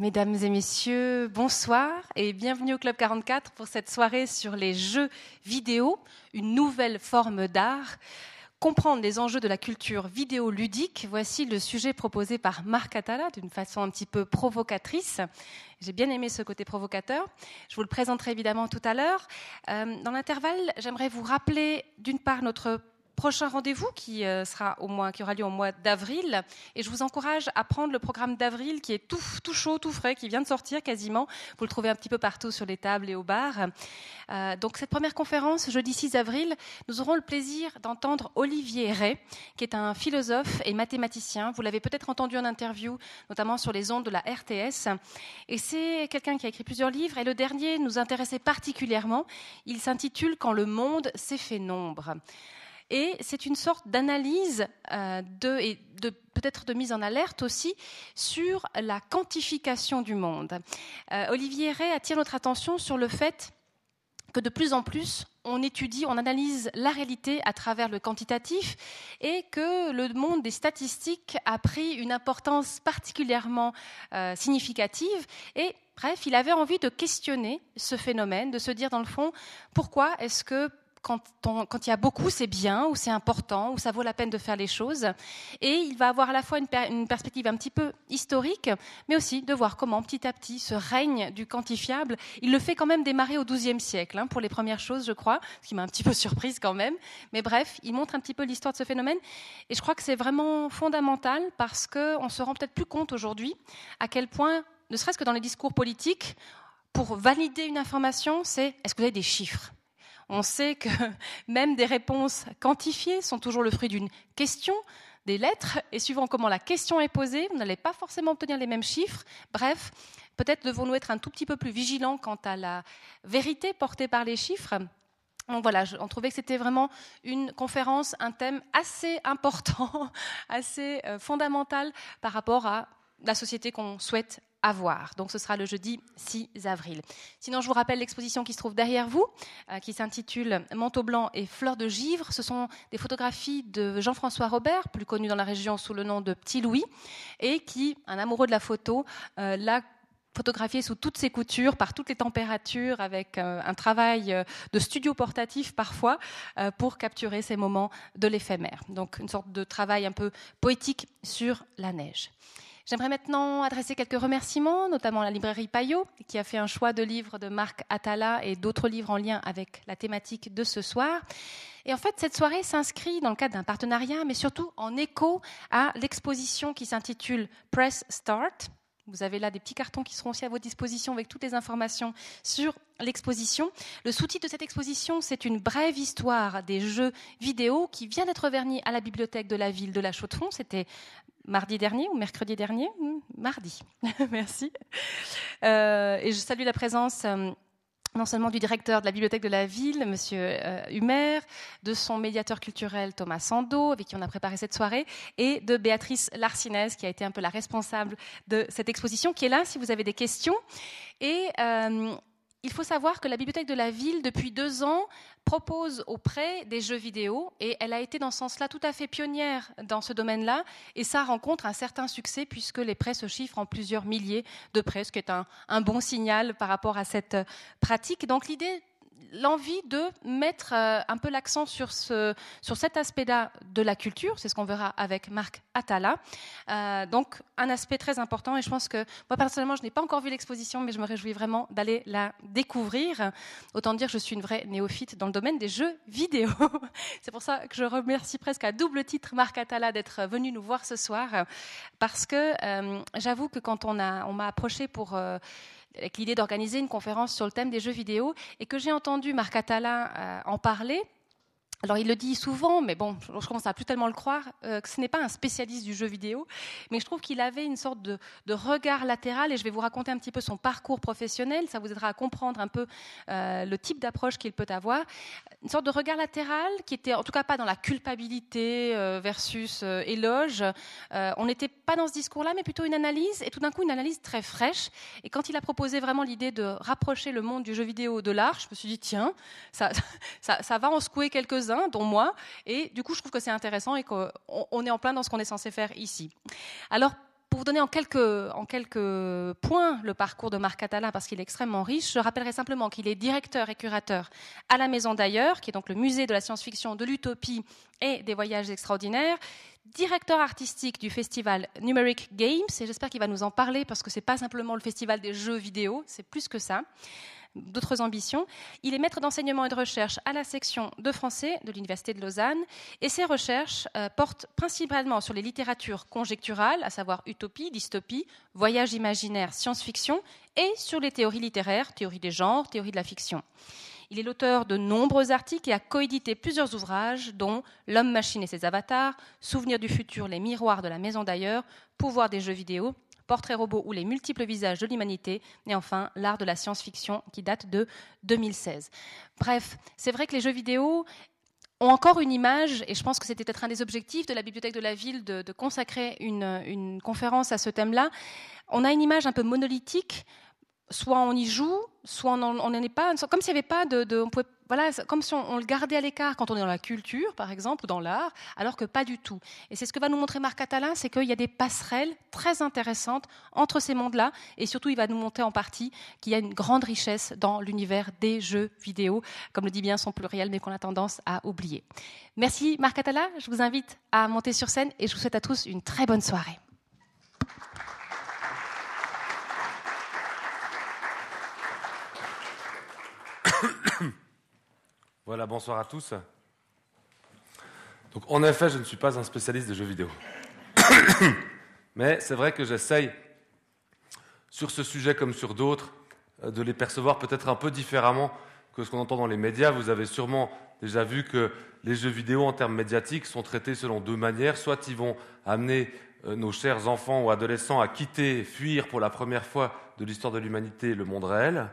Mesdames et messieurs, bonsoir et bienvenue au Club 44 pour cette soirée sur les jeux vidéo, une nouvelle forme d'art. Comprendre les enjeux de la culture vidéoludique, voici le sujet proposé par Marc Atala d'une façon un petit peu provocatrice. J'ai bien aimé ce côté provocateur. Je vous le présenterai évidemment tout à l'heure. Euh, dans l'intervalle, j'aimerais vous rappeler d'une part notre prochain rendez-vous qui, euh, sera au mois, qui aura lieu au mois d'avril. Et je vous encourage à prendre le programme d'avril qui est tout, tout, chaud, tout frais, qui vient de sortir quasiment. Vous le trouvez un petit peu partout sur les tables et au bar. Euh, donc cette première conférence, jeudi 6 avril, nous aurons le plaisir d'entendre Olivier Ray, qui est un philosophe et mathématicien. Vous l'avez peut-être entendu en interview, notamment sur les ondes de la RTS. Et c'est quelqu'un qui a écrit plusieurs livres. Et le dernier nous intéressait particulièrement. Il s'intitule Quand le monde s'est fait nombre et c'est une sorte d'analyse euh, et peut-être de mise en alerte aussi sur la quantification du monde. Euh, Olivier Ray attire notre attention sur le fait que de plus en plus, on étudie, on analyse la réalité à travers le quantitatif et que le monde des statistiques a pris une importance particulièrement euh, significative. Et bref, il avait envie de questionner ce phénomène, de se dire dans le fond, pourquoi est-ce que quand, il y a beaucoup, c'est bien, ou c'est important, ou ça vaut la peine de faire les choses. Et il va avoir à la fois une, perspective un petit peu historique, mais aussi de voir comment petit à petit ce règne du quantifiable, il le fait quand même démarrer au XIIe siècle, hein, pour les premières choses, je crois, ce qui m'a un petit peu surprise quand même. Mais bref, il montre un petit peu l'histoire de ce phénomène. Et je crois que c'est vraiment fondamental parce qu'on se rend peut-être plus compte aujourd'hui à quel point, ne serait-ce que dans les discours politiques, pour valider une information, c'est est-ce que vous avez des chiffres? On sait que même des réponses quantifiées sont toujours le fruit d'une question, des lettres, et suivant comment la question est posée, vous n'allez pas forcément obtenir les mêmes chiffres. Bref, peut-être devons-nous être un tout petit peu plus vigilants quant à la vérité portée par les chiffres. Donc voilà, on trouvait que c'était vraiment une conférence, un thème assez important, assez euh, fondamental par rapport à la société qu'on souhaite avoir. Donc ce sera le jeudi 6 avril. Sinon, je vous rappelle l'exposition qui se trouve derrière vous, euh, qui s'intitule Manteau blanc et fleurs de givre. Ce sont des photographies de Jean-François Robert, plus connu dans la région sous le nom de Petit Louis, et qui, un amoureux de la photo, euh, l'a photographié sous toutes ses coutures, par toutes les températures, avec euh, un travail de studio portatif parfois, pour capturer ces moments de l'éphémère. Donc une sorte de travail un peu poétique sur la neige. J'aimerais maintenant adresser quelques remerciements, notamment à la librairie Payot, qui a fait un choix de livres de Marc Atala et d'autres livres en lien avec la thématique de ce soir. Et en fait, cette soirée s'inscrit dans le cadre d'un partenariat, mais surtout en écho à l'exposition qui s'intitule Press Start, vous avez là des petits cartons qui seront aussi à votre disposition avec toutes les informations sur l'exposition. Le sous-titre de cette exposition, c'est une brève histoire des jeux vidéo qui vient d'être verni à la bibliothèque de la ville de La Chaux-de-Fonds. C'était mardi dernier ou mercredi dernier? Hmm, Mardi. Merci. Euh, et je salue la présence. Euh, non seulement du directeur de la bibliothèque de la ville, Monsieur euh, Humer, de son médiateur culturel Thomas Sando, avec qui on a préparé cette soirée, et de Béatrice Larcinez, qui a été un peu la responsable de cette exposition, qui est là si vous avez des questions. Et il faut savoir que la bibliothèque de la ville, depuis deux ans, propose aux prêts des jeux vidéo et elle a été dans ce sens-là tout à fait pionnière dans ce domaine-là et ça rencontre un certain succès puisque les prêts se chiffrent en plusieurs milliers de prêts, ce qui est un, un bon signal par rapport à cette pratique. Donc l'idée l'envie de mettre euh, un peu l'accent sur, ce, sur cet aspect-là de la culture, c'est ce qu'on verra avec Marc Atala. Euh, donc un aspect très important et je pense que moi personnellement je n'ai pas encore vu l'exposition mais je me réjouis vraiment d'aller la découvrir. Autant dire je suis une vraie néophyte dans le domaine des jeux vidéo. c'est pour ça que je remercie presque à double titre Marc Atala d'être venu nous voir ce soir parce que euh, j'avoue que quand on m'a on approché pour avec l'idée d'organiser une conférence sur le thème des jeux vidéo. Et que j'ai entendu Marc Attalin euh, en parler, alors il le dit souvent, mais bon, je commence à plus tellement le croire, euh, que ce n'est pas un spécialiste du jeu vidéo, mais je trouve qu'il avait une sorte de, regard latéral, et je vais vous raconter un petit peu son parcours professionnel, ça vous aidera à comprendre un peu euh, le type d'approche qu'il peut avoir. Une sorte de regard latéral qui était en tout cas pas dans la culpabilité euh, versus éloge. on n'était pas dans ce discours-là, mais plutôt une analyse, et tout d'un coup une analyse très fraîche. Et quand il a proposé vraiment l'idée de rapprocher le monde du jeu vidéo de l'art, je me suis dit, tiens, ça, ça, va en secouer dont moi. Et du coup, je trouve que c'est intéressant et qu'on est en plein dans ce qu'on est censé faire ici. Alors, pour vous donner en quelques, en quelques points le parcours de Marc Atala, parce qu'il est extrêmement riche, je rappellerai simplement qu'il est directeur et curateur à la Maison d'ailleurs, qui est donc le musée de la science-fiction, de l'utopie et des voyages extraordinaires, directeur artistique du festival Numeric Games, et j'espère qu'il va nous en parler, parce que ce n'est pas simplement le festival des jeux vidéo, c'est plus que ça d'autres ambitions. Il est maître d'enseignement et de recherche à la section de français de l'Université de Lausanne et ses recherches euh, portent principalement sur les littératures conjecturales, à savoir utopie, dystopie, voyage imaginaire, science-fiction et sur les théories littéraires, théorie des genres, théorie de la fiction. Il est l'auteur de nombreux articles et a coédité plusieurs ouvrages, dont L'homme, machine et ses avatars, Souvenirs du futur, les miroirs de la maison d'ailleurs, Pouvoir des jeux vidéo Portrait robot ou les multiples visages de l'humanité, et enfin l'art de la science-fiction qui date de 2016. Bref, c'est vrai que les jeux vidéo ont encore une image, et je pense que c'était peut-être un des objectifs de la Bibliothèque de la Ville de, consacrer une, une conférence à ce thème-là. On a une image un peu monolithique soit on y joue, soit on n'en est pas, comme s'il n'y avait pas de, voilà, comme si on, le gardait à l'écart quand on est dans la culture, par exemple, ou dans l'art, alors que pas du tout. Et c'est ce que va nous montrer Marc Catalin, c'est qu'il y a des passerelles très intéressantes entre ces mondes-là, et surtout il va nous montrer en partie qu'il y a une grande richesse dans l'univers des jeux vidéo, comme le dit bien son pluriel, mais qu'on a tendance à oublier. Merci Marc Catalin, je vous invite à monter sur scène, et je vous souhaite à tous une très bonne soirée. Voilà, bonsoir à tous. Donc, en effet, je ne suis pas un spécialiste des jeux vidéo. Mais c'est vrai que j'essaye, sur ce sujet comme sur d'autres, euh, de les percevoir peut-être un peu différemment que ce qu'on entend dans les médias. Vous avez sûrement déjà vu que les jeux vidéo, en termes médiatiques, sont traités selon deux manières. Soit ils vont amener euh, nos chers enfants ou adolescents à quitter, fuir pour la première fois de l'histoire de l'humanité le monde réel,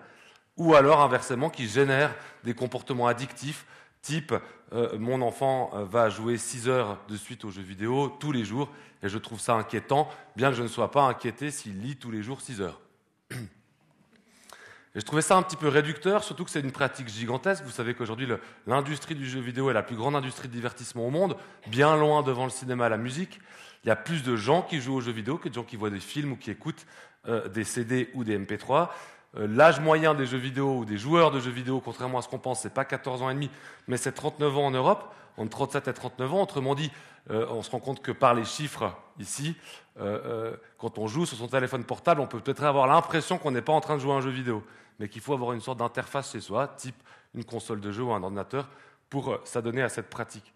ou alors inversement qui génère des comportements addictifs type euh, mon enfant euh, va jouer 6 heures de suite aux jeux vidéo tous les jours et je trouve ça inquiétant, bien que je ne sois pas inquiété s'il lit tous les jours 6 heures. Et je trouvais ça un petit peu réducteur, surtout que c'est une pratique gigantesque. Vous savez qu'aujourd'hui, l'industrie du jeu vidéo est la plus grande industrie de divertissement au monde, bien loin devant le cinéma et la musique. Il y a plus de gens qui jouent aux jeux vidéo que de gens qui voient des films ou qui écoutent euh, des CD ou des MP3. Euh, l'âge moyen des jeux vidéo ou des joueurs de jeux vidéo, contrairement à ce qu'on pense, c'est pas 14 ans et demi, mais c'est 39 ans en Europe, entre 37 et 39 ans. Autrement dit, euh, on se rend compte que par les chiffres ici, euh, quand on joue sur son téléphone portable, on peut peut-être avoir l'impression qu'on n'est pas en train de jouer à un jeu vidéo, mais qu'il faut avoir une sorte d'interface chez soi, type une console de jeu ou un ordinateur, pour s'adonner à cette pratique.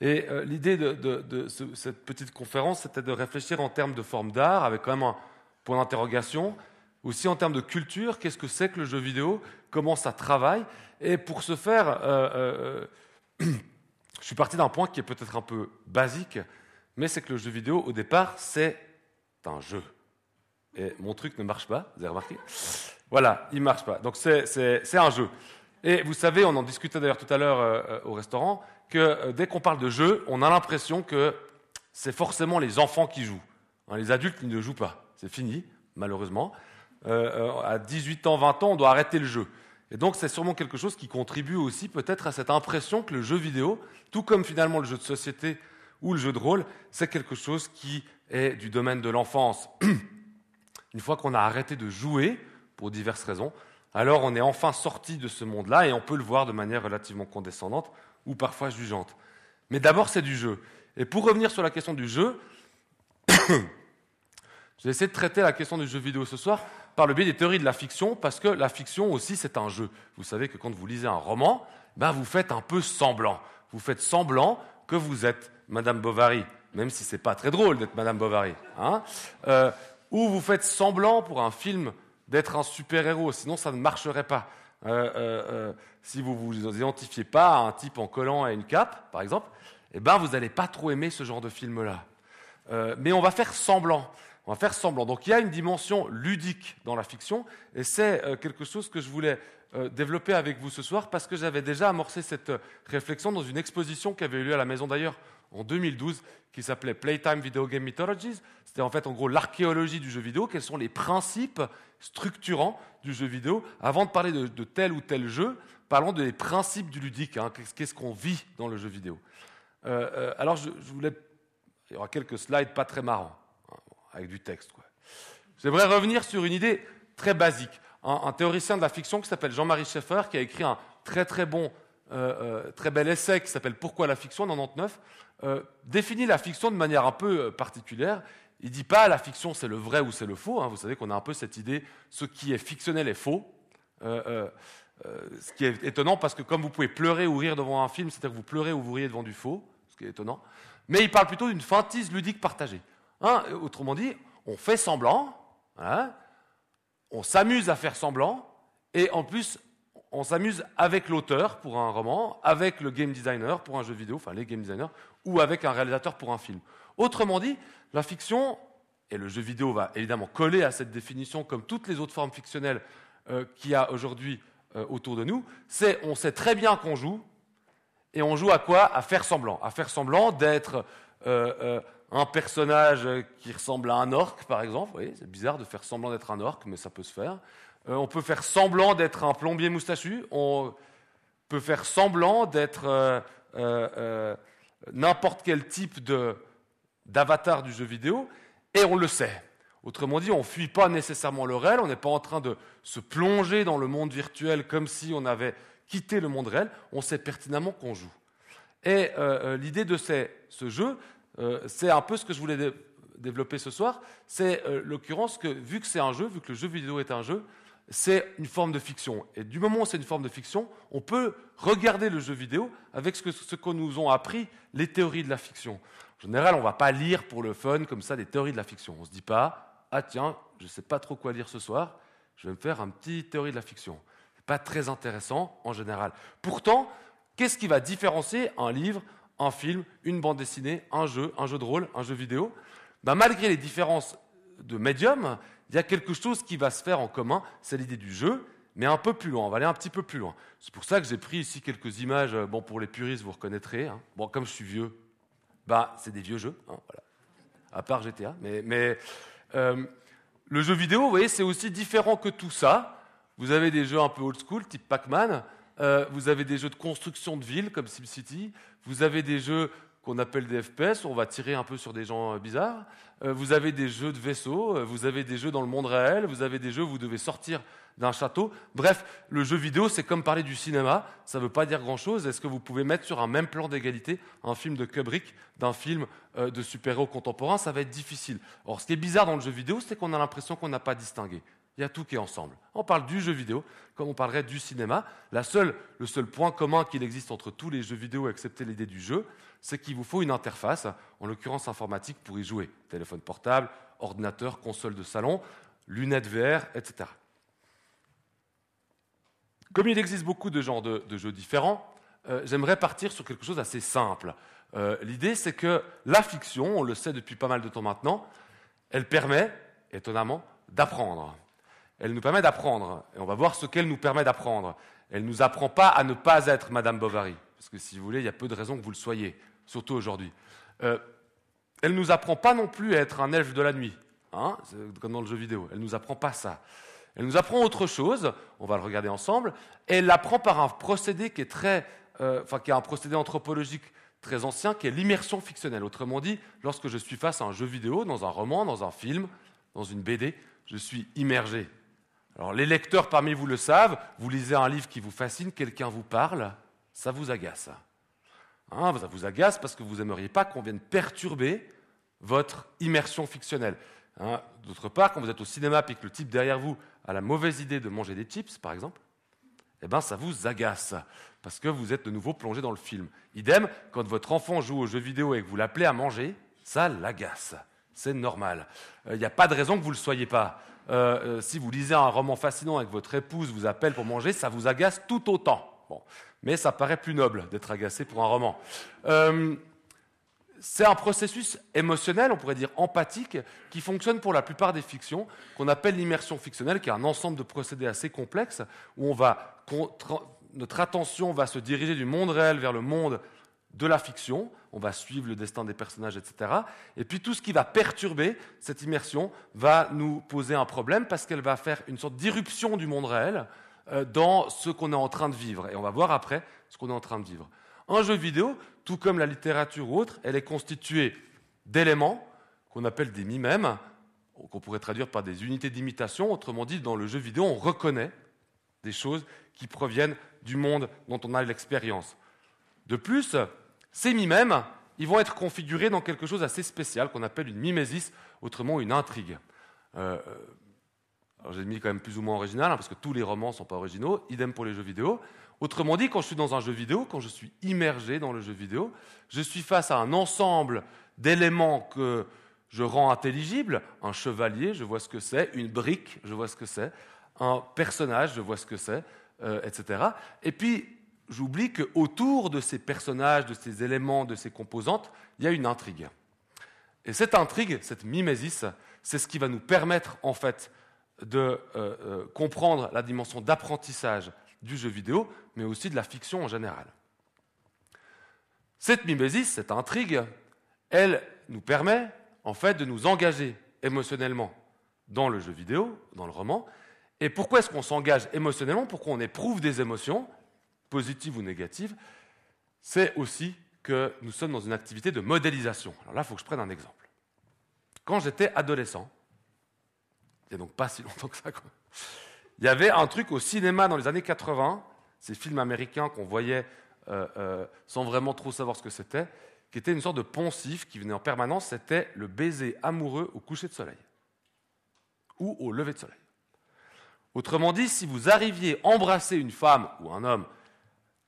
Et l'idée de, cette petite conférence, c'était de réfléchir en termes de forme d'art, avec quand même un point d'interrogation, aussi en termes de culture, qu'est-ce que c'est que le jeu vidéo, comment ça travaille? Et pour ce faire, euh, euh, je suis parti d'un point qui est peut-être un peu basique, mais c'est que le jeu vidéo, au départ, c'est un jeu. Et mon truc ne marche pas, vous avez remarqué? Voilà, il ne marche pas. Donc c'est un jeu. Et vous savez, on en discutait d'ailleurs tout à l'heure euh, au restaurant, que dès qu'on parle de jeu, on a l'impression que c'est forcément les enfants qui jouent. Hein, les adultes, ils ne jouent pas. C'est fini, malheureusement. Euh, euh, à 18 ans, 20 ans, on doit arrêter le jeu. Et donc c'est sûrement quelque chose qui contribue aussi peut-être à cette impression que le jeu vidéo, tout comme finalement le jeu de société ou le jeu de rôle, c'est quelque chose qui est du domaine de l'enfance. Une fois qu'on a arrêté de jouer, pour diverses raisons, alors on est enfin sorti de ce monde-là et on peut le voir de manière relativement condescendante ou parfois jugeante. Mais d'abord c'est du jeu. Et pour revenir sur la question du jeu, j'ai essayé de traiter la question du jeu vidéo ce soir par le biais des théories de la fiction, parce que la fiction aussi, c'est un jeu. Vous savez que quand vous lisez un roman, ben vous faites un peu semblant. Vous faites semblant que vous êtes Madame Bovary, même si c'est pas très drôle d'être Madame Bovary. Hein euh, ou vous faites semblant pour un film d'être un super-héros, sinon ça ne marcherait pas. Euh, euh, si vous ne vous identifiez pas à un type en collant et une cape, par exemple, eh ben vous n'allez pas trop aimer ce genre de film-là. mais on va faire semblant. On va faire semblant. Donc il y a une dimension ludique dans la fiction, et c'est euh, quelque chose que je voulais euh, développer avec vous ce soir, parce que j'avais déjà amorcé cette euh, réflexion dans une exposition qui avait eu lieu à la Maison d'ailleurs en 2012, qui s'appelait Playtime Video Game Mythologies. C'était en fait en gros l'archéologie du jeu vidéo, quels sont les principes structurants du jeu vidéo. Avant de parler de, tel ou tel jeu, parlons des principes du ludique, hein. qu'est-ce qu'on vit dans le jeu vidéo? alors je, je voulais... Il y aura quelques slides pas très marrants avec du texte. J'aimerais revenir sur une idée très basique. Un, théoricien de la fiction qui s'appelle Jean-Marie Schaeffer, qui a écrit un très très bon, euh, euh, très bel essai qui s'appelle Pourquoi la fiction en 99, euh, définit la fiction de manière un peu particulière. Il ne dit pas la fiction c'est le vrai ou c'est le faux. Hein. Vous savez qu'on a un peu cette idée, ce qui est fictionnel est faux. ce qui est étonnant parce que comme vous pouvez pleurer ou rire devant un film, c'est-à-dire que vous pleurez ou vous riez devant du faux, ce qui est étonnant. Mais il parle plutôt d'une fantise ludique partagée. Hein, autrement dit, on fait semblant, hein, on s'amuse à faire semblant, et en plus, on s'amuse avec l'auteur pour un roman, avec le game designer pour un jeu vidéo, enfin les game designers, ou avec un réalisateur pour un film. Autrement dit, la fiction, et le jeu vidéo va évidemment coller à cette définition comme toutes les autres formes fictionnelles euh, qu'il y a aujourd'hui euh, autour de nous, c'est on sait très bien qu'on joue, et on joue à quoi? À faire semblant. À faire semblant d'être euh, un personnage qui ressemble à un orc, par exemple. Oui, c'est bizarre de faire semblant d'être un orc, mais ça peut se faire. Euh, on peut faire semblant d'être un plombier moustachu. On peut faire semblant d'être euh, euh, n'importe quel type d'avatar du jeu vidéo, et on le sait. Autrement dit, on ne fuit pas nécessairement le réel, on n'est pas en train de se plonger dans le monde virtuel comme si on avait quitté le monde réel, on sait pertinemment qu'on joue. Et l'idée de ce jeu, euh, c'est un peu ce que je voulais développer ce soir. C'est euh, l'occurrence que, vu que c'est un jeu, vu que le jeu vidéo est un jeu, c'est une forme de fiction. Et du moment où c'est une forme de fiction, on peut regarder le jeu vidéo avec ce que, ce que nous ont appris les théories de la fiction. En général, on ne va pas lire pour le fun comme ça des théories de la fiction. On ne se dit pas, ah tiens, je ne sais pas trop quoi lire ce soir, je vais me faire un petit théorie de la fiction. Ce pas très intéressant en général. Pourtant, qu'est-ce qui va différencier un livre un film, une bande dessinée, un jeu, un jeu de rôle, un jeu vidéo, ben, malgré les différences de médium, il y a quelque chose qui va se faire en commun, c'est l'idée du jeu, mais un peu plus loin, on va aller un petit peu plus loin. C'est pour ça que j'ai pris ici quelques images, euh, bon pour les puristes vous reconnaîtrez, hein. bon comme je suis vieux, bah c'est des vieux jeux, hein, à part GTA, mais, euh, le jeu vidéo, vous voyez, c'est aussi différent que tout ça. Vous avez des jeux un peu old school, type Pac-Man, euh, vous avez des jeux de construction de villes comme SimCity, vous avez des jeux qu'on appelle des FPS, on va tirer un peu sur des gens euh, bizarres, euh, vous avez des jeux de vaisseaux, vous avez des jeux dans le monde réel, vous avez des jeux où vous devez sortir d'un château. Bref, le jeu vidéo, c'est comme parler du cinéma, ça ne veut pas dire grand-chose. Est-ce que vous pouvez mettre sur un même plan d'égalité un film de Kubrick d'un film de super-héros contemporain? Ça va être difficile. Or, ce qui est bizarre dans le jeu vidéo, c'est qu'on a l'impression qu'on n'a pas distingué. Il y a tout qui est ensemble. On parle du jeu vidéo, comme on parlerait du cinéma. le seul point commun qu'il existe entre tous les jeux vidéo, excepté l'idée du jeu, c'est qu'il vous faut une interface, en l'occurrence informatique, pour y jouer. Téléphone portable, ordinateur, console de salon, lunettes VR, etc. Comme il existe beaucoup de genres de, jeux différents, euh, j'aimerais partir sur quelque chose d'assez simple. Euh, l'idée, c'est que la fiction, on le sait depuis pas mal de temps maintenant, elle permet, étonnamment, d'apprendre elle nous permet d'apprendre. Et on va voir ce qu'elle nous permet d'apprendre. Elle ne nous apprend pas à ne pas être Madame Bovary. Parce que si vous voulez, il y a peu de raisons que vous le soyez, surtout aujourd'hui. Euh, elle ne nous apprend pas non plus à être un elfe de la nuit, hein, comme dans le jeu vidéo. Elle ne nous apprend pas ça. Elle nous apprend autre chose, on va le regarder ensemble, elle l'apprend par un procédé qui est très, euh, enfin, qui est un procédé anthropologique très ancien, qui est l'immersion fictionnelle. Autrement dit, lorsque je suis face à un jeu vidéo, dans un roman, dans un film, dans une BD, je suis immergé les lecteurs parmi vous le savent, vous lisez un livre qui vous fascine, quelqu'un vous parle, ça vous agace. Hein, ça vous agace parce que vous n'aimeriez pas qu'on vienne perturber votre immersion fictionnelle. Hein, d'autre part, quand vous êtes au cinéma et que le type derrière vous a la mauvaise idée de manger des chips, par exemple, eh ben, ça vous agace parce que vous êtes de nouveau plongé dans le film. Idem, quand votre enfant joue aux jeux vidéo et que vous l'appelez à manger, ça l'agace. C'est normal. Il euh, n'y a pas de raison que vous ne le soyez pas. Euh, euh, si vous lisez un roman fascinant et que votre épouse vous appelle pour manger, ça vous agace tout autant. Bon. Mais ça paraît plus noble d'être agacé pour un roman. Euh, c'est un processus émotionnel, on pourrait dire empathique, qui fonctionne pour la plupart des fictions, qu'on appelle l'immersion fictionnelle, qui est un ensemble de procédés assez complexes, où notre attention va se diriger du monde réel vers le monde de la fiction, on va suivre le destin des personnages, etc. Et puis tout ce qui va perturber cette immersion va nous poser un problème parce qu'elle va faire une sorte d'irruption du monde réel euh, dans ce qu'on est en train de vivre. Et on va voir après ce qu'on est en train de vivre. Un jeu vidéo, tout comme la littérature ou autre, elle est constituée d'éléments qu'on appelle des mimèmes, qu'on pourrait traduire par des unités d'imitation. Autrement dit, dans le jeu vidéo, on reconnaît des choses qui proviennent du monde dont on a l'expérience. De plus, ces mimèmes, ils vont être configurés dans quelque chose d'assez spécial qu'on appelle une mimésis, autrement une intrigue. Euh, j'ai mis quand même plus ou moins original, hein, parce que tous les romans ne sont pas originaux, idem pour les jeux vidéo. Autrement dit, quand je suis dans un jeu vidéo, quand je suis immergé dans le jeu vidéo, je suis face à un ensemble d'éléments que je rends intelligibles. Un chevalier, je vois ce que c'est. Une brique, je vois ce que c'est. Un personnage, je vois ce que c'est, euh, etc. Et puis, j'oublie qu'autour de ces personnages, de ces éléments, de ces composantes, il y a une intrigue. Et cette intrigue, cette mimésis, c'est ce qui va nous permettre, en fait, de euh, euh, comprendre la dimension d'apprentissage du jeu vidéo, mais aussi de la fiction en général. Cette mimésis, cette intrigue, elle nous permet en fait de nous engager émotionnellement dans le jeu vidéo, dans le roman. Et pourquoi est-ce qu'on s'engage émotionnellement? Pourquoi on éprouve des émotions, positives ou négatives C'est aussi que nous sommes dans une activité de modélisation. Alors là, il faut que je prenne un exemple. Quand j'étais adolescent, il n'y a donc pas si longtemps que ça, il y avait un truc au cinéma dans les années 80, ces films américains qu'on voyait euh, euh, sans vraiment trop savoir ce que c'était, qui était une sorte de poncif qui venait en permanence, c'était le baiser amoureux au coucher de soleil ou au lever de soleil. Autrement dit, si vous arriviez à embrasser une femme ou un homme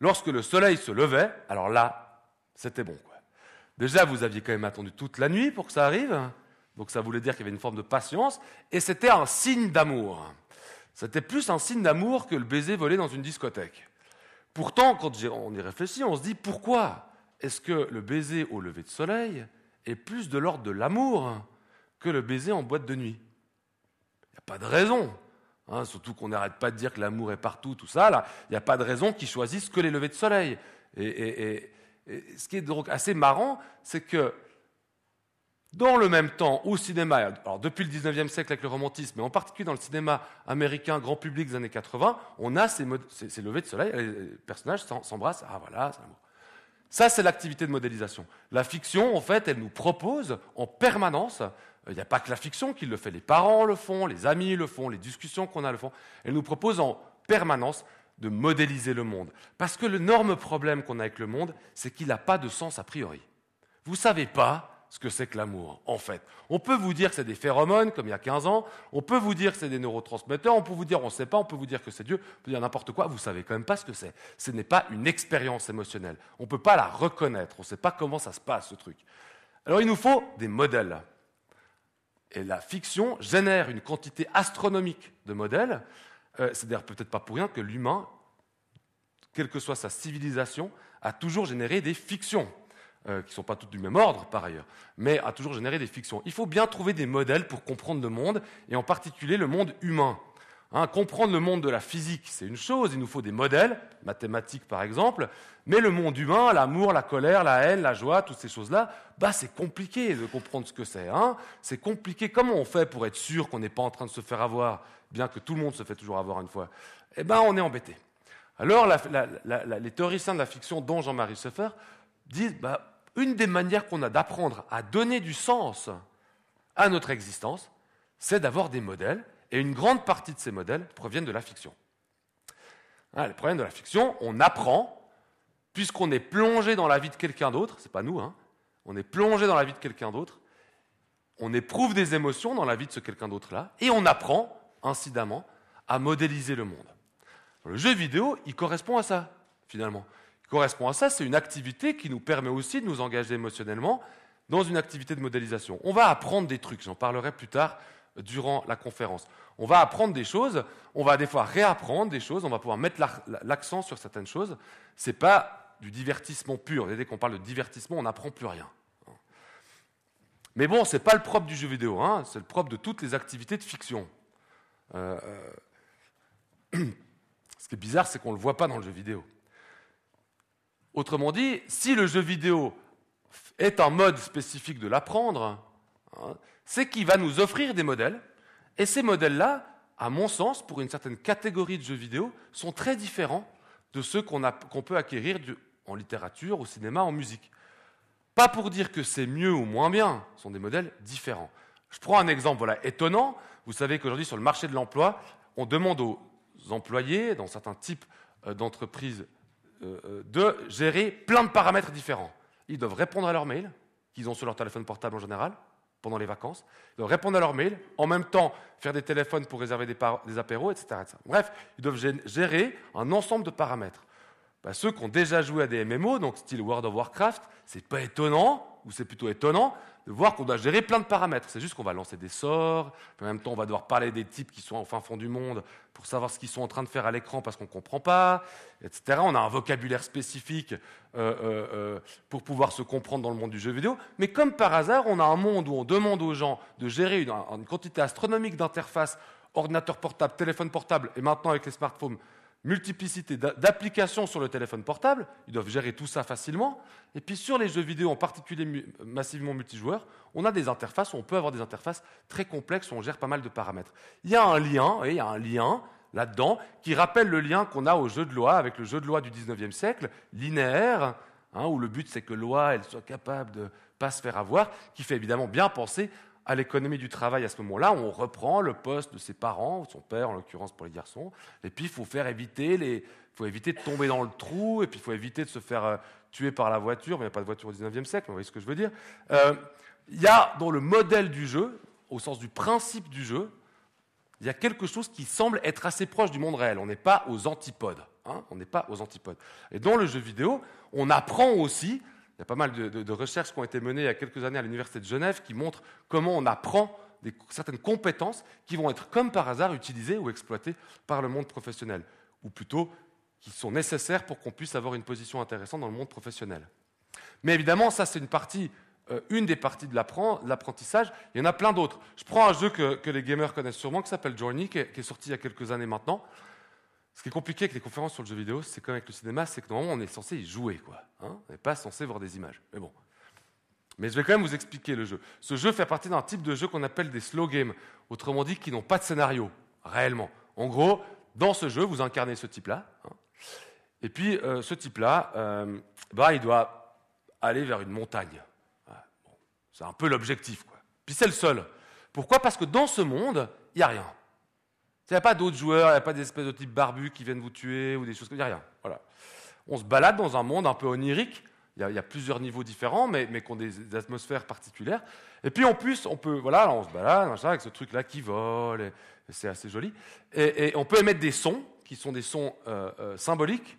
lorsque le soleil se levait, alors là, c'était bon. Quoi. Déjà, vous aviez quand même attendu toute la nuit pour que ça arrive, donc ça voulait dire qu'il y avait une forme de patience, et c'était un signe d'amour. C'était plus un signe d'amour que le baiser volé dans une discothèque. Pourtant, quand on y réfléchit, on se dit pourquoi est-ce que le baiser au lever de soleil est plus de l'ordre de l'amour que le baiser en boîte de nuit? Il n'y a pas de raison. Hein, surtout qu'on n'arrête pas de dire que l'amour est partout, tout ça. Il n'y a pas de raison qu'ils choisissent que les levées de soleil. Et, ce qui est donc assez marrant, c'est que dans le même temps, au cinéma, alors depuis le 19e siècle avec le romantisme, mais en particulier dans le cinéma américain grand public des années 80, on a ces, ces levées de soleil, les personnages s'embrassent, ah voilà, c'est l'amour. Ça, c'est l'activité de modélisation. La fiction, en fait, elle nous propose en permanence, il n'y a pas que la fiction qui le fait, les parents le font, les amis le font, les discussions qu'on a le font, elle nous propose en permanence de modéliser le monde. Parce que l'énorme problème qu'on a avec le monde, c'est qu'il n'a pas de sens a priori. Vous ne savez pas ce que c'est que l'amour, en fait. On peut vous dire que c'est des phéromones, comme il y a 15 ans, on peut vous dire que c'est des neurotransmetteurs, on peut vous dire on ne sait pas, on peut vous dire que c'est Dieu, on peut dire n'importe quoi, vous ne savez quand même pas ce que c'est. Ce n'est pas une expérience émotionnelle. On ne peut pas la reconnaître, on ne sait pas comment ça se passe, ce truc. Alors il nous faut des modèles. Et la fiction génère une quantité astronomique de modèles. Euh, c'est d'ailleurs peut-être pas pour rien que l'humain, quelle que soit sa civilisation, a toujours généré des fictions. Euh, qui ne sont pas toutes du même ordre par ailleurs, mais a toujours généré des fictions. Il faut bien trouver des modèles pour comprendre le monde, et en particulier le monde humain. Hein, comprendre le monde de la physique, c'est une chose, il nous faut des modèles, mathématiques par exemple, mais le monde humain, l'amour, la colère, la haine, la joie, toutes ces choses-là, bah, c'est compliqué de comprendre ce que c'est. Hein. c'est compliqué. Comment on fait pour être sûr qu'on n'est pas en train de se faire avoir, bien que tout le monde se fait toujours avoir une fois? Eh bien, on est embêté. Alors, les théoriciens de la fiction, dont Jean-Marie Seffer, disent bah, une des manières qu'on a d'apprendre à donner du sens à notre existence, c'est d'avoir des modèles, et une grande partie de ces modèles proviennent de la fiction. Hein, les problèmes de la fiction, on apprend, puisqu'on est plongé dans la vie de quelqu'un d'autre, c'est pas nous, hein, on est plongé dans la vie de quelqu'un d'autre, on éprouve des émotions dans la vie de ce quelqu'un d'autre-là, et on apprend, incidemment, à modéliser le monde. Le jeu vidéo, il correspond à ça, finalement correspond à ça, c'est une activité qui nous permet aussi de nous engager émotionnellement dans une activité de modélisation. On va apprendre des trucs, j'en parlerai plus tard durant la conférence. On va apprendre des choses, on va des fois réapprendre des choses, on va pouvoir mettre l'accent sur certaines choses. Ce n'est pas du divertissement pur. Dès qu'on parle de divertissement, on n'apprend plus rien. Mais bon, ce n'est pas le propre du jeu vidéo, hein. c'est le propre de toutes les activités de fiction. Euh, euh, ce qui est bizarre, c'est qu'on ne le voit pas dans le jeu vidéo. Autrement dit, si le jeu vidéo est un mode spécifique de l'apprendre, hein, c'est qu'il va nous offrir des modèles, et ces modèles-là, à mon sens, pour une certaine catégorie de jeux vidéo, sont très différents de ceux qu'on peut acquérir en littérature, au cinéma, en musique. Pas pour dire que c'est mieux ou moins bien, ce sont des modèles différents. Je prends un exemple voilà, étonnant. Vous savez qu'aujourd'hui, sur le marché de l'emploi, on demande aux employés, dans certains types euh, d'entreprises, euh, euh, de gérer plein de paramètres différents. Ils doivent répondre à leurs mails, qu'ils ont sur leur téléphone portable en général, pendant les vacances. Ils doivent répondre à leurs mails, en même temps faire des téléphones pour réserver des, apéros, etc., Bref, ils doivent gérer un ensemble de paramètres. Bah, ceux qui ont déjà joué à des MMO, donc style World of Warcraft, c'est pas étonnant, ou c'est plutôt étonnant, de voir qu'on doit gérer plein de paramètres. C'est juste qu'on va lancer des sorts, en même temps on va devoir parler des types qui sont au fin fond du monde pour savoir ce qu'ils sont en train de faire à l'écran parce qu'on ne comprend pas, etc. On a un vocabulaire spécifique euh, euh, euh, pour pouvoir se comprendre dans le monde du jeu vidéo. Mais comme par hasard, on a un monde où on demande aux gens de gérer une, une quantité astronomique d'interfaces, ordinateur portable, téléphone portable, et maintenant avec les smartphones, multiplicité d'applications sur le téléphone portable, ils doivent gérer tout ça facilement. Et puis sur les jeux vidéo, en particulier massivement multijoueurs, on a des interfaces, on peut avoir des interfaces très complexes où on gère pas mal de paramètres. Il y a un lien, il y a un lien là-dedans qui rappelle le lien qu'on a au jeu de loi avec le jeu de loi du 19e siècle, linéaire, hein, où le but c'est que loi elle soit capable de pas se faire avoir, qui fait évidemment bien penser à l'économie du travail à ce moment-là, on reprend le poste de ses parents, son père en l'occurrence pour les garçons, et puis il faut faire éviter les, faut éviter de tomber dans le trou, et puis il faut éviter de se faire euh, tuer par la voiture, mais il n'y a pas de voiture au 19e siècle, vous voyez ce que je veux dire. Euh, il y a dans le modèle du jeu, au sens du principe du jeu, il y a quelque chose qui semble être assez proche du monde réel. On n'est pas aux antipodes. Hein, on n'est pas aux antipodes. Et dans le jeu vidéo, on apprend aussi il y a pas mal de, recherches qui ont été menées il y a quelques années à l'Université de Genève qui montrent comment on apprend certaines compétences qui vont être comme par hasard utilisées ou exploitées par le monde professionnel, ou plutôt qui sont nécessaires pour qu'on puisse avoir une position intéressante dans le monde professionnel. Mais évidemment, ça c'est une partie, euh, une des parties de l'apprentissage. Il y en a plein d'autres. Je prends un jeu que, les gamers connaissent sûrement, qui s'appelle Journey, qui est sorti il y a quelques années maintenant. Ce qui est compliqué avec les conférences sur le jeu vidéo, c'est comme avec le cinéma, c'est que normalement on est censé y jouer, quoi. Hein. on n'est pas censé voir des images. Mais bon. Mais je vais quand même vous expliquer le jeu. Ce jeu fait partie d'un type de jeu qu'on appelle des slow games, autrement dit qui n'ont pas de scénario, réellement. En gros, dans ce jeu, vous incarnez ce type-là. Hein. et puis euh, ce type-là, euh, bah, il doit aller vers une montagne. c'est un peu l'objectif. Quoi. Puis c'est le seul. Pourquoi? Parce que dans ce monde, il n'y a rien. Il n'y a pas d'autres joueurs, il n'y a pas d'espèces de type barbus qui viennent vous tuer ou des choses comme ça. Il n'y a rien. Voilà. On se balade dans un monde un peu onirique. Il y a, plusieurs niveaux différents, mais, mais qui ont des, atmosphères particulières. Et puis en plus, on peut, voilà, on se balade avec ce truc-là qui vole, c'est assez joli. Et, on peut émettre des sons, qui sont des sons euh, euh, symboliques.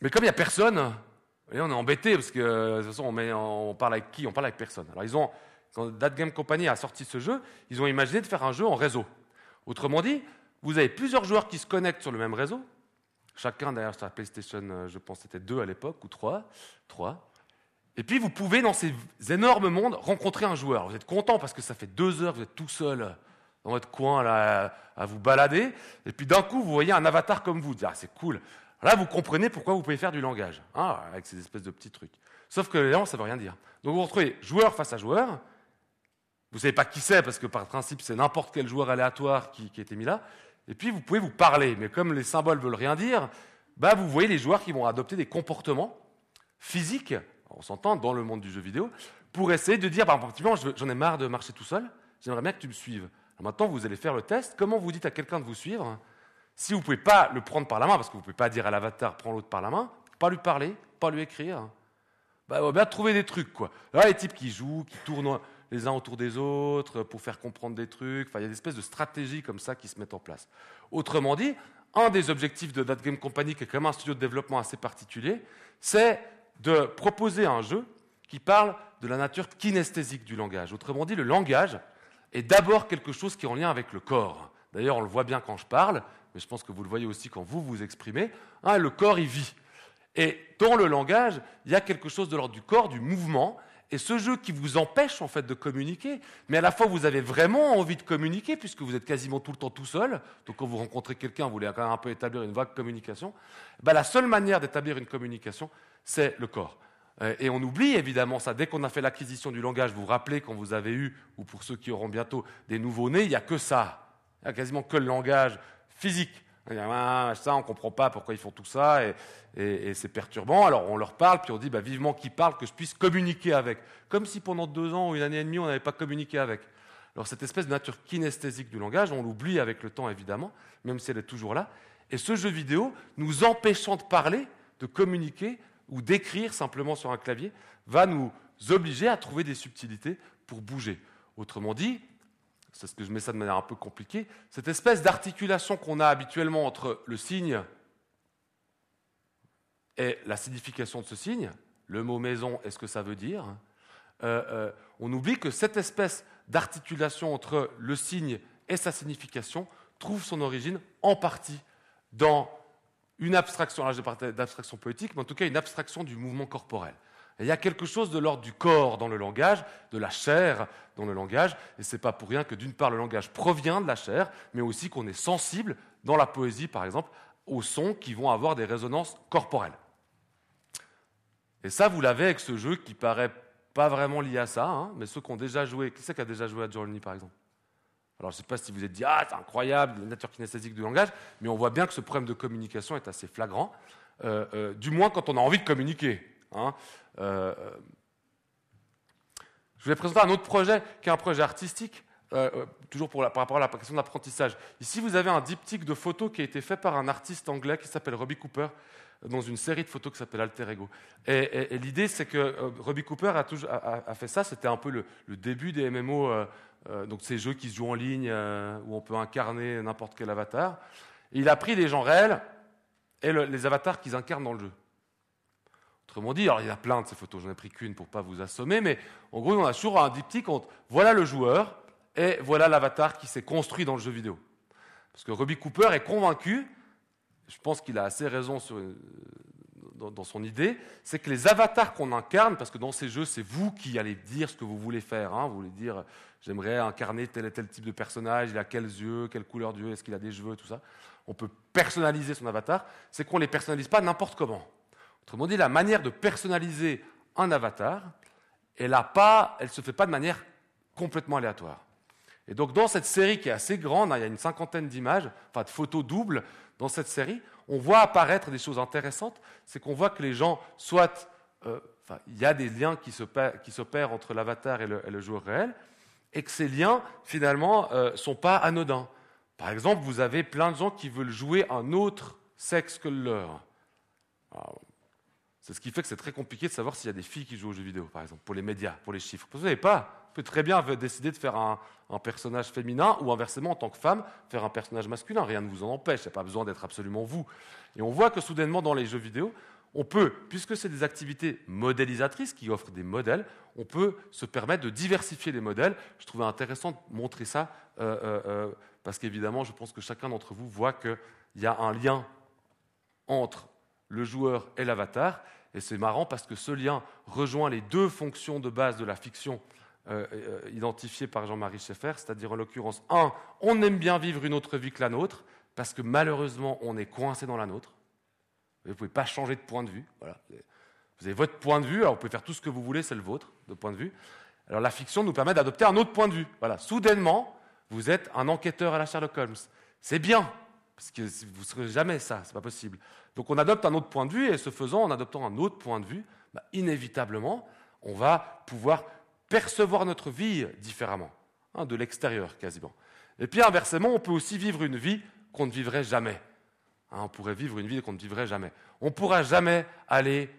Mais comme il n'y a personne, on est embêté, parce que de toute façon, on parle avec qui? On parle avec personne. Alors ils ont quand That Game Company a sorti ce jeu, ils ont imaginé de faire un jeu en réseau. Autrement dit, vous avez plusieurs joueurs qui se connectent sur le même réseau. Chacun, sur la PlayStation, euh, je pense c'était deux à l'époque, ou trois. trois. Et puis, vous pouvez, dans ces énormes mondes, rencontrer un joueur. Vous êtes content parce que ça fait deux heures, vous êtes tout seul dans votre coin là, à vous balader. Et puis, d'un coup, vous voyez un avatar comme vous. Ah, c'est cool. Là, vous comprenez pourquoi vous pouvez faire du langage, hein, avec ces espèces de petits trucs. Sauf que, évidemment, ça ne veut rien dire. Donc, vous retrouvez joueur face à joueur, vous ne savez pas qui c'est, parce que par principe, c'est n'importe quel joueur aléatoire qui, qui a été mis là. Et puis, vous pouvez vous parler. Mais comme les symboles veulent rien dire, bah, vous voyez les joueurs qui vont adopter des comportements physiques, on s'entend dans le monde du jeu vidéo, pour essayer de dire, bah, j'en ai marre de marcher tout seul, j'aimerais bien que tu me suives. maintenant, vous allez faire le test. Comment vous dites à quelqu'un de vous suivre Si vous ne pouvez pas le prendre par la main, parce que vous ne pouvez pas dire à l'avatar, prends l'autre par la main, pas lui parler, pas lui écrire, bah, on va bien trouver des trucs. Quoi. Là, les types qui jouent, qui tournent les uns autour des autres pour faire comprendre des trucs. Enfin, il y a des espèces de stratégies comme ça qui se mettent en place. Autrement dit, un des objectifs de That Game Company, qui est quand même un studio de développement assez particulier, c'est de proposer un jeu qui parle de la nature kinesthésique du langage. Autrement dit, le langage est d'abord quelque chose qui est en lien avec le corps. D'ailleurs, on le voit bien quand je parle, mais je pense que vous le voyez aussi quand vous vous exprimez. Hein, le corps, il vit. Et dans le langage, il y a quelque chose de l'ordre du corps, du mouvement, et ce jeu qui vous empêche en fait de communiquer, mais à la fois vous avez vraiment envie de communiquer puisque vous êtes quasiment tout le temps tout seul. Donc quand vous rencontrez quelqu'un, vous voulez quand même un peu établir une vague communication. Ben, la seule manière d'établir une communication, c'est le corps. Euh, et on oublie évidemment ça. Dès qu'on a fait l'acquisition du langage, vous vous rappelez quand vous avez eu, ou pour ceux qui auront bientôt des nouveaux-nés, il n'y a que ça. Il n'y a quasiment que le langage physique. Ah, ça, on ne comprend pas pourquoi ils font tout ça, et, c'est perturbant. Alors on leur parle, puis on dit bah, vivement qu'ils parlent, que je puisse communiquer avec. Comme si pendant deux ans ou une année et demie, on n'avait pas communiqué avec. Alors cette espèce de nature kinesthésique du langage, on l'oublie avec le temps évidemment, même si elle est toujours là. Et ce jeu vidéo, nous empêchant de parler, de communiquer ou d'écrire simplement sur un clavier, va nous obliger à trouver des subtilités pour bouger. Autrement dit, c'est ce que je mets ça de manière un peu compliquée, cette espèce d'articulation qu'on a habituellement entre le signe et la signification de ce signe, le mot maison et ce que ça veut dire, euh, euh, on oublie que cette espèce d'articulation entre le signe et sa signification trouve son origine en partie dans une abstraction, là je d'abstraction poétique, mais en tout cas une abstraction du mouvement corporel. Il y a quelque chose de l'ordre du corps dans le langage, de la chair dans le langage, et ce n'est pas pour rien que d'une part le langage provient de la chair, mais aussi qu'on est sensible dans la poésie, par exemple, aux sons qui vont avoir des résonances corporelles. Et ça, vous l'avez avec ce jeu qui paraît pas vraiment lié à ça, hein, mais ceux qui ont déjà joué, qui c'est qui a déjà joué à Journey, par exemple? Alors je ne sais pas si vous êtes dit, ah, c'est incroyable, la nature kinesthésique du langage, mais on voit bien que ce problème de communication est assez flagrant, euh, euh, du moins quand on a envie de communiquer. Hein. Euh, je vais présenter un autre projet qui est un projet artistique, toujours pour par rapport à la question de l'apprentissage. Ici, vous avez un diptyque de photos qui a été fait par un artiste anglais qui s'appelle Robbie Cooper, dans une série de photos qui s'appelle Alter Ego. Et, l'idée, c'est que Robbie Cooper a, fait ça, c'était un peu le, début des MMO euh, donc ces jeux qui se jouent en ligne euh, où on peut incarner n'importe quel avatar. il a pris des gens réels et les avatars qu'ils incarnent dans le jeu. Autrement dit, il y a plein de ces photos, j'en ai pris qu'une pour pas vous assommer, mais en gros, on a toujours un diptyque entre voilà le joueur et voilà l'avatar qui s'est construit dans le jeu vidéo. Parce que Robbie Cooper est convaincu, je pense qu'il a assez raison sur, dans, son idée, c'est que les avatars qu'on incarne, parce que dans ces jeux, c'est vous qui allez dire ce que vous voulez faire. Hein, vous voulez dire, j'aimerais incarner tel et tel type de personnage, il a quels yeux, quelle couleur d'yeux, est-ce qu'il a des cheveux, tout ça. On peut personnaliser son avatar, c'est qu'on ne les personnalise pas n'importe comment. Autrement dit, la manière de personnaliser un avatar, elle ne se fait pas de manière complètement aléatoire. Et donc dans cette série qui est assez grande, hein, il y a une cinquantaine d'images, enfin de photos doubles dans cette série, on voit apparaître des choses intéressantes. C'est qu'on voit que les gens, soit, euh, il y a des liens qui s'opèrent entre l'avatar et, le, joueur réel, et que ces liens, finalement, ne euh, sont pas anodins. Par exemple, vous avez plein de gens qui veulent jouer un autre sexe que le leur. C'est ce qui fait que c'est très compliqué de savoir s'il y a des filles qui jouent aux jeux vidéo, par exemple, pour les médias, pour les chiffres. Vous ne savez pas. Vous pouvez très bien décider de faire un, personnage féminin ou inversement, en tant que femme, faire un personnage masculin. Rien ne vous en empêche. Il n'y a pas besoin d'être absolument vous. Et on voit que soudainement, dans les jeux vidéo, on peut, puisque c'est des activités modélisatrices qui offrent des modèles, on peut se permettre de diversifier les modèles. Je trouvais intéressant de montrer ça, euh, euh, euh, parce qu'évidemment, je pense que chacun d'entre vous voit qu'il y a un lien entre le joueur et l'avatar, et c'est marrant parce que ce lien rejoint les deux fonctions de base de la fiction euh, euh, identifiées par Jean-Marie Schaeffer, c'est-à-dire en l'occurrence, un, on aime bien vivre une autre vie que la nôtre, parce que malheureusement, on est coincé dans la nôtre. Vous ne pouvez pas changer de point de vue. Vous avez votre point de vue, alors vous pouvez faire tout ce que vous voulez, c'est le vôtre, de point de vue. Alors la fiction nous permet d'adopter un autre point de vue. Voilà. Soudainement, vous êtes un enquêteur à la Sherlock Holmes. C'est bien, parce que vous ne serez jamais ça, ce n'est pas possible. Donc on adopte un autre point de vue, et ce faisant, en adoptant un autre point de vue, bah, inévitablement, on va pouvoir percevoir notre vie différemment, hein, de l'extérieur quasiment. Et puis inversement, on peut aussi vivre une vie qu'on ne vivrait jamais. Hein, on pourrait vivre une vie qu'on ne vivrait jamais. On ne pourra jamais aller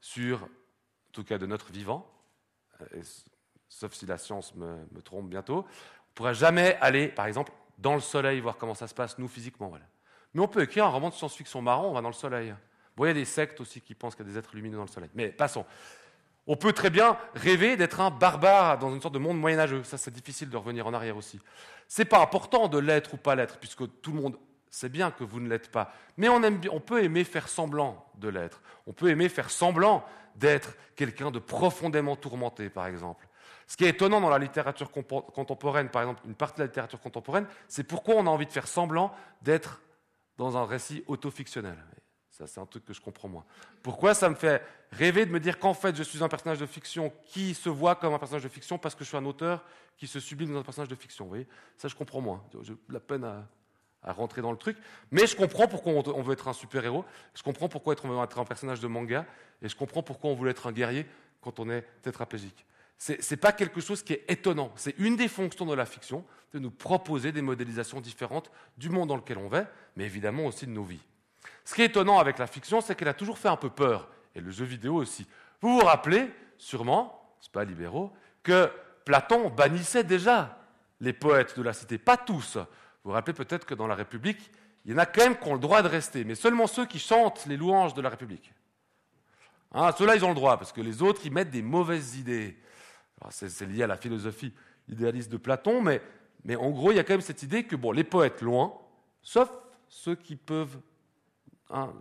sur, en tout cas de notre vivant, euh, sauf si la science me trompe bientôt, on ne pourra jamais aller, par exemple, dans le soleil, voir comment ça se passe, nous, physiquement. Voilà. Mais on peut écrire un roman de science-fiction marrant, on va dans le soleil. Bon, il y a des sectes aussi qui pensent qu'il y a des êtres lumineux dans le soleil. Mais passons. On peut très bien rêver d'être un barbare dans une sorte de monde moyenâgeux. Ça, c'est difficile de revenir en arrière aussi. C'est pas important de l'être ou pas l'être, puisque tout le monde sait bien que vous ne l'êtes pas. Mais on, aime, on peut aimer faire semblant de l'être. On peut aimer faire semblant d'être quelqu'un de profondément tourmenté, par exemple. Ce qui est étonnant dans la littérature contemporaine, par exemple, une partie de la littérature contemporaine, c'est pourquoi on a envie de faire semblant d'être dans un récit autofictionnel. Ça, c'est un truc que je comprends moins. Pourquoi ça me fait rêver de me dire qu'en fait, je suis un personnage de fiction qui se voit comme un personnage de fiction parce que je suis un auteur qui se sublime dans un personnage de fiction. Ça, je comprends moins. J'ai la peine à rentrer dans le truc. Mais je comprends pourquoi on veut être un super-héros. Je comprends pourquoi on veut être un personnage de manga. Et je comprends pourquoi on voulait être un guerrier quand on est tétraplégique. Ce n'est pas quelque chose qui est étonnant. C'est une des fonctions de la fiction, de nous proposer des modélisations différentes du monde dans lequel on vit, mais évidemment aussi de nos vies. Ce qui est étonnant avec la fiction, c'est qu'elle a toujours fait un peu peur, et le jeu vidéo aussi. Vous vous rappelez, sûrement, c'est pas libéraux, que Platon bannissait déjà les poètes de la cité, pas tous. Vous vous rappelez peut-être que dans la République, il y en a quand même qui ont le droit de rester, mais seulement ceux qui chantent les louanges de la République. Hein, Ceux-là, ils ont le droit, parce que les autres, ils mettent des mauvaises idées. C'est lié à la philosophie idéaliste de Platon, mais, en gros, il y a quand même cette idée que bon, les poètes, loin, sauf ceux qui peuvent, hein,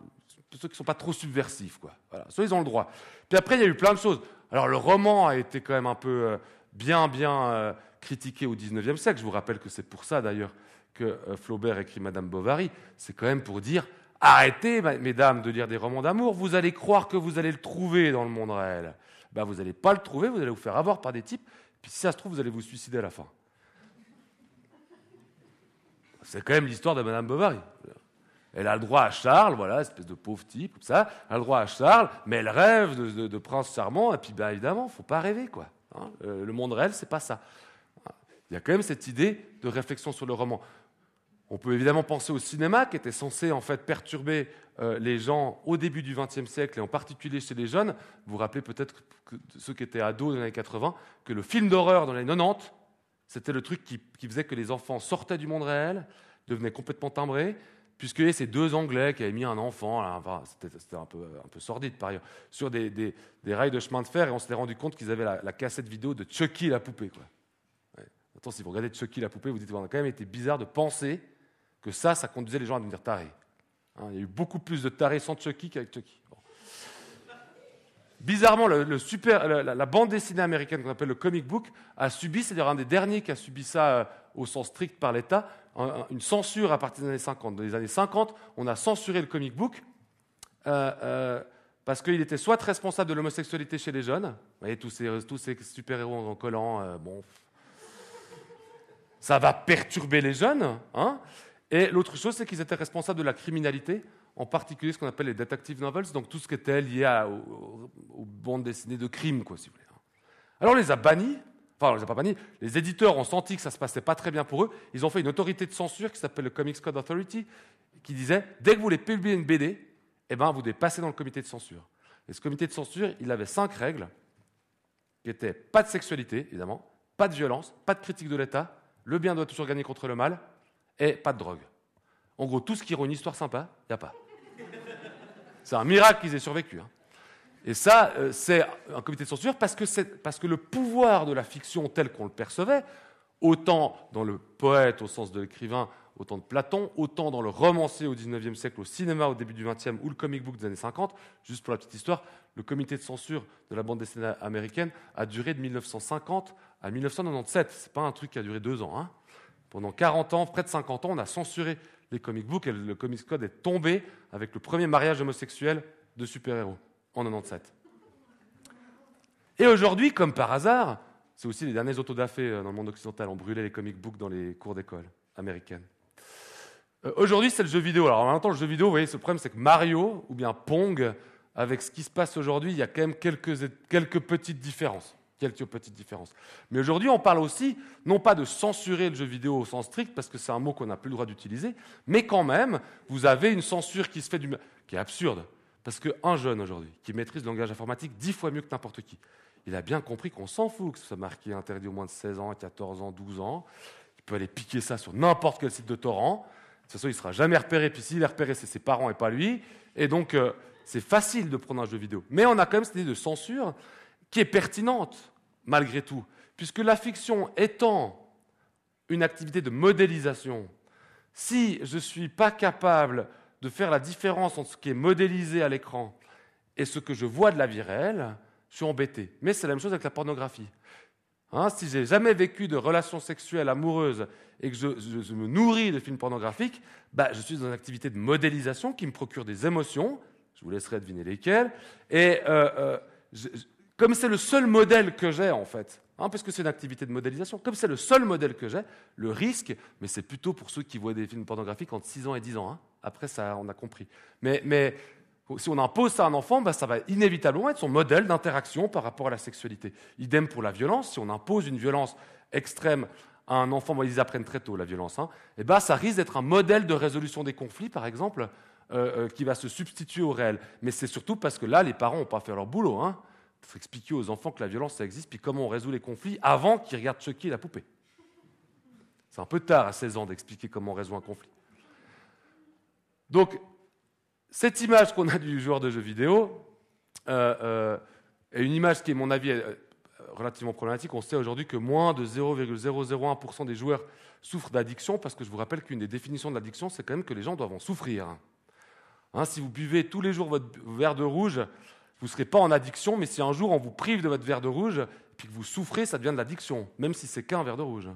ceux qui ne sont pas trop subversifs, quoi. Ils ont le droit. Puis après, il y a eu plein de choses. Alors, le roman a été quand même un peu euh, bien, bien euh, critiqué au XIXe siècle. Je vous rappelle que c'est pour ça, d'ailleurs, que euh, Flaubert écrit Madame Bovary. C'est quand même pour dire Arrêtez, mesdames, de lire des romans d'amour. Vous allez croire que vous allez le trouver dans le monde réel. Ben, vous n'allez pas le trouver, vous allez vous faire avoir par des types, puis si ça se trouve, vous allez vous suicider à la fin. C'est quand même l'histoire de Madame Bovary. Elle a le droit à Charles, voilà, espèce de pauvre type, comme ça. Elle a le droit à Charles, mais elle rêve de, prince charmant, et puis ben, évidemment, faut pas rêver, quoi. Hein. Euh, le monde réel, c'est pas ça. Il y a quand même cette idée de réflexion sur le roman. On peut évidemment penser au cinéma, qui était censé en fait perturber euh, les gens au début du XXe siècle, et en particulier chez les jeunes. Vous vous rappelez peut-être, ceux qui étaient ados dans les années 80, que le film d'horreur dans les années 90, c'était le truc qui, faisait que les enfants sortaient du monde réel, devenaient complètement timbrés, puisque ces deux Anglais qui avaient mis un enfant, c'était un peu, un peu, sordide par ailleurs, sur des, rails de chemin de fer, et on s'était rendu compte qu'ils avaient la, cassette vidéo de Chucky la poupée. Quoi. Attends, si vous regardez Chucky la poupée, vous dites, on a quand même été bizarre de penser que ça, ça conduisait les gens à devenir tarés. Hein, il y a eu beaucoup plus de tarés sans Chucky qu'avec Chucky. Bizarrement, la, bande dessinée américaine qu'on appelle le comic book a subi, c'est-à-dire un des derniers qui a subi ça euh, au sens strict par l'État, une censure à partir des années 50. Dans les années 50, on a censuré le comic book euh, euh, parce qu'il était soit responsable de l'homosexualité chez les jeunes, vous voyez, tous ces, tous ces super-héros en collant, bon, ça va perturber les jeunes, hein, et l'autre chose, c'est qu'ils étaient responsables de la criminalité, en particulier ce qu'on appelle les detective novels, donc tout ce qui était lié aux, bandes dessinées de crime, quoi, si vous voulez. Alors on les a bannis, enfin on les a pas bannis, les éditeurs ont senti que ça se passait pas très bien pour eux, ils ont fait une autorité de censure qui s'appelle le Comics Code Authority, qui disait, dès que vous voulez publier une BD, eh ben, vous devez passer dans le comité de censure. Et ce comité de censure, il avait cinq règles, qui étaient pas de sexualité, évidemment, pas de violence, pas de critique de l'État, le bien doit toujours gagner contre le mal, et pas de drogue. En gros, tout ce qui rend une histoire sympa, il n'y a pas. C'est un miracle qu'ils aient survécu. Hein. Et ça, euh, c'est un comité de censure parce que, le pouvoir de la fiction tel qu'on le percevait, autant dans le poète au sens de l'écrivain, autant de Platon, autant dans le romancier au XIXe siècle, au cinéma au début du XXe ou le comic book des années 50. Juste pour la petite histoire, le comité de censure de la bande dessinée américaine a duré de 1950 à 1997. Ce n'est pas un truc qui a duré deux ans. Hein. Pendant 40 ans, près de 50 ans, on a censuré les comic books et le Comics Code est tombé avec le premier mariage homosexuel de super-héros en 97. Et aujourd'hui, comme par hasard, c'est aussi les derniers autodafés euh, dans le monde occidental ont brûlé les comic books dans les cours d'école américaines. Euh, aujourd'hui, c'est le jeu vidéo. Alors, en même temps, le jeu vidéo, vous voyez, ce problème, c'est que Mario ou bien Pong, avec ce qui se passe aujourd'hui, il y a quand même quelques, quelques petites différences quelques petites différences. Mais aujourd'hui, on parle aussi, non pas de censurer le jeu vidéo au sens strict, parce que c'est un mot qu'on n'a plus le droit d'utiliser, mais quand même, vous avez une censure qui se fait du... qui est absurde. Parce qu'un jeune aujourd'hui, qui maîtrise le langage informatique dix fois mieux que n'importe qui, il a bien compris qu'on s'en fout que ce soit marqué interdit au moins de 16 ans, 14 ans, 12 ans. Il peut aller piquer ça sur n'importe quel site de torrent. De toute façon, il ne sera jamais repéré. Puis s'il est repéré, c'est ses parents et pas lui. Et donc, euh, c'est facile de prendre un jeu vidéo. Mais on a quand même cette idée de censure qui est pertinente malgré tout, puisque la fiction étant une activité de modélisation, si je ne suis pas capable de faire la différence entre ce qui est modélisé à l'écran et ce que je vois de la vie réelle, je suis embêté. Mais c'est la même chose avec la pornographie. Hein, si j'ai jamais vécu de relations sexuelles amoureuses et que je, me nourris de films pornographiques, bah, je suis dans une activité de modélisation qui me procure des émotions. Je vous laisserai deviner lesquelles. Et euh, euh, comme c'est le seul modèle que j'ai en fait, hein, parce que c'est une activité de modélisation, comme c'est le seul modèle que j'ai, le risque, mais c'est plutôt pour ceux qui voient des films pornographiques entre 6 ans et 10 ans, hein. après ça on a compris. Mais, si on impose ça à un enfant, bah, ça va inévitablement être son modèle d'interaction par rapport à la sexualité. Idem pour la violence, si on impose une violence extrême à un enfant, ils apprennent très tôt la violence, hein, et bah, ça risque d'être un modèle de résolution des conflits, par exemple, euh, euh, qui va se substituer au réel. Mais c'est surtout parce que là, les parents n'ont pas fait leur boulot. Hein. Faut expliquer aux enfants que la violence, ça existe, puis comment on résout les conflits avant qu'ils regardent Chucky et la poupée. C'est un peu tard à 16 ans d'expliquer comment on résout un conflit. Donc, cette image qu'on a du joueur de jeux vidéo euh, est une image qui, à mon avis, relativement problématique. On sait aujourd'hui que moins de 0,001% des joueurs souffrent d'addiction, parce que je vous rappelle qu'une des définitions de l'addiction, c'est quand même que les gens doivent en souffrir. Hein, si vous buvez tous les jours votre verre de rouge, vous ne serez pas en addiction, mais si un jour on vous prive de votre verre de rouge, puis que vous souffrez, ça devient de l'addiction, même si c'est qu'un verre de rouge.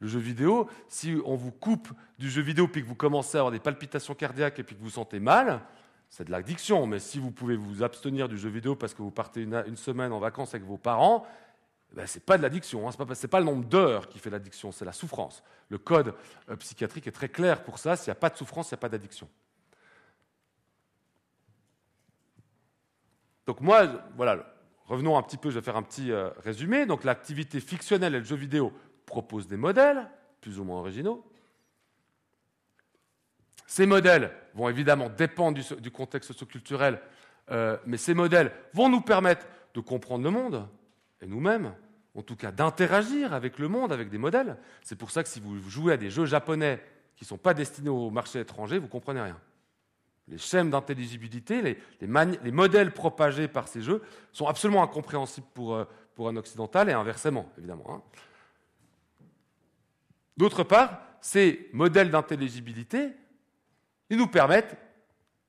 Le jeu vidéo, si on vous coupe du jeu vidéo, puis que vous commencez à avoir des palpitations cardiaques et puis que vous vous sentez mal, c'est de l'addiction, mais si vous pouvez vous abstenir du jeu vidéo parce que vous partez une, semaine en vacances avec vos parents, ben, ce n'est pas de l'addiction. Hein. Ce n'est pas, le nombre d'heures qui fait l'addiction, c'est la souffrance. Le code euh, psychiatrique est très clair pour ça. S'il n'y a pas de souffrance, il n'y a pas d'addiction. Donc moi, voilà, revenons un petit peu, je vais faire un petit euh, résumé. Donc l'activité fictionnelle et le jeu vidéo proposent des modèles, plus ou moins originaux. Ces modèles vont évidemment dépendre du, contexte socioculturel, euh, mais ces modèles vont nous permettre de comprendre le monde, et nous-mêmes, en tout cas d'interagir avec le monde, avec des modèles. C'est pour ça que si vous jouez à des jeux japonais qui ne sont pas destinés au marché étranger, vous ne comprenez rien. Les schèmes d'intelligibilité, les, modèles propagés par ces jeux sont absolument incompréhensibles pour, euh, un occidental et inversement, évidemment. Hein. D'autre part, ces modèles d'intelligibilité ils nous permettent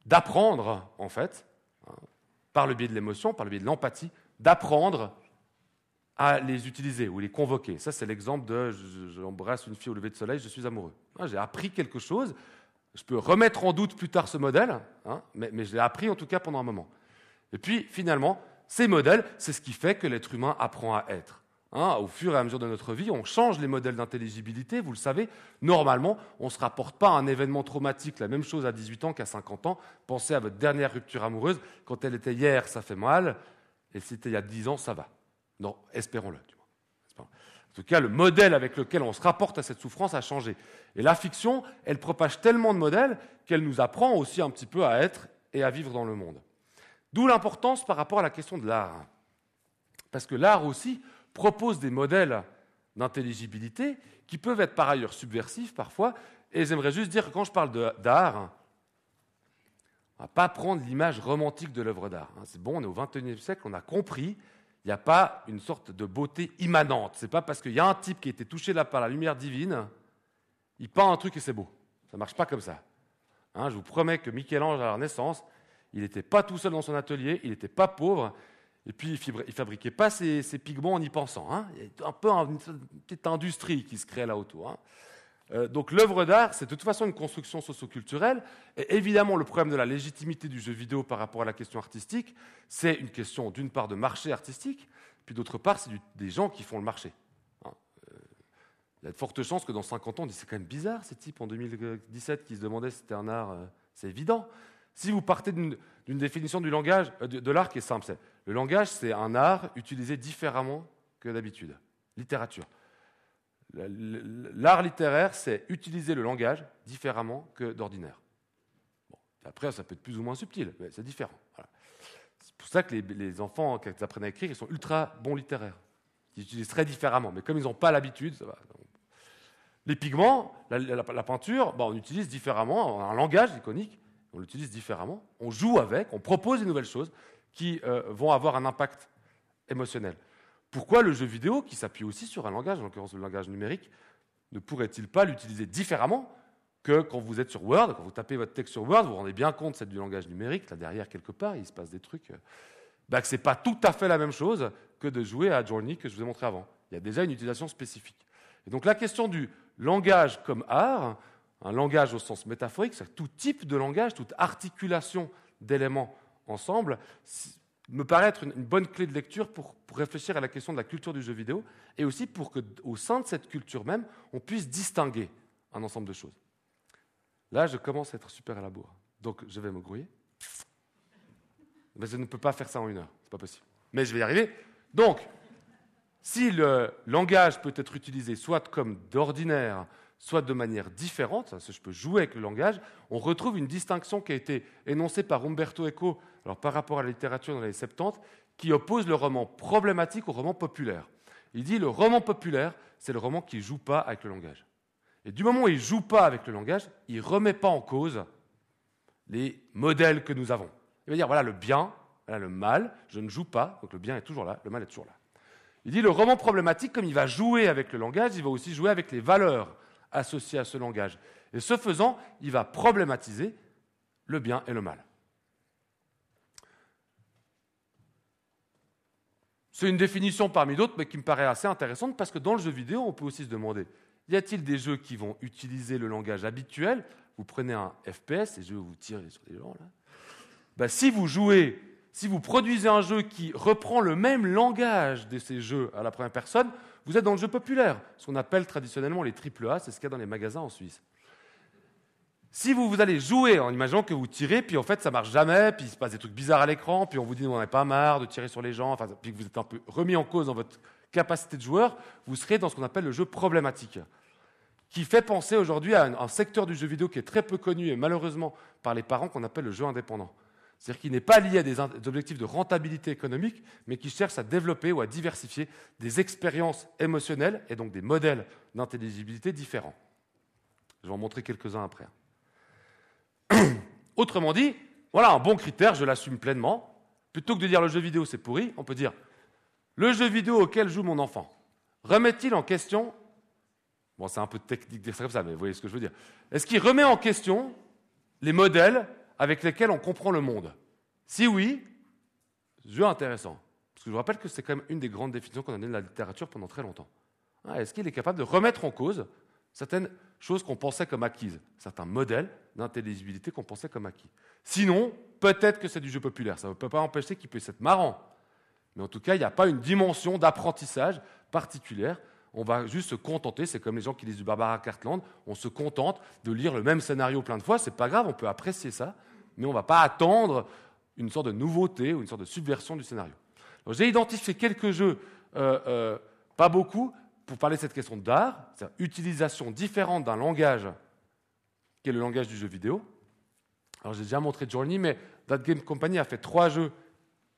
d'apprendre, en fait, hein, par le biais de l'émotion, par le biais de l'empathie, d'apprendre à les utiliser ou les convoquer. Ça, c'est l'exemple de j'embrasse une fille au lever de soleil, je suis amoureux. J'ai appris quelque chose. Je peux remettre en doute plus tard ce modèle, hein, mais, je l'ai appris en tout cas pendant un moment. Et puis, finalement, ces modèles, c'est ce qui fait que l'être humain apprend à être. Hein, au fur et à mesure de notre vie, on change les modèles d'intelligibilité, vous le savez. Normalement, on ne se rapporte pas à un événement traumatique, la même chose à 18 ans qu'à 50 ans. Pensez à votre dernière rupture amoureuse. Quand elle était hier, ça fait mal, et si c'était il y a 10 ans, ça va. Non, espérons-le. En tout cas, le modèle avec lequel on se rapporte à cette souffrance a changé. Et la fiction, elle propage tellement de modèles qu'elle nous apprend aussi un petit peu à être et à vivre dans le monde. D'où l'importance par rapport à la question de l'art. Parce que l'art aussi propose des modèles d'intelligibilité qui peuvent être par ailleurs subversifs parfois. Et j'aimerais juste dire que quand je parle d'art, on ne va pas prendre l'image romantique de l'œuvre d'art. Hein. C'est bon, on est au XXIe siècle, on a compris, il n'y a pas une sorte de beauté immanente. Ce n'est pas parce qu'il y a un type qui a été touché là par la lumière divine, il peint un truc et c'est beau. Ça ne marche pas comme ça. Hein, je vous promets que Michel-Ange, à la Renaissance, il n'était pas tout seul dans son atelier, il n'était pas pauvre, et puis, il ne fabriquait pas ses, pigments en y pensant. Hein. Il y a un peu une petite industrie qui se crée là autour. Hein. Euh, donc l'œuvre d'art, c'est de toute façon une construction socioculturelle. Et évidemment, le problème de la légitimité du jeu vidéo par rapport à la question artistique, c'est une question d'une part de marché artistique, puis d'autre part, c'est des gens qui font le marché. Hein. Euh, il y a de fortes chances que dans 50 ans, on dit c'est quand même bizarre ces types en 2017 qui se demandaient si c'était un art. Euh, c'est évident. Si vous partez d'une définition du langage, de l'art qui est simple, c'est le langage, c'est un art utilisé différemment que d'habitude. Littérature. L'art littéraire, c'est utiliser le langage différemment que d'ordinaire. après, ça peut être plus ou moins subtil, mais c'est différent. C'est pour ça que les, enfants, quand ils apprennent à écrire, ils sont ultra bons littéraires. Ils utilisent très différemment, mais comme ils n'ont pas l'habitude, ça va. Les pigments, la, peinture, on utilise différemment un langage iconique, on l'utilise différemment, on joue avec, on propose des nouvelles choses, qui euh, vont avoir un impact émotionnel. Pourquoi le jeu vidéo, qui s'appuie aussi sur un langage, en l'occurrence le langage numérique, ne pourrait-il pas l'utiliser différemment que quand vous êtes sur Word, quand vous tapez votre texte sur Word, vous vous rendez bien compte, c'est du langage numérique, là derrière quelque part, il se passe des trucs, euh, bah, que ce n'est pas tout à fait la même chose que de jouer à Journey que je vous ai montré avant. Il y a déjà une utilisation spécifique. Et donc la question du langage comme art, un langage au sens métaphorique, c'est tout type de langage, toute articulation d'éléments ensemble, me paraît être une, bonne clé de lecture pour, réfléchir à la question de la culture du jeu vidéo et aussi pour qu'au sein de cette culture même, on puisse distinguer un ensemble de choses. Là, je commence à être super à la bourre. Donc, je vais me grouiller. Mais je ne peux pas faire ça en une heure, c'est pas possible. Mais je vais y arriver. Donc, si le langage peut être utilisé soit comme d'ordinaire, soit de manière différente, je peux jouer avec le langage, on retrouve une distinction qui a été énoncée par Umberto Eco alors, par rapport à la littérature dans les 70, qui oppose le roman problématique au roman populaire. Il dit le roman populaire, c'est le roman qui ne joue pas avec le langage. Et du moment où il ne joue pas avec le langage, il ne remet pas en cause les modèles que nous avons. Il va dire voilà le bien, voilà le mal, je ne joue pas, donc le bien est toujours là, le mal est toujours là. Il dit le roman problématique, comme il va jouer avec le langage, il va aussi jouer avec les valeurs associées à ce langage. Et ce faisant, il va problématiser le bien et le mal. C'est une définition parmi d'autres, mais qui me paraît assez intéressante parce que dans le jeu vidéo, on peut aussi se demander y a-t-il des jeux qui vont utiliser le langage habituel? Vous prenez un FPS, les jeux où vous tirez sur des gens, là. Ben, si vous jouez, si vous produisez un jeu qui reprend le même langage de ces jeux à la première personne, vous êtes dans le jeu populaire, ce qu'on appelle traditionnellement les AAA, c'est ce qu'il y a dans les magasins en Suisse. Si vous, vous allez jouer en imaginant que vous tirez, puis en fait ça marche jamais, puis il se passe des trucs bizarres à l'écran, puis on vous dit on n'est pas marre de tirer sur les gens, puis que vous êtes un peu remis en cause dans votre capacité de joueur, vous serez dans ce qu'on appelle le jeu problématique, qui fait penser aujourd'hui à un, secteur du jeu vidéo qui est très peu connu et malheureusement par les parents qu'on appelle le jeu indépendant. C'est-à-dire qu'il n'est pas lié à des objectifs de rentabilité économique, mais qui cherche à développer ou à diversifier des expériences émotionnelles et donc des modèles d'intelligibilité différents. Je vais en montrer quelques-uns après. Autrement dit, voilà un bon critère, je l'assume pleinement. Plutôt que de dire le jeu vidéo c'est pourri, on peut dire le jeu vidéo auquel joue mon enfant remet-il en question Bon, c'est un peu technique de dire ça comme ça, mais vous voyez ce que je veux dire. Est-ce qu'il remet en question les modèles avec lesquels on comprend le monde Si oui, jeu intéressant. Parce que je vous rappelle que c'est quand même une des grandes définitions qu'on a données de la littérature pendant très longtemps. Ah, est-ce qu'il est capable de remettre en cause certaines choses qu'on pensait comme acquises, certains modèles d'intelligibilité qu'on pensait comme acquis? Sinon, peut-être que c'est du jeu populaire. Ça ne peut pas empêcher qu'il puisse être marrant. Mais en tout cas, il n'y a pas une dimension d'apprentissage particulière. On va juste se contenter, c'est comme les gens qui lisent du Barbara Cartland, on se contente de lire le même scénario plein de fois, c'est pas grave, on peut apprécier ça, mais on ne va pas attendre une sorte de nouveauté ou une sorte de subversion du scénario. J'ai identifié quelques jeux, euh, euh, pas beaucoup, pour parler de cette question d'art, c'est-à-dire utilisation différente d'un langage qui est le langage du jeu vidéo. Alors j'ai déjà montré Journey, mais That Game Company a fait trois jeux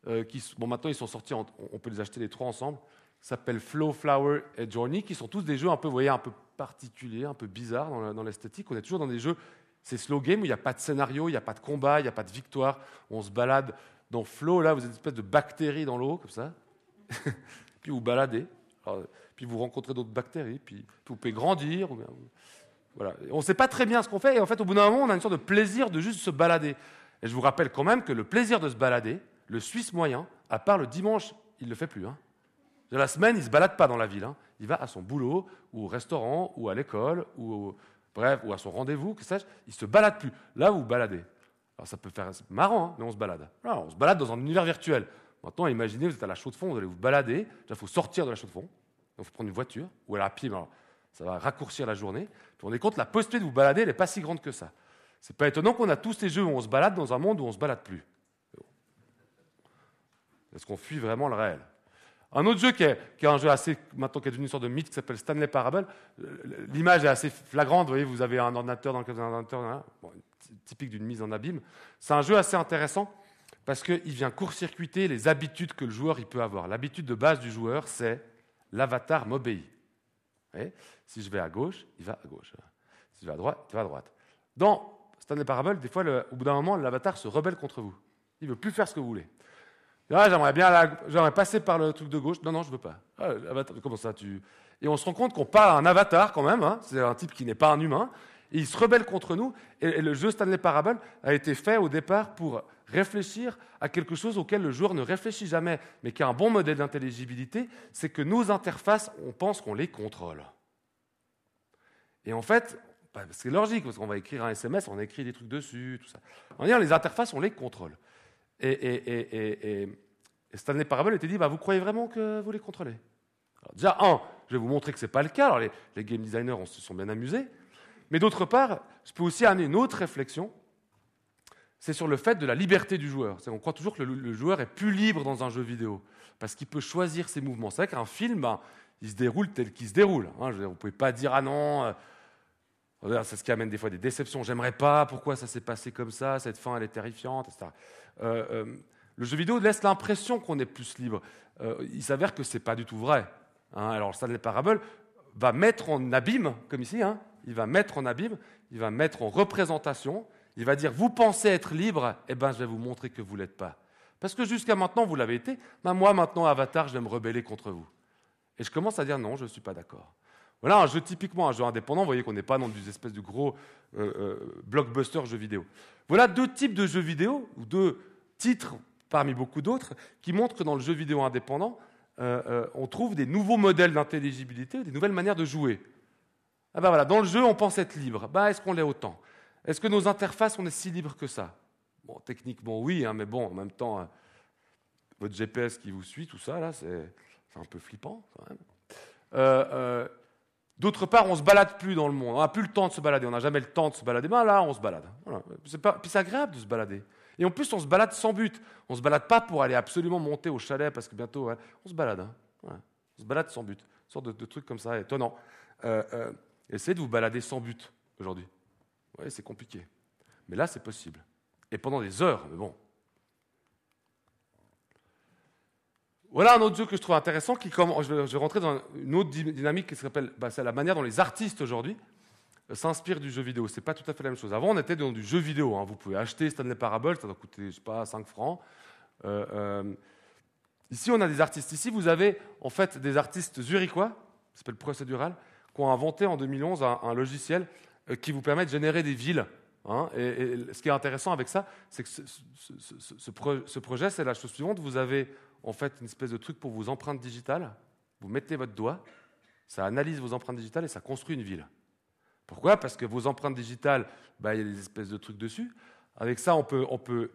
euh, qui, bon maintenant ils sont sortis, on peut les acheter les trois ensemble. S'appellent Flow, Flower et Journey, qui sont tous des jeux un peu, vous voyez, un peu particuliers, un peu bizarres dans l'esthétique. On est toujours dans des jeux, c'est slow game où il n'y a pas de scénario, il n'y a pas de combat, il n'y a pas de victoire. On se balade dans Flow, là, vous êtes une espèce de bactéries dans l'eau, comme ça. Puis vous baladez puis vous rencontrez d'autres bactéries, puis vous pouvez grandir. Voilà. On ne sait pas très bien ce qu'on fait, et en fait, au bout d'un moment, on a une sorte de plaisir de juste se balader. Et je vous rappelle quand même que le plaisir de se balader, le Suisse moyen, à part le dimanche, il ne le fait plus. Hein. La semaine, il ne se balade pas dans la ville. Hein. Il va à son boulot, ou au restaurant, ou à l'école, ou, bref, ou à son rendez-vous, que sais-je. Il ne se balade plus. Là, vous vous baladez. Alors ça peut faire marrant, hein, mais on se balade. on se balade dans un univers virtuel. Maintenant, imaginez, vous êtes à la chaux de fond, vous allez vous balader. Il faut sortir de la chaux de fond. Il faut prendre une voiture ou aller à pied. ça va raccourcir la journée. Puis on est compte, la possibilité de vous balader, elle n'est pas si grande que ça. C'est pas étonnant qu'on a tous ces jeux où on se balade dans un monde où on ne se balade plus. Est-ce qu'on fuit vraiment le réel? Un autre jeu qui est, un jeu assez, maintenant qui est devenu une sorte de mythe, qui s'appelle Stanley Parable. L'image est assez flagrante. Vous voyez, vous avez un ordinateur dans lequel vous avez un ordinateur, typique d'une mise en abîme. C'est un jeu assez intéressant parce qu'il vient court-circuiter les habitudes que le joueur peut avoir. L'habitude de base du joueur, c'est l'avatar m'obéit. Si je vais à gauche, il va à gauche. Si je vais à droite, il va à droite. Dans Stanley Parable, des fois, au bout d'un moment, l'avatar se rebelle contre vous. Il ne veut plus faire ce que vous voulez. Ah, j'aimerais bien j'aimerais passer par le truc de gauche. Non, non, je veux pas. Ah, comment ça tu... Et on se rend compte qu'on parle à un avatar quand même. Hein. C'est un type qui n'est pas un humain. Et il se rebelle contre nous. Et, le jeu Stanley Parable a été fait au départ pour réfléchir à quelque chose auquel le joueur ne réfléchit jamais, mais qui a un bon modèle d'intelligibilité, c'est que nos interfaces, on pense qu'on les contrôle. Et en fait, bah, c'est logique, parce qu'on va écrire un SMS, on écrit des trucs dessus, tout ça. En dire, les interfaces, on les contrôle. Et, Et Stanley Parable était dit, bah, vous croyez vraiment que vous les contrôlez? Alors, Déjà, un, je vais vous montrer que ce n'est pas le cas. Alors, les, game designers se sont bien amusés. Mais d'autre part, je peux aussi amener une autre réflexion. C'est sur le fait de la liberté du joueur. On croit toujours que le, joueur est plus libre dans un jeu vidéo parce qu'il peut choisir ses mouvements. C'est vrai qu'un film, ben, il se déroule tel qu'il se déroule. Hein. vous ne pouvez pas dire ah non. C'est ce qui amène des fois des déceptions. J'aimerais pas. Pourquoi ça s'est passé comme ça Cette fin, elle est terrifiante, etc. Euh, euh, le jeu vidéo laisse l'impression qu'on est plus libre. Euh, il s'avère que ce n'est pas du tout vrai. Hein. Alors, Stanley Parable va mettre en abîme, comme ici, hein, il va mettre en abîme, il va mettre en représentation, il va dire Vous pensez être libre Eh bien, je vais vous montrer que vous ne l'êtes pas. Parce que jusqu'à maintenant, vous l'avez été. Ben, moi, maintenant, Avatar, je vais me rebeller contre vous. Et je commence à dire Non, je ne suis pas d'accord. Voilà un jeu typiquement un jeu indépendant. Vous voyez qu'on n'est pas dans des espèces de gros euh, euh, blockbuster jeux vidéo. Voilà deux types de jeux vidéo, ou deux titres parmi beaucoup d'autres, qui montrent que dans le jeu vidéo indépendant, euh, euh, on trouve des nouveaux modèles d'intelligibilité, des nouvelles manières de jouer. Ah ben voilà, dans le jeu, on pense être libre. Bah, Est-ce qu'on l'est autant? Est-ce que nos interfaces, on est si libre que ça? Techniquement, oui, hein, mais bon, en même temps, euh, votre GPS qui vous suit, tout ça, là, c'est un peu flippant quand même. D'autre part, on se balade plus dans le monde. On n'a plus le temps de se balader. On n'a jamais le temps de se balader. Ben là, on se balade. Voilà. Puis c'est agréable de se balader. Et en plus, on se balade sans but. On ne se balade pas pour aller absolument monter au chalet parce que bientôt, on se balade. Hein. On se balade sans but. Une sorte de, truc comme ça, étonnant. Euh, euh, essayez de vous balader sans but aujourd'hui. Oui, c'est compliqué. Mais là, c'est possible. Et pendant des heures, mais bon. Voilà un autre jeu que je trouve intéressant. Qui, comme, je, vais, rentrer dans une autre dynamique qui s'appelle bah, c'est la manière dont les artistes aujourd'hui s'inspire du jeu vidéo. Ce n'est pas tout à fait la même chose. Avant, on était dans du jeu vidéo. Hein. Vous pouvez acheter Stanley Parable, ça doit coûter, je sais pas, 5 francs. Euh, euh, ici, on a des artistes. Ici, vous avez en fait des artistes zurichois, ça s'appelle Procédural, qui ont inventé en 2011 un, logiciel euh, qui vous permet de générer des villes. Hein. Et, ce qui est intéressant avec ça, c'est que ce, ce projet, c'est la chose suivante. Vous avez en fait une espèce de truc pour vos empreintes digitales. Vous mettez votre doigt, ça analyse vos empreintes digitales et ça construit une ville. Pourquoi? Parce que vos empreintes digitales, bah, il y a des espèces de trucs dessus. Avec ça, on peut, on peut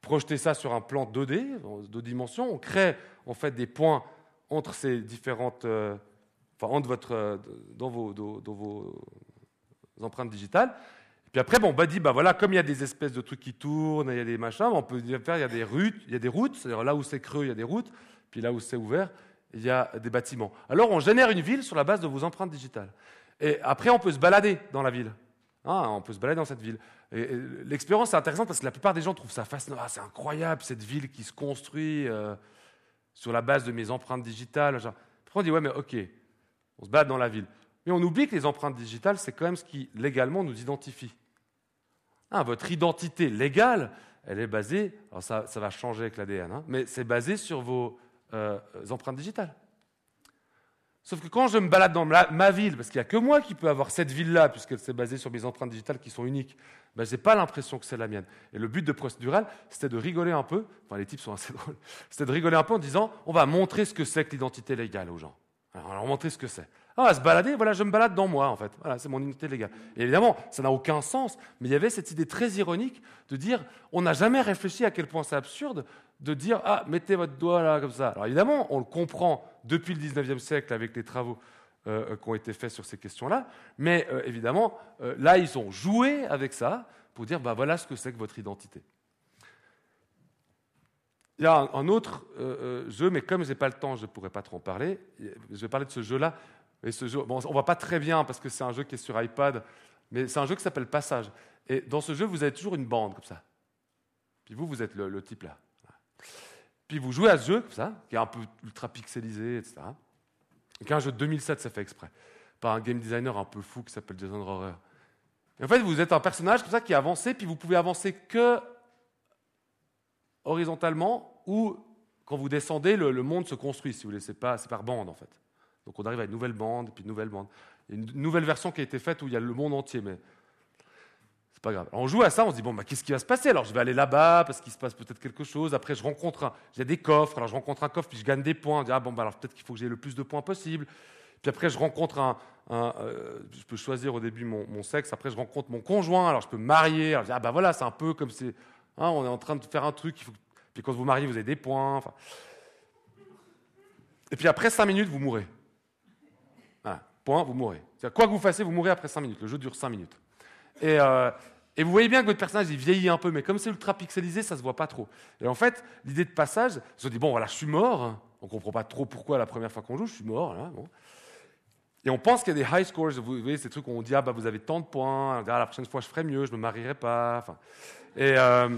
projeter ça sur un plan 2D, deux dimensions. On crée en fait des points entre ces différentes, euh, enfin entre votre, euh, dans, vos, dans, vos, empreintes digitales. Puis après, bon, bah dit, bah voilà, comme il y a des espèces de trucs qui tournent, il y a des machins, on peut faire, il y a des routes, il y a des routes, c'est-à-dire là où c'est creux, il y a des routes, puis là où c'est ouvert, il y a des bâtiments. Alors on génère une ville sur la base de vos empreintes digitales. Et après, on peut se balader dans la ville. Ah, on peut se balader dans cette ville. L'expérience est intéressante parce que la plupart des gens trouvent ça fascinant. Ah, c'est incroyable cette ville qui se construit euh, sur la base de mes empreintes digitales. Après, on dit ouais, mais ok, on se balade dans la ville. Mais on oublie que les empreintes digitales, c'est quand même ce qui légalement nous identifie. Ah, votre identité légale, elle est basée, alors ça, va changer avec l'ADN, hein, mais c'est basé sur vos euh, empreintes digitales. Sauf que quand je me balade dans ma, ville, parce qu'il n'y a que moi qui peux avoir cette ville-là, puisqu'elle s'est basée sur mes empreintes digitales qui sont uniques, ben, je n'ai pas l'impression que c'est la mienne. Et le but de Procédural, c'était de rigoler un peu, enfin les types sont assez drôles, c'était de rigoler un peu en disant on va montrer ce que c'est que l'identité légale aux gens. On va leur montrer ce que c'est. Ah, se balader, voilà, je me balade dans moi, en fait. Voilà, c'est mon identité légale. Et évidemment, ça n'a aucun sens, mais il y avait cette idée très ironique de dire on n'a jamais réfléchi à quel point c'est absurde de dire ah, mettez votre doigt là, comme ça. Alors évidemment, on le comprend depuis le 19e siècle avec les travaux euh, qui ont été faits sur ces questions-là. Mais euh, évidemment, euh, là, ils ont joué avec ça pour dire bah, voilà ce que c'est que votre identité. Il y a un, autre jeu, mais comme je n'ai pas le temps, je ne pourrais pas trop en parler. Je vais parler de ce jeu-là. On ne voit pas très bien parce que c'est un jeu qui est sur iPad, mais c'est un jeu qui s'appelle Passage. Et dans ce jeu, vous avez toujours une bande comme ça. Puis vous, vous êtes le type là. Puis vous jouez à ce jeu, ça, qui est un peu ultra pixelisé, etc. Et un jeu de 2007, ça fait exprès, par un game designer un peu fou qui s'appelle Jason Rohrer. Et en fait, vous êtes un personnage comme ça qui avance, puis vous pouvez avancer que horizontalement ou quand vous descendez, le, monde se construit, si vous voulez. C'est, c'est par bande, en fait. Donc on arrive à une nouvelle bande, puis une nouvelle bande. Il y a une nouvelle version qui a été faite où il y a le monde entier, mais pas grave. on joue à ça, on se dit, bon, bah, qu'est-ce qui va se passer? Alors, je vais aller là-bas parce qu'il se passe peut-être quelque chose. Après, je rencontre un. J'ai des coffres, alors je rencontre un coffre, puis je gagne des points. On dit, ah bon, bah, alors peut-être qu'il faut que j'ai le plus de points possible. Puis après, je rencontre un. Euh, je peux choisir au début mon, sexe. Après, je rencontre mon conjoint, alors je peux me marier. Alors, je dis, ah bah voilà, c'est un peu comme si. Hein, on est en train de faire un truc. Il. Puis quand vous mariez, vous avez des points. Et puis après 5 minutes, vous mourrez. Point, vous mourrez. Quoi que vous fassiez, vous mourrez après 5 minutes. Le jeu dure 5 minutes. Et, euh, et vous voyez bien que votre personnage il vieillit un peu, mais comme c'est ultra pixelisé, ça se voit pas trop. Et en fait, l'idée de passage, se dit bon voilà, je suis mort. On comprend pas trop pourquoi la première fois qu'on joue, je suis mort. Et on pense qu'il y a des high scores. Vous voyez ces trucs où on dit ah bah vous avez tant de points. Ah, la prochaine fois je ferai mieux, je me marierai pas. Enfin, et euh,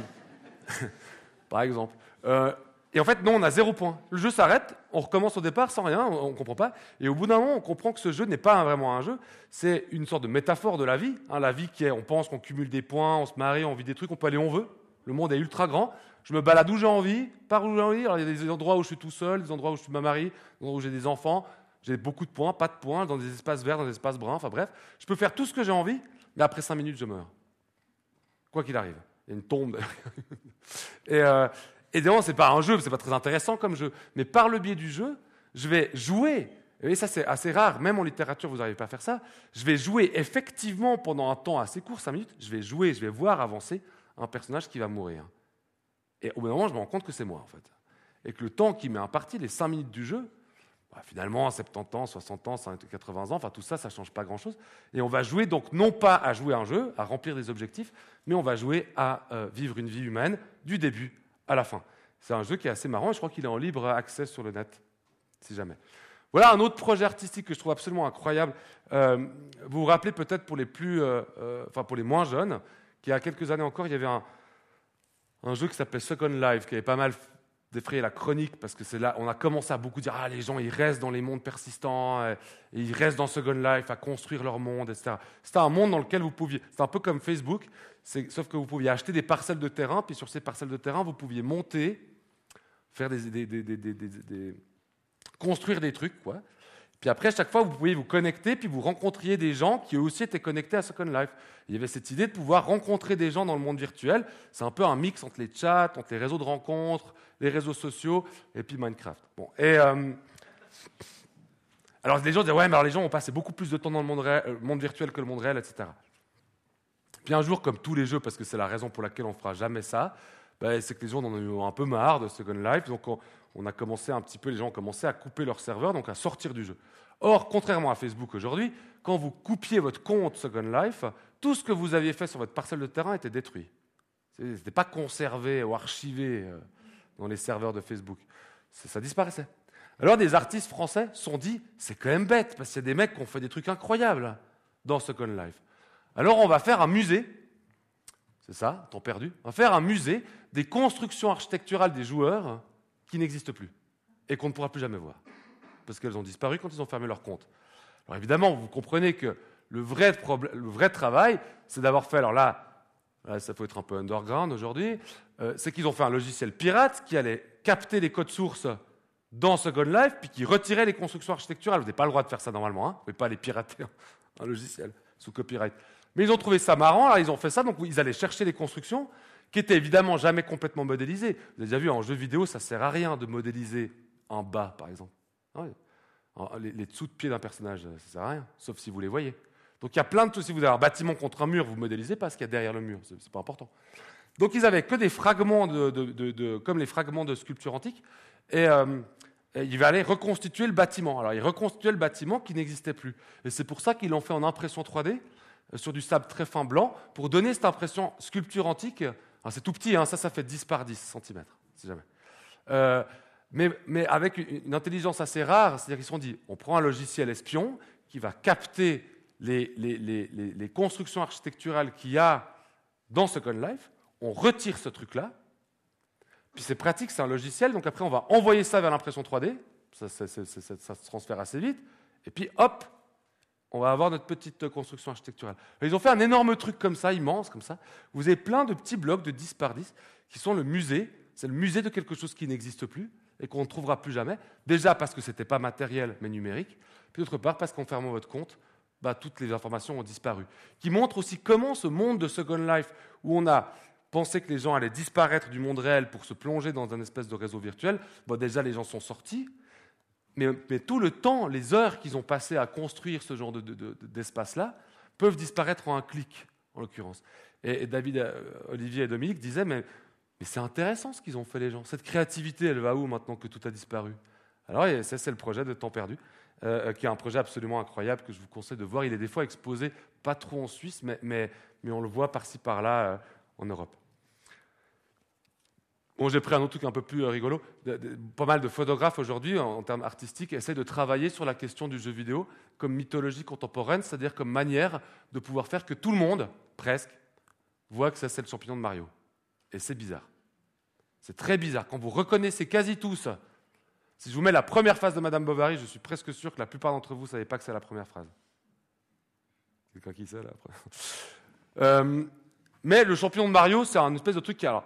par exemple. Euh, et en fait, non, on a zéro point. Le jeu s'arrête, on recommence au départ sans rien, on ne comprend pas. Et au bout d'un moment, on comprend que ce jeu n'est pas vraiment un jeu, c'est une sorte de métaphore de la vie. Hein, la vie qui est, on pense qu'on cumule des points, on se marie, on vit des trucs, on peut aller où on veut. Le monde est ultra grand. Je me balade où j'ai envie, par où j'ai envie. Alors, il y a des endroits où je suis tout seul, des endroits où je suis ma mari, des endroits où j'ai des enfants. J'ai beaucoup de points, pas de points, dans des espaces verts, dans des espaces bruns. Enfin bref, je peux faire tout ce que j'ai envie, mais après cinq minutes, je meurs. Quoi qu'il arrive. Il y a une tombe. et, euh, Évidemment, ce n'est pas un jeu, ce n'est pas très intéressant comme jeu, mais par le biais du jeu, je vais jouer. Et ça, c'est assez rare, même en littérature, vous n'arrivez pas à faire ça. Je vais jouer effectivement pendant un temps assez court, 5 minutes, je vais jouer, je vais voir avancer un personnage qui va mourir. Et au bout d'un moment, je me rends compte que c'est moi, en fait. Et que le temps qui m'est imparti, les 5 minutes du jeu, finalement, 70 ans, 60 ans, 80 ans, enfin tout ça, ça ne change pas grand-chose. Et on va jouer donc non pas à jouer un jeu, à remplir des objectifs, mais on va jouer à euh, vivre une vie humaine du début à la fin. C'est un jeu qui est assez marrant je crois qu'il est en libre accès sur le net, si jamais. Voilà un autre projet artistique que je trouve absolument incroyable. Euh, vous vous rappelez peut-être pour les plus, euh, enfin pour les moins jeunes, qu'il y a quelques années encore, il y avait un jeu qui s'appelait Second Life, qui avait pas mal défrayé la chronique parce que c'est là, on a commencé à beaucoup dire ah les gens ils restent dans les mondes persistants, et, ils restent dans Second Life à construire leur monde, etc. C'était un monde dans lequel vous pouviez, c'est un peu comme Facebook, sauf que vous pouviez acheter des parcelles de terrain, puis sur ces parcelles de terrain vous pouviez monter faire des, construire des trucs, quoi. Puis après, chaque fois, vous pouviez vous connecter, puis vous rencontriez des gens qui eux aussi étaient connectés à Second Life. Il y avait cette idée de pouvoir rencontrer des gens dans le monde virtuel. C'est un peu un mix entre les chats, entre les réseaux de rencontres, les réseaux sociaux, et puis Minecraft. Bon, et euh, alors les gens disaient ouais, mais alors les gens ont passé beaucoup plus de temps dans le monde, euh, virtuel que le monde réel, etc. Puis un jour, comme tous les jeux, parce que c'est la raison pour laquelle on ne fera jamais ça, bah, c'est que les gens en ont eu un peu marre de Second Life. Donc on, a commencé un petit peu, les gens ont commencé à couper leur serveur, donc à sortir du jeu. Or, contrairement à Facebook aujourd'hui, quand vous coupiez votre compte Second Life, tout ce que vous aviez fait sur votre parcelle de terrain était détruit. Ce n'était pas conservé ou archivé euh, dans les serveurs de Facebook. Ça disparaissait. Alors des artistes français sont dit, c'est quand même bête, parce qu'il y a des mecs qui ont fait des trucs incroyables dans Second Life. Alors on va faire un musée c'est ça, temps perdu, on va faire un musée des constructions architecturales des joueurs qui n'existent plus et qu'on ne pourra plus jamais voir, parce qu'elles ont disparu quand ils ont fermé leur compte. Alors évidemment, vous comprenez que le vrai, le vrai travail, c'est d'avoir fait, alors là, ça peut être un peu underground aujourd'hui, euh, c'est qu'ils ont fait un logiciel pirate qui allait capter les codes sources dans Second Life, puis qui retirait les constructions architecturales. Vous n'avez pas le droit de faire ça normalement, hein. vous ne pouvez pas les pirater un logiciel sous copyright. Mais ils ont trouvé ça marrant, ils ont fait ça, donc ils allaient chercher les constructions, qui étaient évidemment jamais complètement modélisées. Vous avez déjà vu, en jeu vidéo, ça ne sert à rien de modéliser un bas, par exemple. Ah les, dessous de pied d'un personnage, ça ne sert à rien, sauf si vous les voyez. Donc il y a plein de. Si vous avez un bâtiment contre un mur, vous ne modélisez pas ce qu'il y a derrière le mur, ce n'est pas important. Donc ils avaient que des fragments, de, comme les fragments de sculpture antique, et, euh, et ils allaient reconstituer le bâtiment. Alors ils reconstituaient le bâtiment qui n'existait plus. Et c'est pour ça qu'ils l'ont fait en impression 3D, euh, sur du sable très fin blanc pour donner cette impression sculpture antique. C'est tout petit, hein, ça, ça fait 10 par 10 cm, si jamais. Euh, mais, avec une intelligence assez rare, c'est-à-dire qu'ils se sont dit, on prend un logiciel espion qui va capter les, constructions architecturales qu'il y a dans Second Life, on retire ce truc-là, puis c'est pratique, c'est un logiciel, donc après on va envoyer ça vers l'impression 3D, ça, ça, se transfère assez vite, et puis hop, on va avoir notre petite construction architecturale. Ils ont fait un énorme truc comme ça, immense comme ça. Vous avez plein de petits blocs de 10 par 10 qui sont le musée. C'est le musée de quelque chose qui n'existe plus et qu'on ne trouvera plus jamais. Déjà parce que ce n'était pas matériel mais numérique. Puis d'autre part parce qu'en fermant votre compte, bah, toutes les informations ont disparu. Qui montre aussi comment ce monde de Second Life, où on a pensé que les gens allaient disparaître du monde réel pour se plonger dans un espèce de réseau virtuel, bah, déjà les gens sont sortis, mais, tout le temps, les heures qu'ils ont passées à construire ce genre d'espace-là peuvent disparaître en un clic, en l'occurrence. Et, David, euh, Olivier et Dominique disaient, mais, c'est intéressant ce qu'ils ont fait les gens. Cette créativité, elle va où maintenant que tout a disparu? Alors, c'est le projet de Temps perdu, qui est un projet absolument incroyable que je vous conseille de voir. Il est des fois exposé, pas trop en Suisse, mais, on le voit par-ci, par-là en Europe. Bon, j'ai pris un autre truc un peu plus rigolo. pas mal de photographes aujourd'hui, en, termes artistiques, essaient de travailler sur la question du jeu vidéo comme mythologie contemporaine, c'est-à-dire comme manière de pouvoir faire que tout le monde, presque, voit que ça c'est le champignon de Mario. Et c'est bizarre. C'est très bizarre. Quand vous reconnaissez quasi tous, si je vous mets la première phrase de Madame Bovary, je suis presque sûr que la plupart d'entre vous ne savez pas que c'est la première phrase. Quelqu'un qui sait là euh, Mais le champignon de Mario, c'est un espèce de truc qui. Alors,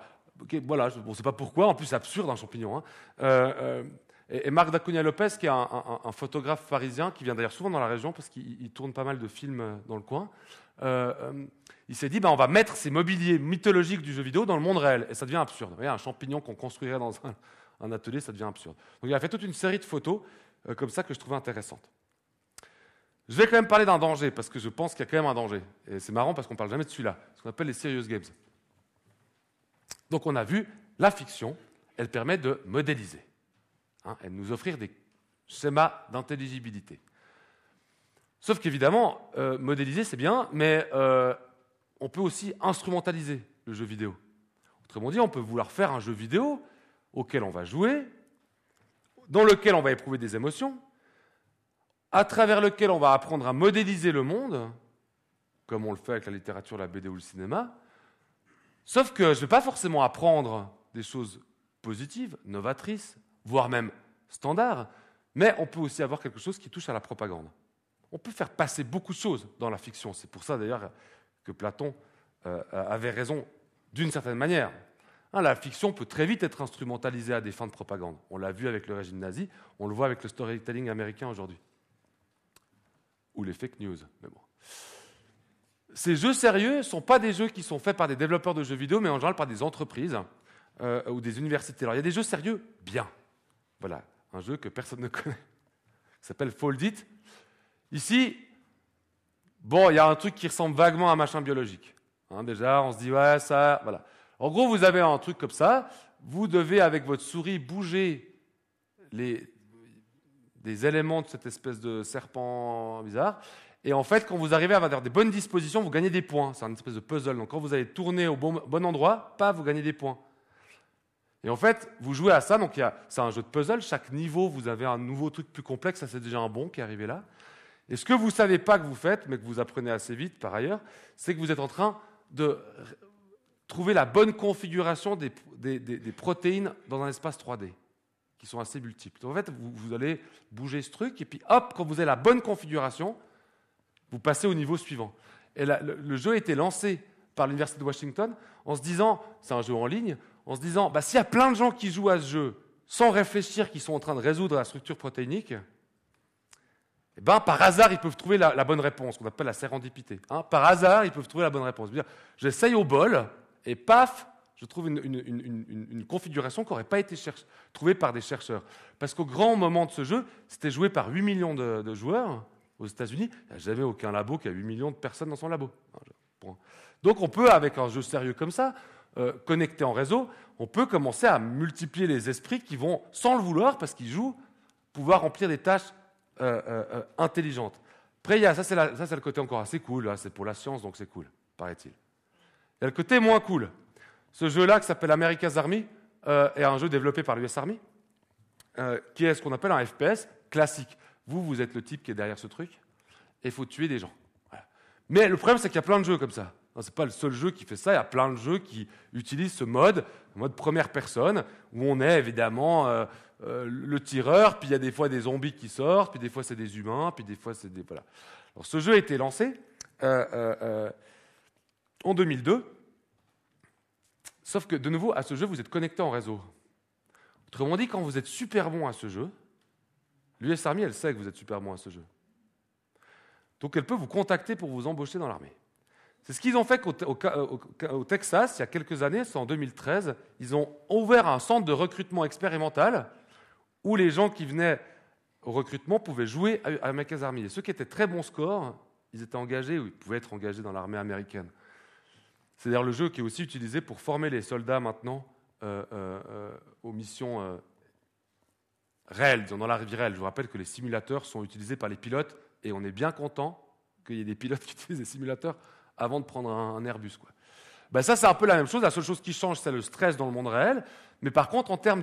voilà, on ne sait pas pourquoi, en plus c'est absurde un champignon. Hein. Euh, euh, et, Marc Dacunia Lopez, qui est un, photographe parisien, qui vient d'ailleurs souvent dans la région parce qu'il tourne pas mal de films dans le coin, il s'est dit bah, on va mettre ces mobiliers mythologiques du jeu vidéo dans le monde réel. Et ça devient absurde. Vous voyez, un champignon qu'on construirait dans un, atelier, ça devient absurde. Donc il a fait toute une série de photos comme ça que je trouvais intéressantes. Je vais quand même parler d'un danger, parce que je pense qu'il y a quand même un danger. Et c'est marrant parce qu'on ne parle jamais de celui-là, ce qu'on appelle les serious games. Donc on a vu, la fiction, elle permet de modéliser. Hein, elle nous offrir des schémas d'intelligibilité. Sauf qu'évidemment, euh, modéliser, c'est bien, mais euh, on peut aussi instrumentaliser le jeu vidéo. Autrement dit, on peut vouloir faire un jeu vidéo auquel on va jouer, dans lequel on va éprouver des émotions, à travers lequel on va apprendre à modéliser le monde, comme on le fait avec la littérature, la BD ou le cinéma, Sauf que je ne vais pas forcément apprendre des choses positives, novatrices, voire même standards, mais on peut aussi avoir quelque chose qui touche à la propagande. On peut faire passer beaucoup de choses dans la fiction. C'est pour ça d'ailleurs que Platon euh, avait raison d'une certaine manière. Hein, la fiction peut très vite être instrumentalisée à des fins de propagande. On l'a vu avec le régime nazi, on le voit avec le storytelling américain aujourd'hui. Ou les fake news. Ces jeux sérieux ne sont pas des jeux qui sont faits par des développeurs de jeux vidéo, mais en général par des entreprises euh, ou des universités. Alors il y a des jeux sérieux bien. Voilà, un jeu que personne ne connaît, qui s'appelle Fold Ici, bon, il y a un truc qui ressemble vaguement à un machin biologique. Hein, déjà, on se dit, ouais, ça, voilà. En gros, vous avez un truc comme ça, vous devez, avec votre souris, bouger les, des éléments de cette espèce de serpent bizarre, et en fait, quand vous arrivez à avoir des bonnes dispositions, vous gagnez des points. C'est un espèce de puzzle. Donc quand vous allez tourner au bon, endroit, pas, vous gagnez des points. Et en fait, vous jouez à ça. Donc c'est un jeu de puzzle. Chaque niveau, vous avez un nouveau truc plus complexe. Ça, c'est déjà un bon qui est arrivé là. Et ce que vous ne savez pas que vous faites, mais que vous apprenez assez vite par ailleurs, c'est que vous êtes en train de trouver la bonne configuration des, protéines dans un espace 3D, qui sont assez multiples. Donc, en fait, vous, allez bouger ce truc, et puis hop, quand vous avez la bonne configuration, vous passez au niveau suivant. Et le, jeu a été lancé par l'Université de Washington en se disant, c'est un jeu en ligne, en se disant, bah, s'il y a plein de gens qui jouent à ce jeu sans réfléchir qu'ils sont en train de résoudre la structure protéinique, eh ben, par hasard, ils peuvent trouver la, bonne réponse, qu'on appelle la sérendipité. Hein. par hasard, ils peuvent trouver la bonne réponse. J'essaye au bol, et paf, je trouve une, configuration qui n'aurait pas été trouvée par des chercheurs. Parce qu'au grand moment de ce jeu, c'était joué par 8 millions de joueurs, aux États-Unis, il n'y a jamais aucun labo qui a 8 millions de personnes dans son labo. Donc on peut, avec un jeu sérieux comme ça, euh, connecté en réseau, on peut commencer à multiplier les esprits qui vont, sans le vouloir, parce qu'ils jouent, pouvoir remplir des tâches euh, euh, intelligentes. Après, ça c'est le côté encore assez cool, c'est pour la science, donc c'est cool, paraît-il. Il y a le côté moins cool. Ce jeu-là, qui s'appelle America's Army, est un jeu développé par l'US Army, qui est ce qu'on appelle un FPS classique. Vous, vous êtes le type qui est derrière ce truc, et il faut tuer des gens. Mais le problème, c'est qu'il y a plein de jeux comme ça. Ce n'est pas le seul jeu qui fait ça, il y a plein de jeux qui utilisent ce mode, mode première personne, où on est évidemment euh, euh, le tireur, puis il y a des fois des zombies qui sortent, puis des fois c'est des humains, puis des fois c'est des... Voilà. Alors ce jeu a été lancé euh, en 2002, sauf que de nouveau, à ce jeu, vous êtes connecté en réseau. Autrement dit, quand vous êtes super bon à ce jeu, L'US Army, elle sait que vous êtes super bon à ce jeu. Donc elle peut vous contacter pour vous embaucher dans l'armée. C'est ce qu'ils ont fait au, Texas il y a quelques années, c'est en 2013. Ils ont ouvert un centre de recrutement expérimental où les gens qui venaient au recrutement pouvaient jouer à America's Army. Et ceux qui étaient très bons scores, ils étaient engagés ou ils pouvaient être engagés dans l'armée américaine. C'est d'ailleurs le jeu qui est aussi utilisé pour former les soldats maintenant euh, euh, euh, aux missions réelle, dans la vie réelle. Je vous rappelle que les simulateurs sont utilisés par les pilotes et on est bien content qu'il y ait des pilotes qui utilisent des simulateurs avant de prendre un, Airbus. Quoi. Ben ça, c'est un peu la même chose. La seule chose qui change, c'est le stress dans le monde réel. Mais par contre, en termes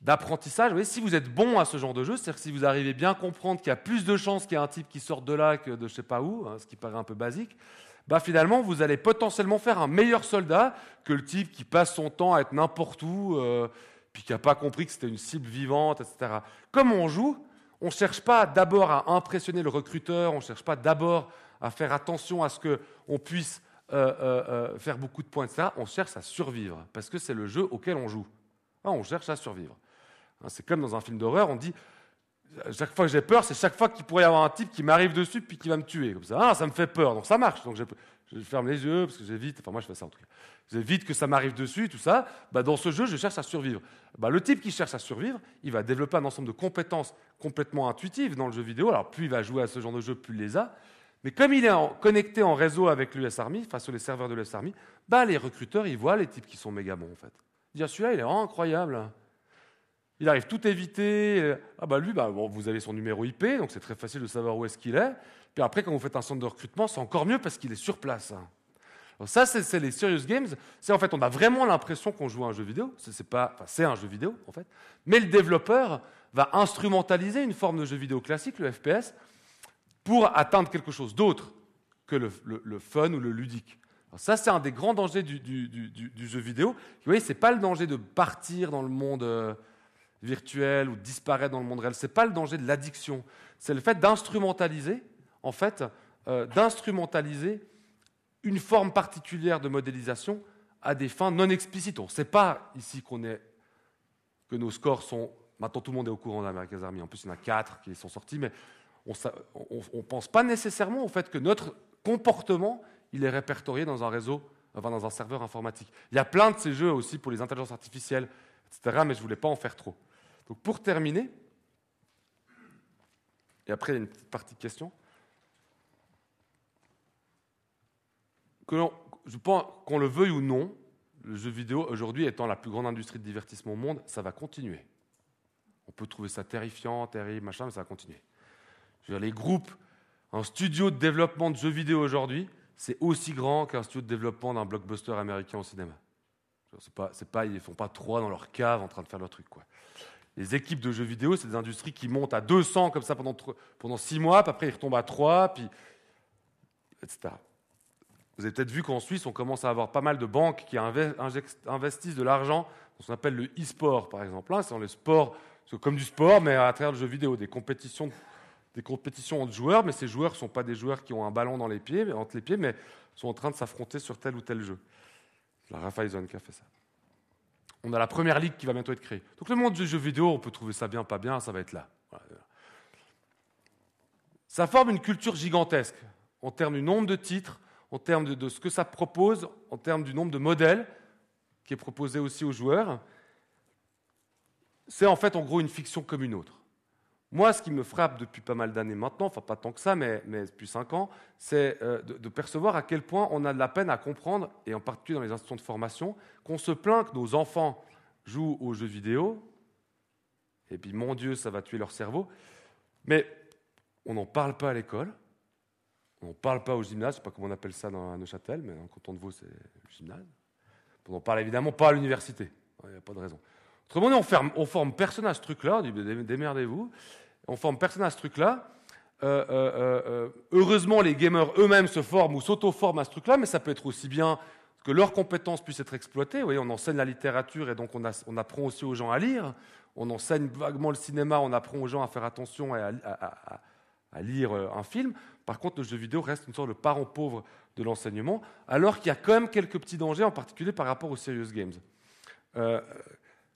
d'apprentissage, si vous êtes bon à ce genre de jeu, c'est-à-dire si vous arrivez bien à comprendre qu'il y a plus de chances qu'il y ait un type qui sorte de là que de je sais pas où, hein, ce qui paraît un peu basique, bah finalement, vous allez potentiellement faire un meilleur soldat que le type qui passe son temps à être n'importe où, euh, puis qui n'a pas compris que c'était une cible vivante, etc. Comme on joue, on ne cherche pas d'abord à impressionner le recruteur, on ne cherche pas d'abord à faire attention à ce qu'on puisse euh, euh, faire beaucoup de points, etc. On cherche à survivre, parce que c'est le jeu auquel on joue. Ah, on cherche à survivre. Hein, c'est comme dans un film d'horreur, on dit chaque fois que j'ai peur, c'est chaque fois qu'il pourrait y avoir un type qui m'arrive dessus puis qui va me tuer. Comme ça, ah, ça me fait peur, donc ça marche. Donc je, ferme les yeux parce que j'évite. Enfin, moi, je fais ça en tout cas. J'évite que ça m'arrive dessus, tout ça. Bah, dans ce jeu, je cherche à survivre. Bah, le type qui cherche à survivre, il va développer un ensemble de compétences complètement intuitives dans le jeu vidéo. Alors, plus il va jouer à ce genre de jeu, plus il les a. Mais comme il est connecté en réseau avec l'US Army, sur les serveurs de l'US Army, bah, les recruteurs, ils voient les types qui sont méga bons, en fait. Celui-là, il est vraiment incroyable il arrive tout éviter. Ah bah lui, bah, vous avez son numéro IP, donc c'est très facile de savoir où est-ce qu'il est. Puis après, quand vous faites un centre de recrutement, c'est encore mieux parce qu'il est sur place. ça, c'est les serious games. C'est en fait, on a vraiment l'impression qu'on joue à un jeu vidéo. C'est pas, c'est un jeu vidéo en fait. Mais le développeur va instrumentaliser une forme de jeu vidéo classique, le FPS, pour atteindre quelque chose d'autre que le, fun ou le ludique. ça, c'est un des grands dangers du, jeu vidéo. Vous voyez, c'est pas le danger de partir dans le monde. Euh, virtuel ou disparaître dans le monde réel. Ce n'est pas le danger de l'addiction. C'est le fait d'instrumentaliser, en fait, euh, d'instrumentaliser une forme particulière de modélisation à des fins non explicites. On ne sait pas ici qu'on est, que nos scores sont. Maintenant, tout le monde est au courant d'America's Army. En plus, il y en a quatre qui sont sortis, mais on ne pense pas nécessairement au fait que notre comportement il est répertorié dans un réseau, enfin dans un serveur informatique. Il y a plein de ces jeux aussi pour les intelligences artificielles, etc., mais je ne voulais pas en faire trop. Donc pour terminer, et après il y a une petite partie de questions, que je pense qu'on le veuille ou non, le jeu vidéo aujourd'hui étant la plus grande industrie de divertissement au monde, ça va continuer. On peut trouver ça terrifiant, terrible, machin, mais ça va continuer. Je veux dire, les groupes, un studio de développement de jeux vidéo aujourd'hui, c'est aussi grand qu'un studio de développement d'un blockbuster américain au cinéma. C'est pas, pas, ils ne font pas trois dans leur cave en train de faire leur truc. Quoi les équipes de jeux vidéo, c'est des industries qui montent à 200 comme ça pendant, pendant 6 mois, puis après ils retombent à 3, puis, etc. Vous avez peut-être vu qu'en Suisse, on commence à avoir pas mal de banques qui investissent de l'argent dans ce qu'on appelle le e-sport, par exemple. Là, c'est dans le sport, comme du sport, mais à travers le jeu vidéo, des compétitions, des compétitions entre joueurs, mais ces joueurs ne sont pas des joueurs qui ont un ballon dans les pieds, entre les pieds, mais sont en train de s'affronter sur tel ou tel jeu. La Raiffeisen qui a fait ça on a la première ligue qui va bientôt être créée. Donc le monde du jeu vidéo, on peut trouver ça bien, pas bien, ça va être là. Ça forme une culture gigantesque en termes du nombre de titres, en termes de, ce que ça propose, en termes du nombre de modèles qui est proposé aussi aux joueurs. C'est en fait en gros une fiction comme une autre. Moi, ce qui me frappe depuis pas mal d'années maintenant, enfin pas tant que ça, mais, depuis cinq ans, c'est euh, de, percevoir à quel point on a de la peine à comprendre, et en particulier dans les institutions de formation, qu'on se plaint que nos enfants jouent aux jeux vidéo, et puis mon Dieu, ça va tuer leur cerveau, mais on n'en parle pas à l'école, on n'en parle pas au gymnase, je ne sais pas comment on appelle ça dans Neuchâtel, mais dans le canton de Vaud, c'est le gymnase. On n'en parle évidemment pas à l'université, il n'y a pas de raison. Autrement dit, on, forme personne à ce truc-là, on dit démerdez-vous on forme personne à ce truc-là. Euh, euh, euh, heureusement, les gamers eux-mêmes se forment ou s'auto-forment à ce truc-là, mais ça peut être aussi bien que leurs compétences puissent être exploitées. Vous voyez, on enseigne la littérature et donc on, apprend aussi aux gens à lire. On enseigne vaguement le cinéma, on apprend aux gens à faire attention et à, lire un film. Par contre, le jeu vidéo reste une sorte de parent pauvre de l'enseignement, alors qu'il y a quand même quelques petits dangers, en particulier par rapport aux serious games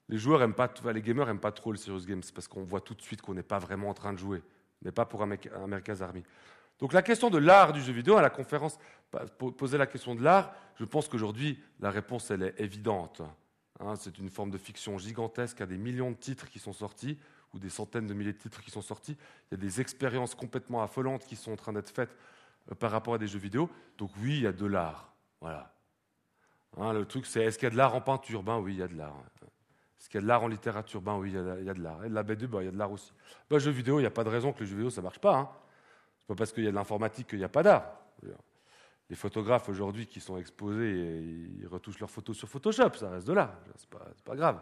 les joueurs aiment pas, les gamers n'aiment pas trop le serious games parce qu'on voit tout de suite qu'on n'est pas vraiment en train de jouer, mais pas pour America's Army. Donc la question de l'art du jeu vidéo, à la conférence, poser la question de l'art, je pense qu'aujourd'hui, la réponse, elle est évidente. Hein. c'est une forme de fiction gigantesque, a des millions de titres qui sont sortis, ou des centaines de milliers de titres qui sont sortis. Il y a des expériences complètement affolantes qui sont en train d'être faites euh, par rapport à des jeux vidéo. Donc oui, il y a de l'art. Voilà. Hein, le truc, c'est est-ce qu'il y a de l'art en peinture? Ben oui, il y a de l'art. Est-ce qu'il y a de l'art en littérature Ben oui, il y a, de l'art. Et de la BD, ben, il y a de l'art aussi. Ben, jeux vidéo, il n'y a pas de raison que les jeux vidéo, ça ne marche pas. Hein. C'est pas parce qu'il y a de l'informatique qu'il n'y a pas d'art. Les photographes aujourd'hui qui sont exposés, ils retouchent leurs photos sur Photoshop, ça reste de l'art. C'est pas, pas grave.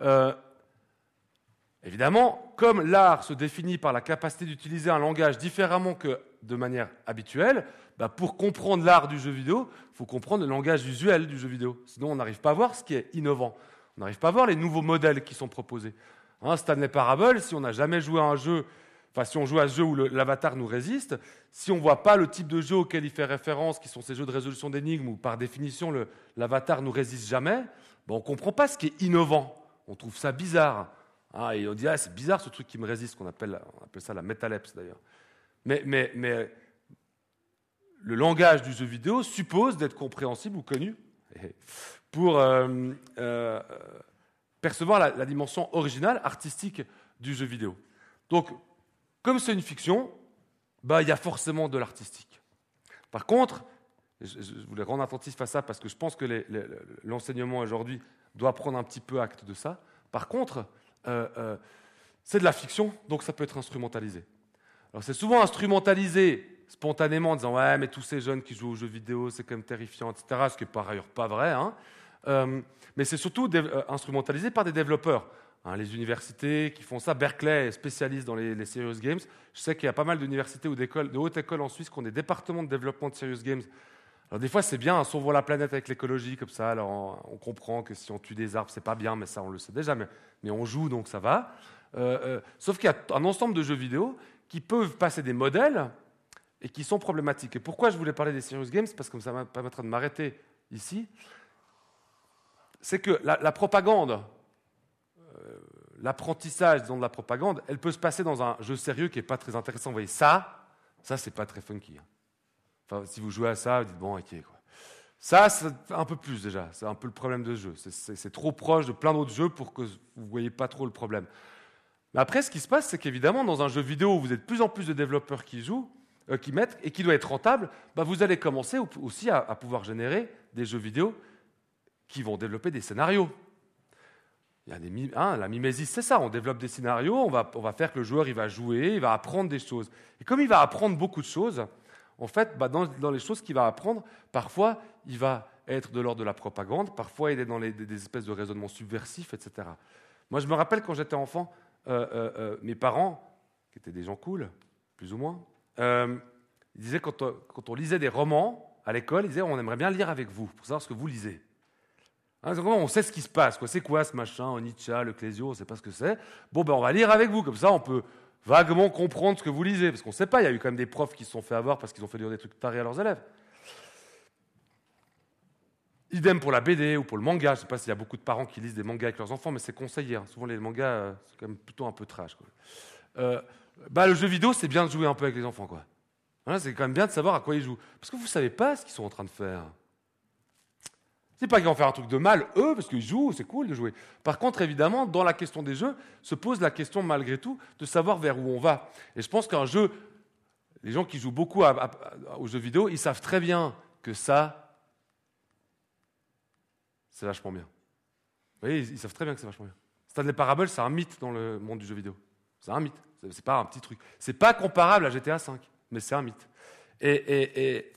Euh, évidemment, comme l'art se définit par la capacité d'utiliser un langage différemment que de manière habituelle, bah, pour comprendre l'art du jeu vidéo, il faut comprendre le langage visuel du jeu vidéo. Sinon, on n'arrive pas à voir ce qui est innovant. On n'arrive pas à voir les nouveaux modèles qui sont proposés. Hein, Stanley Parable, si on n'a jamais joué à un jeu, enfin si on joue à ce jeu où l'avatar nous résiste, si on ne voit pas le type de jeu auquel il fait référence, qui sont ces jeux de résolution d'énigmes où par définition l'avatar nous résiste jamais, ben, on ne comprend pas ce qui est innovant. On trouve ça bizarre. Hein, et on dit, ah, c'est bizarre ce truc qui me résiste, qu'on appelle, on appelle ça la métalepse d'ailleurs. Mais, mais, mais le langage du jeu vidéo suppose d'être compréhensible ou connu pour euh, euh, percevoir la, dimension originale, artistique du jeu vidéo. Donc, comme c'est une fiction, bah, il y a forcément de l'artistique. Par contre, je, voulais rendre attentif à ça parce que je pense que l'enseignement aujourd'hui doit prendre un petit peu acte de ça. Par contre, euh, c'est de la fiction, donc ça peut être instrumentalisé. Alors c'est souvent instrumentalisé spontanément en disant ouais mais tous ces jeunes qui jouent aux jeux vidéo c'est quand même terrifiant etc ce qui est par ailleurs pas vrai hein. euh, mais c'est surtout euh, instrumentalisé par des développeurs hein, les universités qui font ça. Berkeley est spécialiste dans les, serious games. Je sais qu'il y a pas mal d'universités ou d'écoles de hautes écoles en Suisse qui ont des départements de développement de serious games. Alors des fois c'est bien hein, on voit la planète avec l'écologie comme ça. Alors on, comprend que si on tue des arbres c'est pas bien mais ça on le sait déjà mais, mais on joue donc ça va. Euh, sauf qu'il y a un ensemble de jeux vidéo qui peuvent passer des modèles et qui sont problématiques. Et pourquoi je voulais parler des serious games Parce que ça me permettra de m'arrêter ici. C'est que la, propagande, euh, l'apprentissage de la propagande, elle peut se passer dans un jeu sérieux qui n'est pas très intéressant. Vous voyez, ça, ça, c'est pas très funky. Hein. Enfin, si vous jouez à ça, vous dites, bon, ok. Ça, c'est un peu plus déjà. C'est un peu le problème de ce jeu. C'est trop proche de plein d'autres jeux pour que vous ne voyez pas trop le problème. Mais après, ce qui se passe, c'est qu'évidemment, dans un jeu vidéo où vous êtes de plus en plus de développeurs qui jouent, euh, qui et qui doit être rentable, bah, vous allez commencer aussi à, pouvoir générer des jeux vidéo qui vont développer des scénarios. Il y a hein, la mimésis, c'est ça. On développe des scénarios, on va, faire que le joueur il va jouer, il va apprendre des choses. Et comme il va apprendre beaucoup de choses, en fait, bah, dans, les choses qu'il va apprendre, parfois, il va être de l'ordre de la propagande, parfois, il est dans des, espèces de raisonnements subversifs, etc. Moi, je me rappelle quand j'étais enfant, euh, euh, mes parents, qui étaient des gens cool, plus ou moins, ils disaient quand on, quand on lisait des romans à l'école, ils disaient on aimerait bien lire avec vous pour savoir ce que vous lisez. Hein, on sait ce qui se passe. C'est quoi ce machin, Nietzsche, le Clésio, on ne sait pas ce que c'est. Bon, ben on va lire avec vous, comme ça on peut vaguement comprendre ce que vous lisez. Parce qu'on ne sait pas, il y a eu quand même des profs qui se sont fait avoir parce qu'ils ont fait lire des trucs tarés à leurs élèves. Idem pour la BD ou pour le manga. Je ne sais pas s'il y a beaucoup de parents qui lisent des mangas avec leurs enfants, mais c'est conseillé. Hein. Souvent, les mangas, euh, c'est quand même plutôt un peu trash. Euh, bah, le jeu vidéo, c'est bien de jouer un peu avec les enfants. Quoi. c'est quand même bien de savoir à quoi ils jouent. Parce que vous ne savez pas ce qu'ils sont en train de faire. C'est pas qu'ils vont faire un truc de mal, eux, parce qu'ils jouent, c'est cool de jouer. Par contre, évidemment, dans la question des jeux, se pose la question, malgré tout, de savoir vers où on va. Et je pense qu'un jeu, les gens qui jouent beaucoup aux jeux vidéo, ils savent très bien que ça, c'est vachement bien. Vous voyez, ils, savent très bien que c'est vachement bien. Stanley Parable, c'est un mythe dans le monde du jeu vidéo. C'est un mythe. C'est pas un petit truc. C'est pas comparable à GTA V, mais c'est un mythe. Et,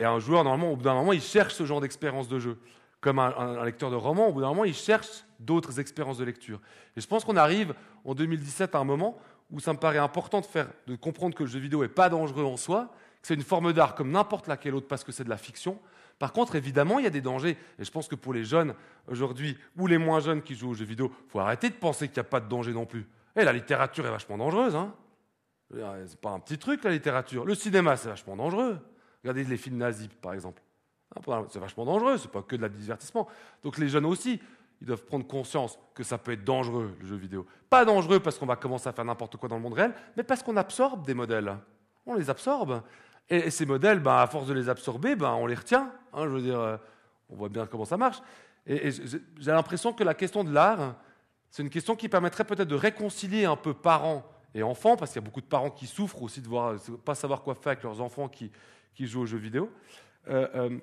un joueur, normalement, au bout d'un moment, il cherche ce genre d'expérience de jeu. Comme un, lecteur de roman, au bout d'un moment, il cherche d'autres expériences de lecture. Et je pense qu'on arrive en 2017 à un moment où ça me paraît important de, faire, de comprendre que le jeu vidéo n'est pas dangereux en soi, que c'est une forme d'art comme n'importe laquelle autre parce que c'est de la fiction, par contre, évidemment, il y a des dangers. Et je pense que pour les jeunes aujourd'hui, ou les moins jeunes qui jouent aux jeux vidéo, il faut arrêter de penser qu'il n'y a pas de danger non plus. Et la littérature est vachement dangereuse. Hein c'est pas un petit truc, la littérature. Le cinéma, c'est vachement dangereux. Regardez les films nazis, par exemple. Hein, c'est vachement dangereux, c'est pas que de la divertissement. Donc les jeunes aussi, ils doivent prendre conscience que ça peut être dangereux, le jeu vidéo. Pas dangereux parce qu'on va commencer à faire n'importe quoi dans le monde réel, mais parce qu'on absorbe des modèles. On les absorbe. Et, ces modèles, ben, à force de les absorber, ben, on les retient. Hein, je veux dire, euh, on voit bien comment ça marche. Et, j'ai l'impression que la question de l'art, c'est une question qui permettrait peut-être de réconcilier un peu parents et enfants, parce qu'il y a beaucoup de parents qui souffrent aussi de ne pas savoir quoi faire avec leurs enfants qui, jouent aux jeux vidéo. Euh, euh,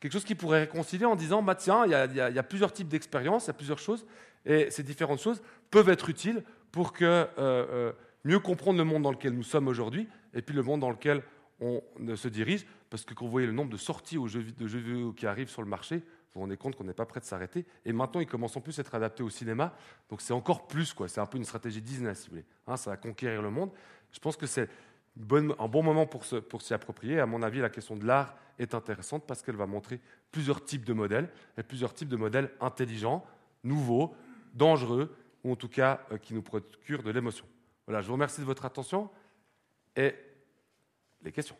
quelque chose qui pourrait réconcilier en disant, bah, tiens, il y, a plusieurs types d'expériences, il y a plusieurs choses, et ces différentes choses peuvent être utiles pour euh, mieux comprendre le monde dans lequel nous sommes aujourd'hui, et puis le monde dans lequel on se dirige, parce que quand vous voyez le nombre de sorties de jeux vidéo qui arrivent sur le marché, vous vous rendez compte qu'on n'est pas prêt de s'arrêter. Et maintenant, ils commencent en plus à être adaptés au cinéma. Donc c'est encore plus, quoi. C'est un peu une stratégie Disney, si vous voulez. Hein, ça va conquérir le monde. Je pense que c'est un bon moment pour, s'y approprier. À mon avis, la question de l'art est intéressante parce qu'elle va montrer plusieurs types de modèles, et plusieurs types de modèles intelligents, nouveaux, dangereux, ou en tout cas euh, qui nous procurent de l'émotion. Voilà, je vous remercie de votre attention et les questions.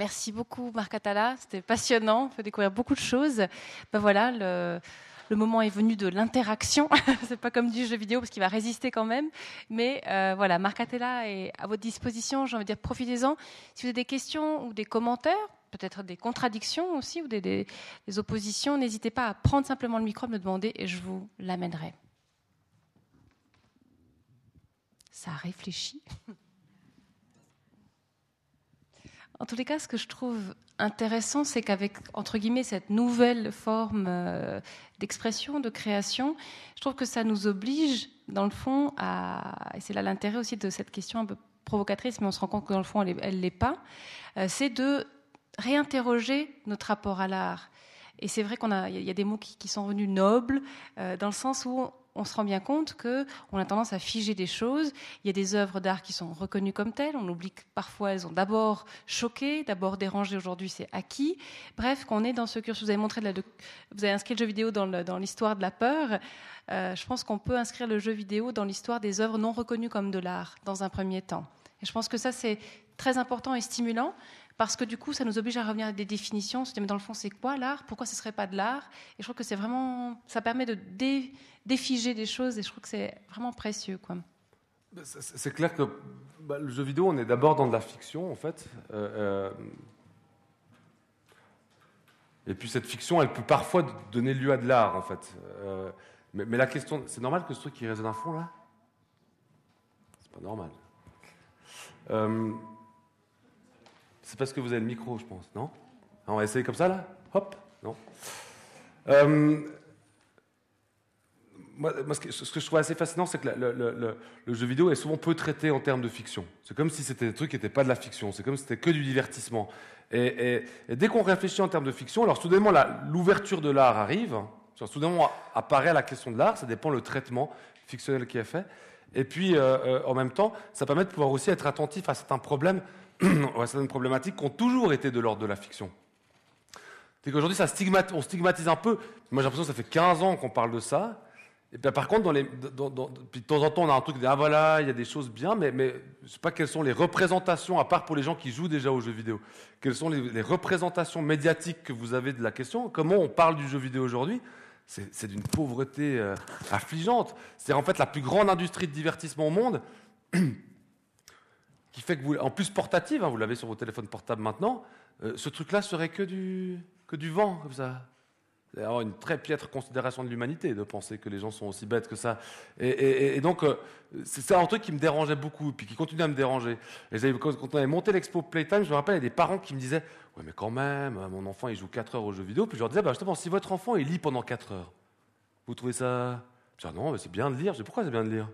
Merci beaucoup, Marc Atala. C'était passionnant. On fait découvrir beaucoup de choses. Ben voilà, le, moment est venu de l'interaction. C'est pas comme du jeu vidéo parce qu'il va résister quand même. Mais euh, voilà, Marc Atala est à votre disposition. J'ai envie de dire, profitez-en. Si vous avez des questions ou des commentaires, peut-être des contradictions aussi ou des oppositions, n'hésitez pas à prendre simplement le micro, me demander et je vous l'amènerai. Ça réfléchit. En tous les cas, ce que je trouve intéressant, c'est qu'avec, entre guillemets, cette nouvelle forme euh, d'expression, de création, je trouve que ça nous oblige, dans le fond, à, et c'est là l'intérêt aussi de cette question un peu provocatrice, mais on se rend compte que dans le fond, elle ne l'est pas, euh, c'est de réinterroger notre rapport à l'art. Et c'est vrai qu'il y, a des mots qui, sont revenus nobles, euh, dans le sens où on se rend bien compte qu'on a tendance à figer des choses. Il y a des œuvres d'art qui sont reconnues comme telles. On oublie que parfois elles ont d'abord choqué, d'abord dérangé. Aujourd'hui, c'est acquis. Bref, qu'on est dans ce cursus. Vous avez montré, vous avez inscrit le jeu vidéo dans l'histoire de la peur. Euh, je pense qu'on peut inscrire le jeu vidéo dans l'histoire des œuvres non reconnues comme de l'art, dans un premier temps. Et je pense que ça, c'est très important et stimulant parce que du coup, ça nous oblige à revenir à des définitions, se dire, mais dans le fond, c'est quoi l'art? Pourquoi ce ne serait pas de l'art? Et je trouve que c'est vraiment, ça permet de défiger des choses, et je trouve que c'est vraiment précieux. Quoi. Bah, c'est clair que bah, le jeu vidéo, on est d'abord dans de la fiction, en fait. Euh, euh, et puis cette fiction, elle peut parfois donner lieu à de l'art, en fait. Euh, mais, mais, la question, c'est normal que ce truc qui résonne à fond, là? C'est pas normal. C'est parce que vous avez le micro, je pense, non On va essayer comme ça, là Hop Non euh, moi, ce, que, ce, que, je trouve assez fascinant, c'est que le, jeu vidéo est souvent peu traité en termes de fiction. C'est comme si c'était des trucs qui n'étaient pas de la fiction. C'est comme si c'était que du divertissement. Et, dès qu'on réfléchit en termes de fiction, alors soudainement, l'ouverture de l'art arrive. Soudainement apparaît la question de l'art. Ça dépend le traitement fictionnel qui est fait. Et puis, euh, euh, en même temps, ça permet de pouvoir aussi être attentif à certains problèmes certaines problématiques qui ont toujours été de l'ordre de la fiction. C'est qu'aujourd'hui, stigmatise, on stigmatise un peu. Moi, j'ai l'impression que ça fait 15 ans qu'on parle de ça. Et puis, par contre, de temps en temps, on a un truc de ah voilà, il y a des choses bien, mais, mais je sais pas quelles sont les représentations, à part pour les gens qui jouent déjà aux jeux vidéo, quelles sont les, représentations médiatiques que vous avez de la question? Comment on parle du jeu vidéo aujourd'hui? C'est, d'une pauvreté euh, affligeante. C'est en fait la plus grande industrie de divertissement au monde qui fait que vous, en plus portative, hein, vous l'avez sur vos téléphones portables maintenant, euh, ce truc-là serait que du, que du vent, comme ça. C'est une très piètre considération de l'humanité de penser que les gens sont aussi bêtes que ça. Et, donc, euh, c'est un truc qui me dérangeait beaucoup, puis qui continue à me déranger. Et quand on avait monté l'expo Playtime, je me rappelle, il y a des parents qui me disaient Ouais, mais quand même, mon enfant, il joue 4 heures aux jeux vidéo. Puis je leur disais bah, Justement, si votre enfant, il lit pendant 4 heures, vous trouvez ça? Je dis, non, mais c'est bien de lire. Je dis Pourquoi c'est bien de lire?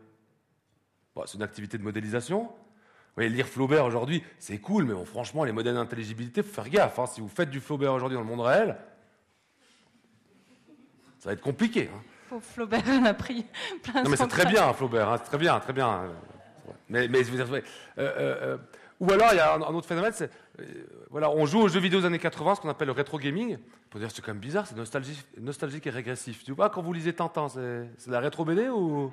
Bah, C'est une activité de modélisation voyez, lire Flaubert aujourd'hui, c'est cool, mais bon, franchement, les modèles d'intelligibilité, il faut faire gaffe. Hein. Si vous faites du Flaubert aujourd'hui dans le monde réel, ça va être compliqué. Hein. Flaubert en a pris plein Non, mais c'est très bien, Flaubert, hein, c'est très bien, très bien. Mais, mais je veux dire, euh, euh, euh, ou alors, il y a un, autre phénomène, c'est, voilà, on joue aux jeux vidéo des années 80, ce qu'on appelle le rétro gaming. Pour dire, c'est quand même bizarre, c'est nostalgique, nostalgique et régressif. Tu vois, quand vous lisez Tintin, c'est, c'est la rétro BD ou?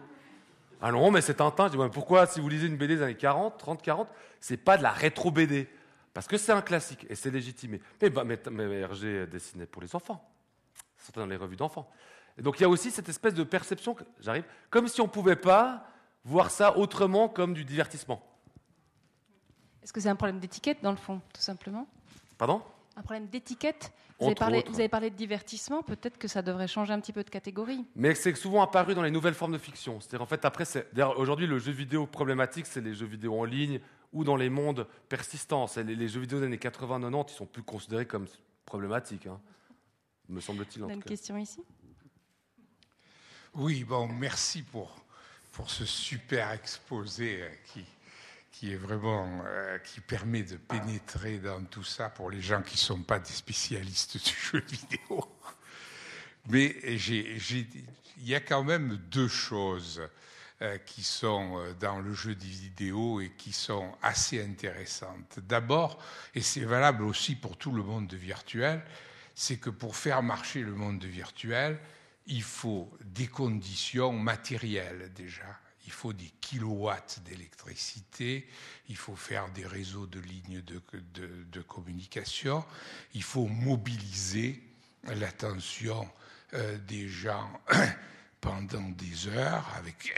Ah non, mais c'est Tintin. Je dis, pourquoi, si vous lisez une BD des années 40, 30, 40, c'est pas de la rétro-BD Parce que c'est un classique et c'est légitimé. Mais, bah, mais, mais Hergé dessinait pour les enfants. C'était dans les revues d'enfants. Et donc il y a aussi cette espèce de perception, j'arrive, comme si on ne pouvait pas voir ça autrement comme du divertissement. Est-ce que c'est un problème d'étiquette, dans le fond, tout simplement? Pardon? Un problème d'étiquette? Vous avez, parlé, vous avez, parlé, de divertissement, peut-être que ça devrait changer un petit peu de catégorie. Mais c'est souvent apparu dans les nouvelles formes de fiction. C'est-à-dire, en fait, après, aujourd'hui, le jeu vidéo problématique, c'est les jeux vidéo en ligne ou dans les mondes persistants. Les, les, jeux vidéo des années 80-90, ils sont plus considérés comme problématiques, hein, me semble-t-il. Une question ici Oui, bon, merci pour, pour ce super exposé euh, qui, qui est vraiment euh, qui permet de pénétrer dans tout ça pour les gens qui ne sont pas des spécialistes du jeu vidéo. Mais il y a quand même deux choses euh, qui sont euh, dans le jeu vidéo et qui sont assez intéressantes. D'abord, et c'est valable aussi pour tout le monde virtuel, c'est que pour faire marcher le monde virtuel, il faut des conditions matérielles déjà il faut des kilowatts d'électricité, il faut faire des réseaux de lignes de, communication, il faut mobiliser l'attention euh, des gens pendant des heures avec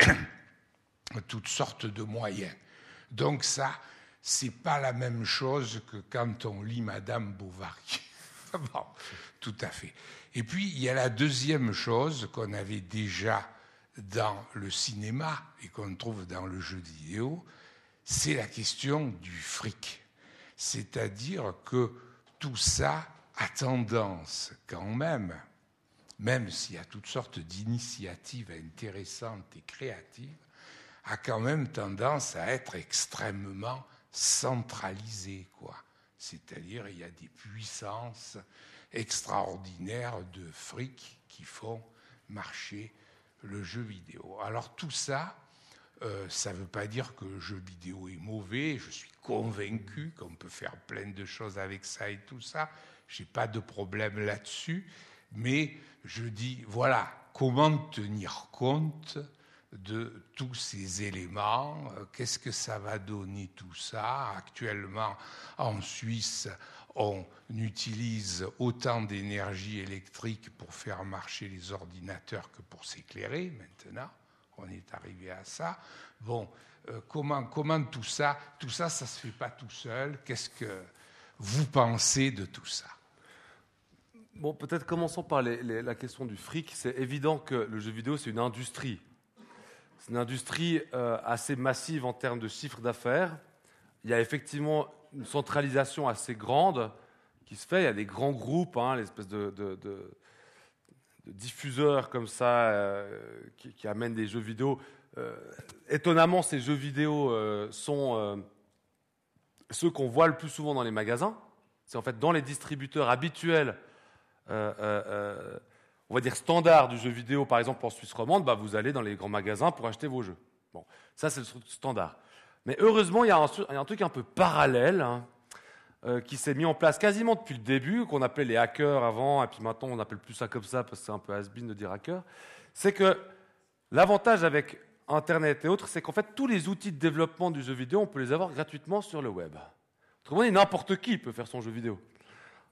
toutes sortes de moyens. Donc ça, c'est pas la même chose que quand on lit Madame Bovary. tout à fait. Et puis, il y a la deuxième chose qu'on avait déjà dans le cinéma et qu'on trouve dans le jeu vidéo, c'est la question du fric. C'est-à-dire que tout ça a tendance quand même, même s'il y a toutes sortes d'initiatives intéressantes et créatives, a quand même tendance à être extrêmement centralisé. C'est-à-dire il y a des puissances extraordinaires de fric qui font marcher le jeu vidéo. Alors tout ça, euh, ça ne veut pas dire que le jeu vidéo est mauvais. Je suis convaincu qu'on peut faire plein de choses avec ça et tout ça. Je n'ai pas de problème là-dessus. Mais je dis, voilà, comment tenir compte de tous ces éléments? Qu'est-ce que ça va donner tout ça? Actuellement, en Suisse, on utilise autant d'énergie électrique pour faire marcher les ordinateurs que pour s'éclairer maintenant. On est arrivé à ça. Bon, euh, comment, comment tout ça, tout ça, ça se fait pas tout seul? Qu'est-ce que vous pensez de tout ça? Bon, peut-être commençons par la question du fric. C'est évident que le jeu vidéo, c'est une industrie. C'est une industrie euh, assez massive en termes de chiffre d'affaires. Il y a effectivement une centralisation assez grande qui se fait. Il y a des grands groupes, hein, l'espèce de, diffuseurs comme ça euh, qui, amènent des jeux vidéo. Euh, étonnamment, ces jeux vidéo euh, sont ceux qu'on voit le plus souvent dans les magasins. C'est en fait dans les distributeurs habituels, on va dire standard du jeu vidéo, par exemple en Suisse romande, bah, vous allez dans les grands magasins pour acheter vos jeux. Bon, ça c'est le standard. Mais heureusement, il y, a un, truc un peu parallèle hein, euh, qui s'est mis en place quasiment depuis le début, qu'on appelait les hackers avant, et puis maintenant on n'appelle plus ça comme ça parce que c'est un peu has-been de dire hacker. C'est que l'avantage avec Internet et autres, c'est qu'en fait tous les outils de développement du jeu vidéo, on peut les avoir gratuitement sur le web. Autrement dit, n'importe qui peut faire son jeu vidéo.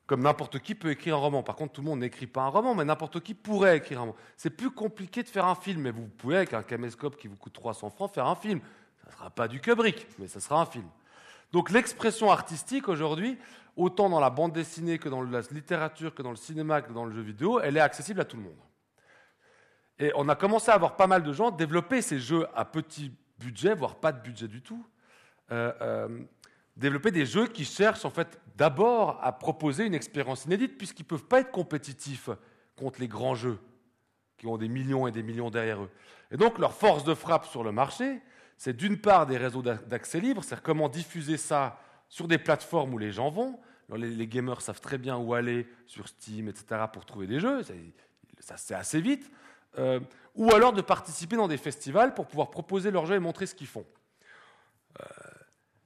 Comme n'importe qui peut écrire un roman. Par contre, tout le monde n'écrit pas un roman, mais n'importe qui pourrait écrire un roman. C'est plus compliqué de faire un film, mais vous pouvez, avec un caméscope qui vous coûte 300 francs, faire un film. Ça ne sera pas du Kubrick, mais ça sera un film. Donc l'expression artistique aujourd'hui, autant dans la bande dessinée que dans la littérature, que dans le cinéma, que dans le jeu vidéo, elle est accessible à tout le monde. Et on a commencé à avoir pas mal de gens développer ces jeux à petit budget, voire pas de budget du tout. Euh, euh, développer des jeux qui cherchent en fait d'abord à proposer une expérience inédite, puisqu'ils ne peuvent pas être compétitifs contre les grands jeux, qui ont des millions et des millions derrière eux. Et donc leur force de frappe sur le marché, c'est d'une part des réseaux d'accès libre, c'est-à-dire comment diffuser ça sur des plateformes où les gens vont. les, gamers savent très bien où aller sur Steam, etc., pour trouver des jeux, ça c'est assez vite. Euh, ou alors de participer dans des festivals pour pouvoir proposer leurs jeux et montrer ce qu'ils font. Euh,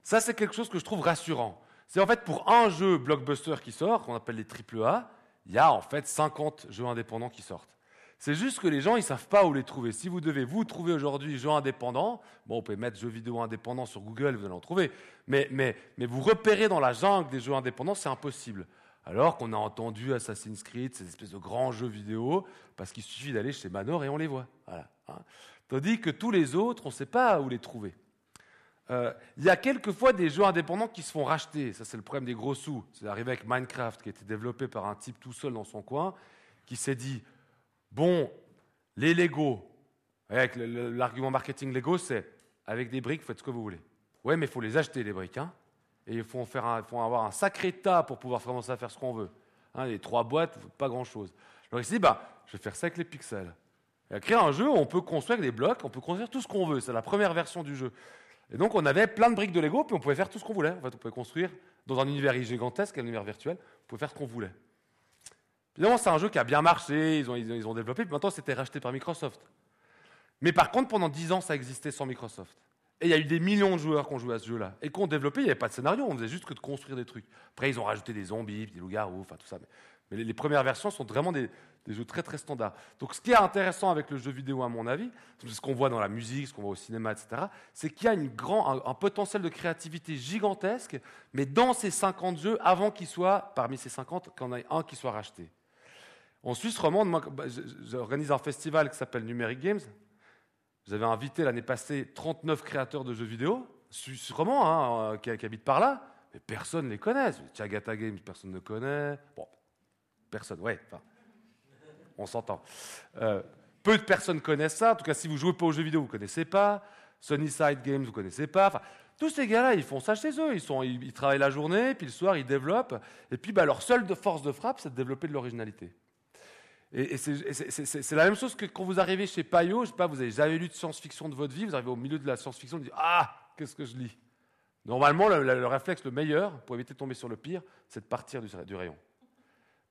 ça, c'est quelque chose que je trouve rassurant. C'est en fait pour un jeu blockbuster qui sort, qu'on appelle les AAA, il y a en fait 50 jeux indépendants qui sortent. C'est juste que les gens, ils savent pas où les trouver. Si vous devez vous trouver aujourd'hui jeux indépendants, bon, on peut mettre jeux vidéo indépendants sur Google, vous allez en trouver. Mais, mais, mais vous repérez dans la jungle des jeux indépendants, c'est impossible. Alors qu'on a entendu Assassin's Creed, ces espèces de grands jeux vidéo, parce qu'il suffit d'aller chez Manor et on les voit. Voilà, hein. Tandis que tous les autres, on ne sait pas où les trouver. Euh, il y a quelquefois des jeux indépendants qui se font racheter. Ça, c'est le problème des gros sous. C'est arrivé avec Minecraft, qui a été développé par un type tout seul dans son coin, qui s'est dit Bon, les Lego, avec l'argument marketing Lego, c'est avec des briques, faites ce que vous voulez. Ouais, mais il faut les acheter, les briques. Hein et il faut, faire avoir un sacré tas pour pouvoir commencer à faire ce qu'on veut. Hein, les trois boîtes, pas grand-chose. Alors dit bah, je vais faire ça avec les pixels. A créé un jeu on peut construire des blocs, on peut construire tout ce qu'on veut. C'est la première version du jeu. Et donc, on avait plein de briques de Lego, puis on pouvait faire tout ce qu'on voulait. En fait, on pouvait construire dans un univers gigantesque, un univers virtuel, on pouvait faire ce qu'on voulait. Évidemment, c'est un jeu qui a bien marché, ils ont, développé, puis maintenant, c'était racheté par Microsoft. Mais par contre, pendant 10 ans, ça existait sans Microsoft. Et il y a eu des millions de joueurs qui ont joué à ce jeu-là. Et qui ont développé, il n'y avait pas de scénario, on faisait juste que de construire des trucs. Après, ils ont rajouté des zombies, des loups-garous, enfin tout ça. Mais, les, premières versions sont vraiment des, jeux très très standards. Donc ce qui est intéressant avec le jeu vidéo, à mon avis, ce qu'on voit dans la musique, ce qu'on voit au cinéma, etc., c'est qu'il y a un, potentiel de créativité gigantesque, mais dans ces 50 jeux, avant qu'il soit, parmi ces 50, qu'il y en ait un qui soit racheté. En Suisse romande, moi, bah, j'organise un festival qui s'appelle Numeric Games, vous avez invité l'année passée 39 créateurs de jeux vidéo, sûrement, hein, euh, qui, habitent par là, mais personne ne les connaît. Chagata Games, personne ne connaît. Bon, personne, ouais, on s'entend. Euh, peu de personnes connaissent ça. En tout cas, si vous jouez pas aux jeux vidéo, vous ne connaissez pas. Sunnyside Games, vous ne connaissez pas. Enfin, tous ces gars-là, ils font ça chez eux. Ils, ils, travaillent la journée, puis le soir, ils développent. Et puis, bah, leur seule force de frappe, c'est de développer de l'originalité. Et, c'est la même chose que quand vous arrivez chez Payot, je sais pas, vous avez jamais lu de science-fiction de votre vie, vous arrivez au milieu de la science-fiction, vous dites Ah, qu'est-ce que je lis? Normalement, le, réflexe le meilleur, pour éviter de tomber sur le pire, c'est de partir du, rayon.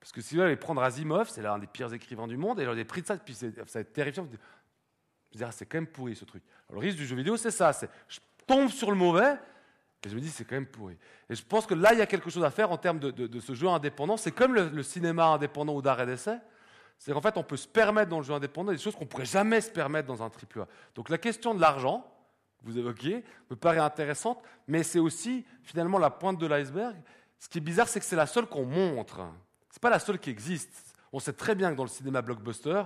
Parce que si vous allez prendre Asimov, c'est l'un des pires écrivains du monde, et des prix de ça, puis ça va être terrifiant. Vous dites, ah, c'est quand même pourri ce truc. Le risque du jeu vidéo, c'est ça c'est je tombe sur le mauvais, et je me dis, c'est quand même pourri. Et je pense que là, il y a quelque chose à faire en termes de, ce jeu indépendant. C'est comme le, le cinéma indépendant ou d'art et d'essai. C'est qu'en fait, on peut se permettre dans le jeu indépendant des choses qu'on ne pourrait jamais se permettre dans un triple A. Donc la question de l'argent, que vous évoquiez, me paraît intéressante, mais c'est aussi finalement la pointe de l'iceberg. Ce qui est bizarre, c'est que c'est la seule qu'on montre. Ce n'est pas la seule qui existe. On sait très bien que dans le cinéma blockbuster,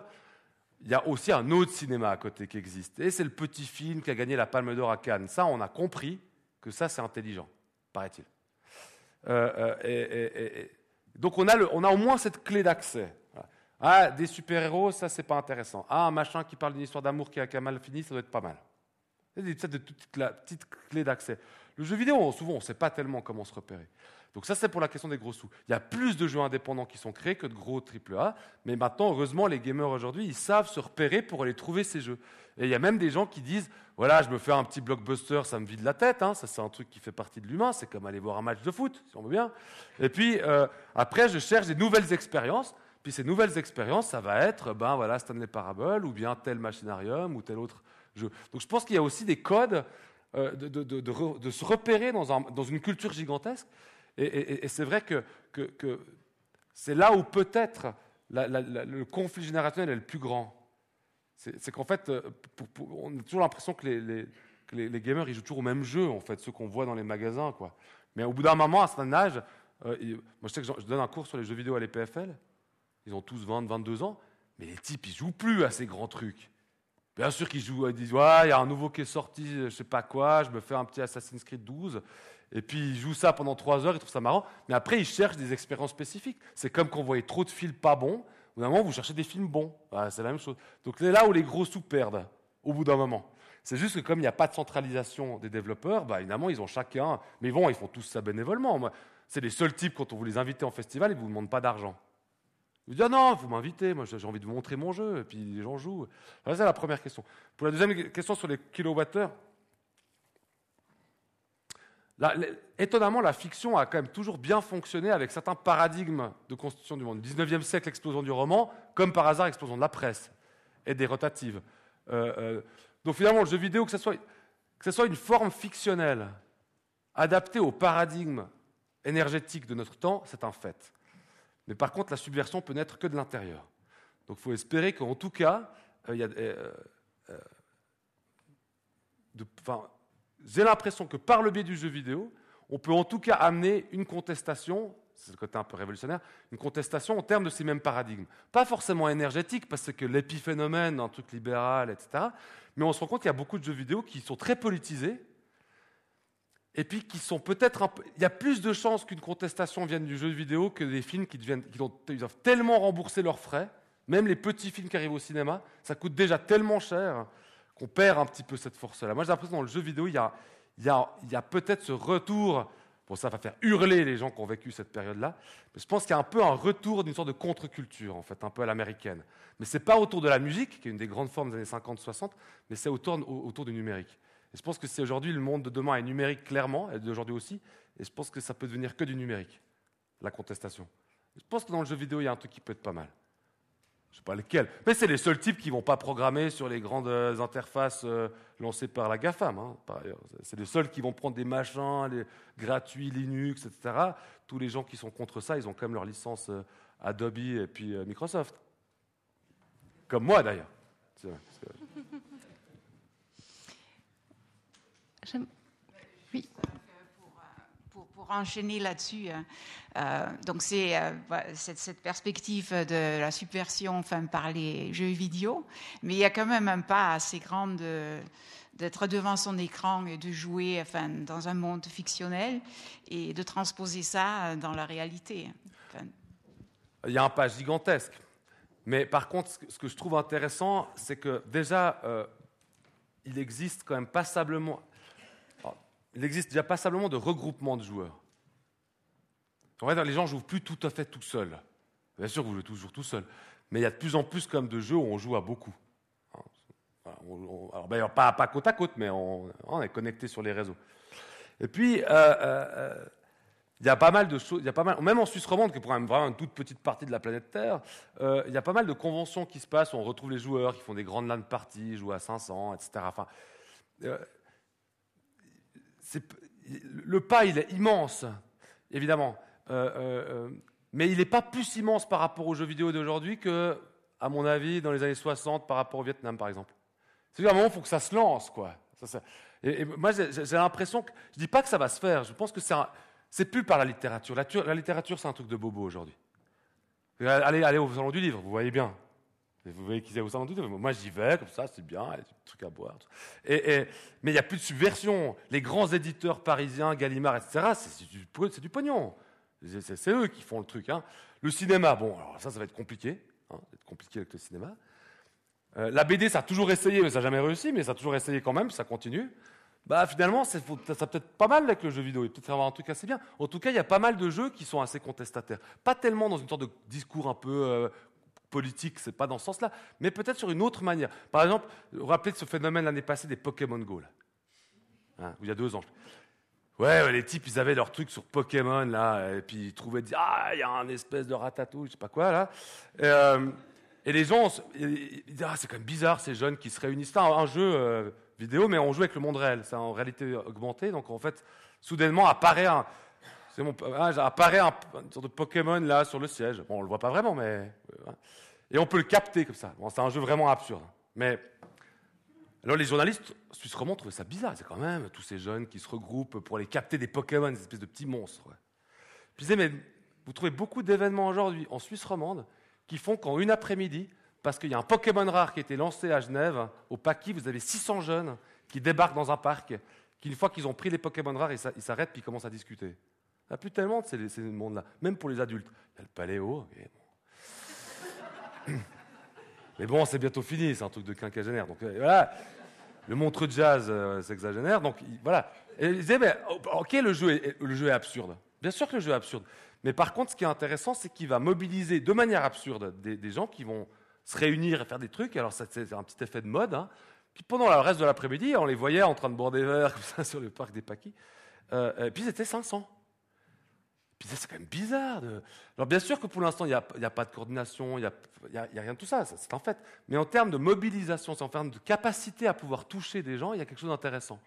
il y a aussi un autre cinéma à côté qui existe. Et c'est le petit film qui a gagné la Palme d'Or à Cannes. Ça, on a compris que ça, c'est intelligent, paraît-il. Euh, euh, donc on a, on a au moins cette clé d'accès. Ah, des super-héros, ça, c'est pas intéressant. Ah, un machin qui parle d'une histoire d'amour qui a, mal fini, ça doit être pas mal. C'est des petites clés d'accès. Le jeu vidéo, souvent, on ne sait pas tellement comment se repérer. Donc ça, c'est pour la question des gros sous. Il y a plus de jeux indépendants qui sont créés que de gros AAA, mais maintenant, heureusement, les gamers aujourd'hui, ils savent se repérer pour aller trouver ces jeux. Et il y a même des gens qui disent, voilà, je me fais un petit blockbuster, ça me vide la tête, hein. ça c'est un truc qui fait partie de l'humain, c'est comme aller voir un match de foot, si on veut bien. Et puis, euh, après, je cherche des nouvelles expériences. Puis ces nouvelles expériences, ça va être ben voilà, Stanley Parable ou bien tel machinarium ou tel autre jeu. Donc je pense qu'il y a aussi des codes euh, de, se repérer dans, un, dans, une culture gigantesque. Et, c'est vrai que, c'est là où peut-être le conflit générationnel est le plus grand. C'est qu'en fait, euh, on a toujours l'impression que, les, que les, gamers ils jouent toujours au même jeu, en fait, ceux qu'on voit dans les magasins. Quoi. Mais au bout d'un moment, à un certain âge, euh, moi je sais que je donne un cours sur les jeux vidéo à l'EPFL. Ils ont tous 20, 22 ans, mais les types, ils jouent plus à ces grands trucs. Bien sûr qu'ils jouent, ils disent Ouais, il y a un nouveau qui est sorti, je sais pas quoi, je me fais un petit Assassin's Creed 12. Et puis ils jouent ça pendant 3 heures, ils trouvent ça marrant. Mais après, ils cherchent des expériences spécifiques. C'est comme quand vous voyez trop de films pas bons, au bout d'un moment, vous cherchez des films bons. c'est la même chose. Donc c'est là où les gros sous perdent, au bout d'un moment. C'est juste que comme il n'y a pas de centralisation des développeurs, bah, évidemment, ils ont chacun. Mais bon, ils font tous ça bénévolement. C'est les seuls types, quand on vous les invite en festival, ils ne vous demandent pas d'argent. Vous dites, ah non, vous m'invitez, moi j'ai envie de vous montrer mon jeu, et puis les gens jouent. c'est la première question. Pour la deuxième question sur les kilowattheures, étonnamment, la fiction a quand même toujours bien fonctionné avec certains paradigmes de constitution du monde. 19e siècle, explosion du roman, comme par hasard, explosion de la presse et des rotatives. Euh, euh, donc finalement, le jeu vidéo, que ce, soit, que ce soit une forme fictionnelle, adaptée au paradigme énergétique de notre temps, c'est un fait. Mais par contre, la subversion peut naître que de l'intérieur. Donc il faut espérer qu'en tout cas, euh, euh, euh, j'ai l'impression que par le biais du jeu vidéo, on peut en tout cas amener une contestation, c'est le côté un peu révolutionnaire, une contestation en termes de ces mêmes paradigmes. Pas forcément énergétique, parce que l'épiphénomène, un truc libéral, etc. Mais on se rend compte qu'il y a beaucoup de jeux vidéo qui sont très politisés, et puis qui sont peut-être. Il y a plus de chances qu'une contestation vienne du jeu vidéo que des films qui, deviennent, qui doivent tellement rembourser leurs frais, même les petits films qui arrivent au cinéma, ça coûte déjà tellement cher qu'on perd un petit peu cette force-là. Moi, j'ai l'impression que dans le jeu vidéo, il y a, il y a, il y a peut-être ce retour. Bon, ça va faire hurler les gens qui ont vécu cette période-là. Mais je pense qu'il y a un peu un retour d'une sorte de contre-culture, en fait, un peu à l'américaine. Mais ce n'est pas autour de la musique, qui est une des grandes formes des années 50-60, mais c'est autour, autour du numérique. Et je pense que c'est aujourd'hui le monde de demain est numérique clairement, et d'aujourd'hui aussi, et je pense que ça peut devenir que du numérique, la contestation. Je pense que dans le jeu vidéo, il y a un truc qui peut être pas mal. Je sais pas lequel, mais c'est les seuls types qui vont pas programmer sur les grandes euh, interfaces euh, lancées par la GAFAM, hein, par ailleurs. C'est les seuls qui vont prendre des machins les gratuits, Linux, etc. Tous les gens qui sont contre ça, ils ont quand même leur licence euh, Adobe et puis Microsoft. Comme moi d'ailleurs. Oui. Pour, pour, enchaîner là-dessus, hein, euh, donc c'est euh, cette, cette, perspective de la subversion enfin, par les jeux vidéo, mais il y a quand même un pas assez grand d'être devant son écran et de jouer enfin, dans un monde fictionnel et de transposer ça dans la réalité. Il y a un pas gigantesque. Mais par contre, ce que je trouve intéressant, c'est que déjà, euh, il existe quand même passablement il existe déjà passablement de regroupements de joueurs. En fait, les gens ne jouent plus tout à fait tout seuls. Bien sûr, vous jouez toujours tout seul. Mais il y a de plus en plus comme de jeux où on joue à beaucoup. alors, ben, pas, pas, côte à côte, mais on, est connecté sur les réseaux. Et puis, euh, euh, euh, il y a pas mal de choses, pas mal, même en Suisse romande, qui est vraiment une toute petite partie de la planète Terre, il y a pas mal de conventions qui se passent où on retrouve les joueurs qui font des grandes LAN parties, jouent à 500, etc. le pas, il est immense, évidemment. Euh, euh, euh, mais il n'est pas plus immense par rapport aux jeux vidéo d'aujourd'hui que, à mon avis, dans les années 60 par rapport au Vietnam, par exemple. C'est à un moment, il faut que ça se lance, quoi. et, moi, j'ai l'impression que, je ne dis pas que ça va se faire, je pense que c'est plus par la littérature. La, littérature, c'est un truc de bobo aujourd'hui. Allez, allez au salon du livre, vous voyez bien. Vous voyez qu'ils au salon du livre. Moi, j'y vais, comme ça, c'est bien, il y a des trucs à boire. Mais il n'y a plus de subversion. Les grands éditeurs parisiens, Gallimard, etc., c'est du, du, pognon. C'est eux qui font le truc. Hein. Le cinéma, bon, alors ça, ça va être compliqué. Hein, ça va être compliqué avec le cinéma. Euh, la BD, ça a toujours essayé, mais ça n'a jamais réussi, mais ça a toujours essayé quand même, ça continue. Bah, finalement, ça, ça peut-être pas mal avec le jeu vidéo. Il peut être avoir un truc assez bien. En tout cas, il y a pas mal de jeux qui sont assez contestataires. Pas tellement dans une sorte de discours un peu euh, politique, c'est pas dans ce sens-là, mais peut-être sur une autre manière. Par exemple, vous vous rappelez de ce phénomène l'année passée des Pokémon Go, là, hein, il y a deux ans. Ouais, les types, ils avaient leur truc sur Pokémon, là, et puis ils trouvaient, ah, il y a un espèce de ratatouille, je sais pas quoi, là. Et, euh, les gens, ils ah, c'est quand même bizarre, ces jeunes qui se réunissent. C'est un, jeu euh, vidéo, mais on joue avec le monde réel, c'est en réalité augmentée, donc en fait, soudainement apparaît un, c'est ah, apparaît un, une sorte de Pokémon là sur le siège. Bon, on le voit pas vraiment, mais euh, et on peut le capter comme ça. Bon, c'est un jeu vraiment absurde. Mais alors les journalistes suisses romands trouvaient ça bizarre. C'est quand même tous ces jeunes qui se regroupent pour aller capter des Pokémon, des espèces de petits monstres. Puis ils mais vous trouvez beaucoup d'événements aujourd'hui en Suisse romande qui font qu'en une après-midi, parce qu'il y a un Pokémon rare qui a été lancé à Genève, au Paki, vous avez 600 jeunes qui débarquent dans un parc, qui une fois qu'ils ont pris les Pokémon rares, ils s'arrêtent puis ils commencent à discuter. Il n'y a plus tellement de ces, mondes-là, même pour les adultes. Il y a le paléo, Mais bon, c'est bientôt fini, c'est un truc de quinquagénaire. Donc euh, voilà, le montre jazz euh, sexagénaire. Donc voilà. Et il disait, mais, ok, le jeu, est, le jeu est absurde. Bien sûr que le jeu est absurde. Mais par contre, ce qui est intéressant, c'est qu'il va mobiliser de manière absurde des, gens qui vont se réunir et faire des trucs. Alors, c'est un petit effet de mode. Hein. Puis pendant le reste de l'après-midi, on les voyait en train de boire des verres comme ça sur le parc des Paquis. Euh, et puis, c'était 500. C'est quand même bizarre. Alors bien sûr que pour l'instant, il n'y a, a, pas de coordination, il n'y a, a, rien de tout ça, c'est en fait. Mais en termes de mobilisation, en termes de capacité à pouvoir toucher des gens, il y a quelque chose d'intéressant.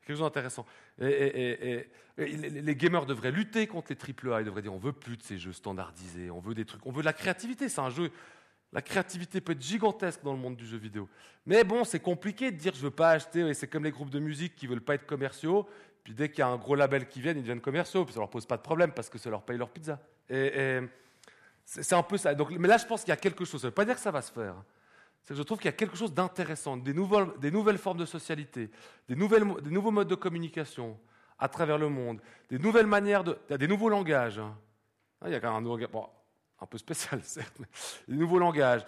Quelque chose d'intéressant. Et, les gamers devraient lutter contre les AAA, ils devraient dire on veut plus de ces jeux standardisés, on veut des trucs, on veut de la créativité. C'est un jeu. La créativité peut être gigantesque dans le monde du jeu vidéo. Mais bon, c'est compliqué de dire je veux pas acheter, c'est comme les groupes de musique qui veulent pas être commerciaux, puis dès qu'il y a un gros label qui vient, ils deviennent commerciaux, puis ça leur pose pas de problème parce que ça leur paye leur pizza. Et, c'est un peu ça. Donc, mais là, je pense qu'il y a quelque chose. Ça veut pas dire que ça va se faire. C'est que je trouve qu'il y a quelque chose d'intéressant, des, des, nouvelles formes de socialité, des, nouvelles, des nouveaux modes de communication, à travers le monde, des nouvelles manières, de, des nouveaux langages. Hein. Il y a quand même un nouveau, bon, un peu spécial certes, mais des nouveaux langages,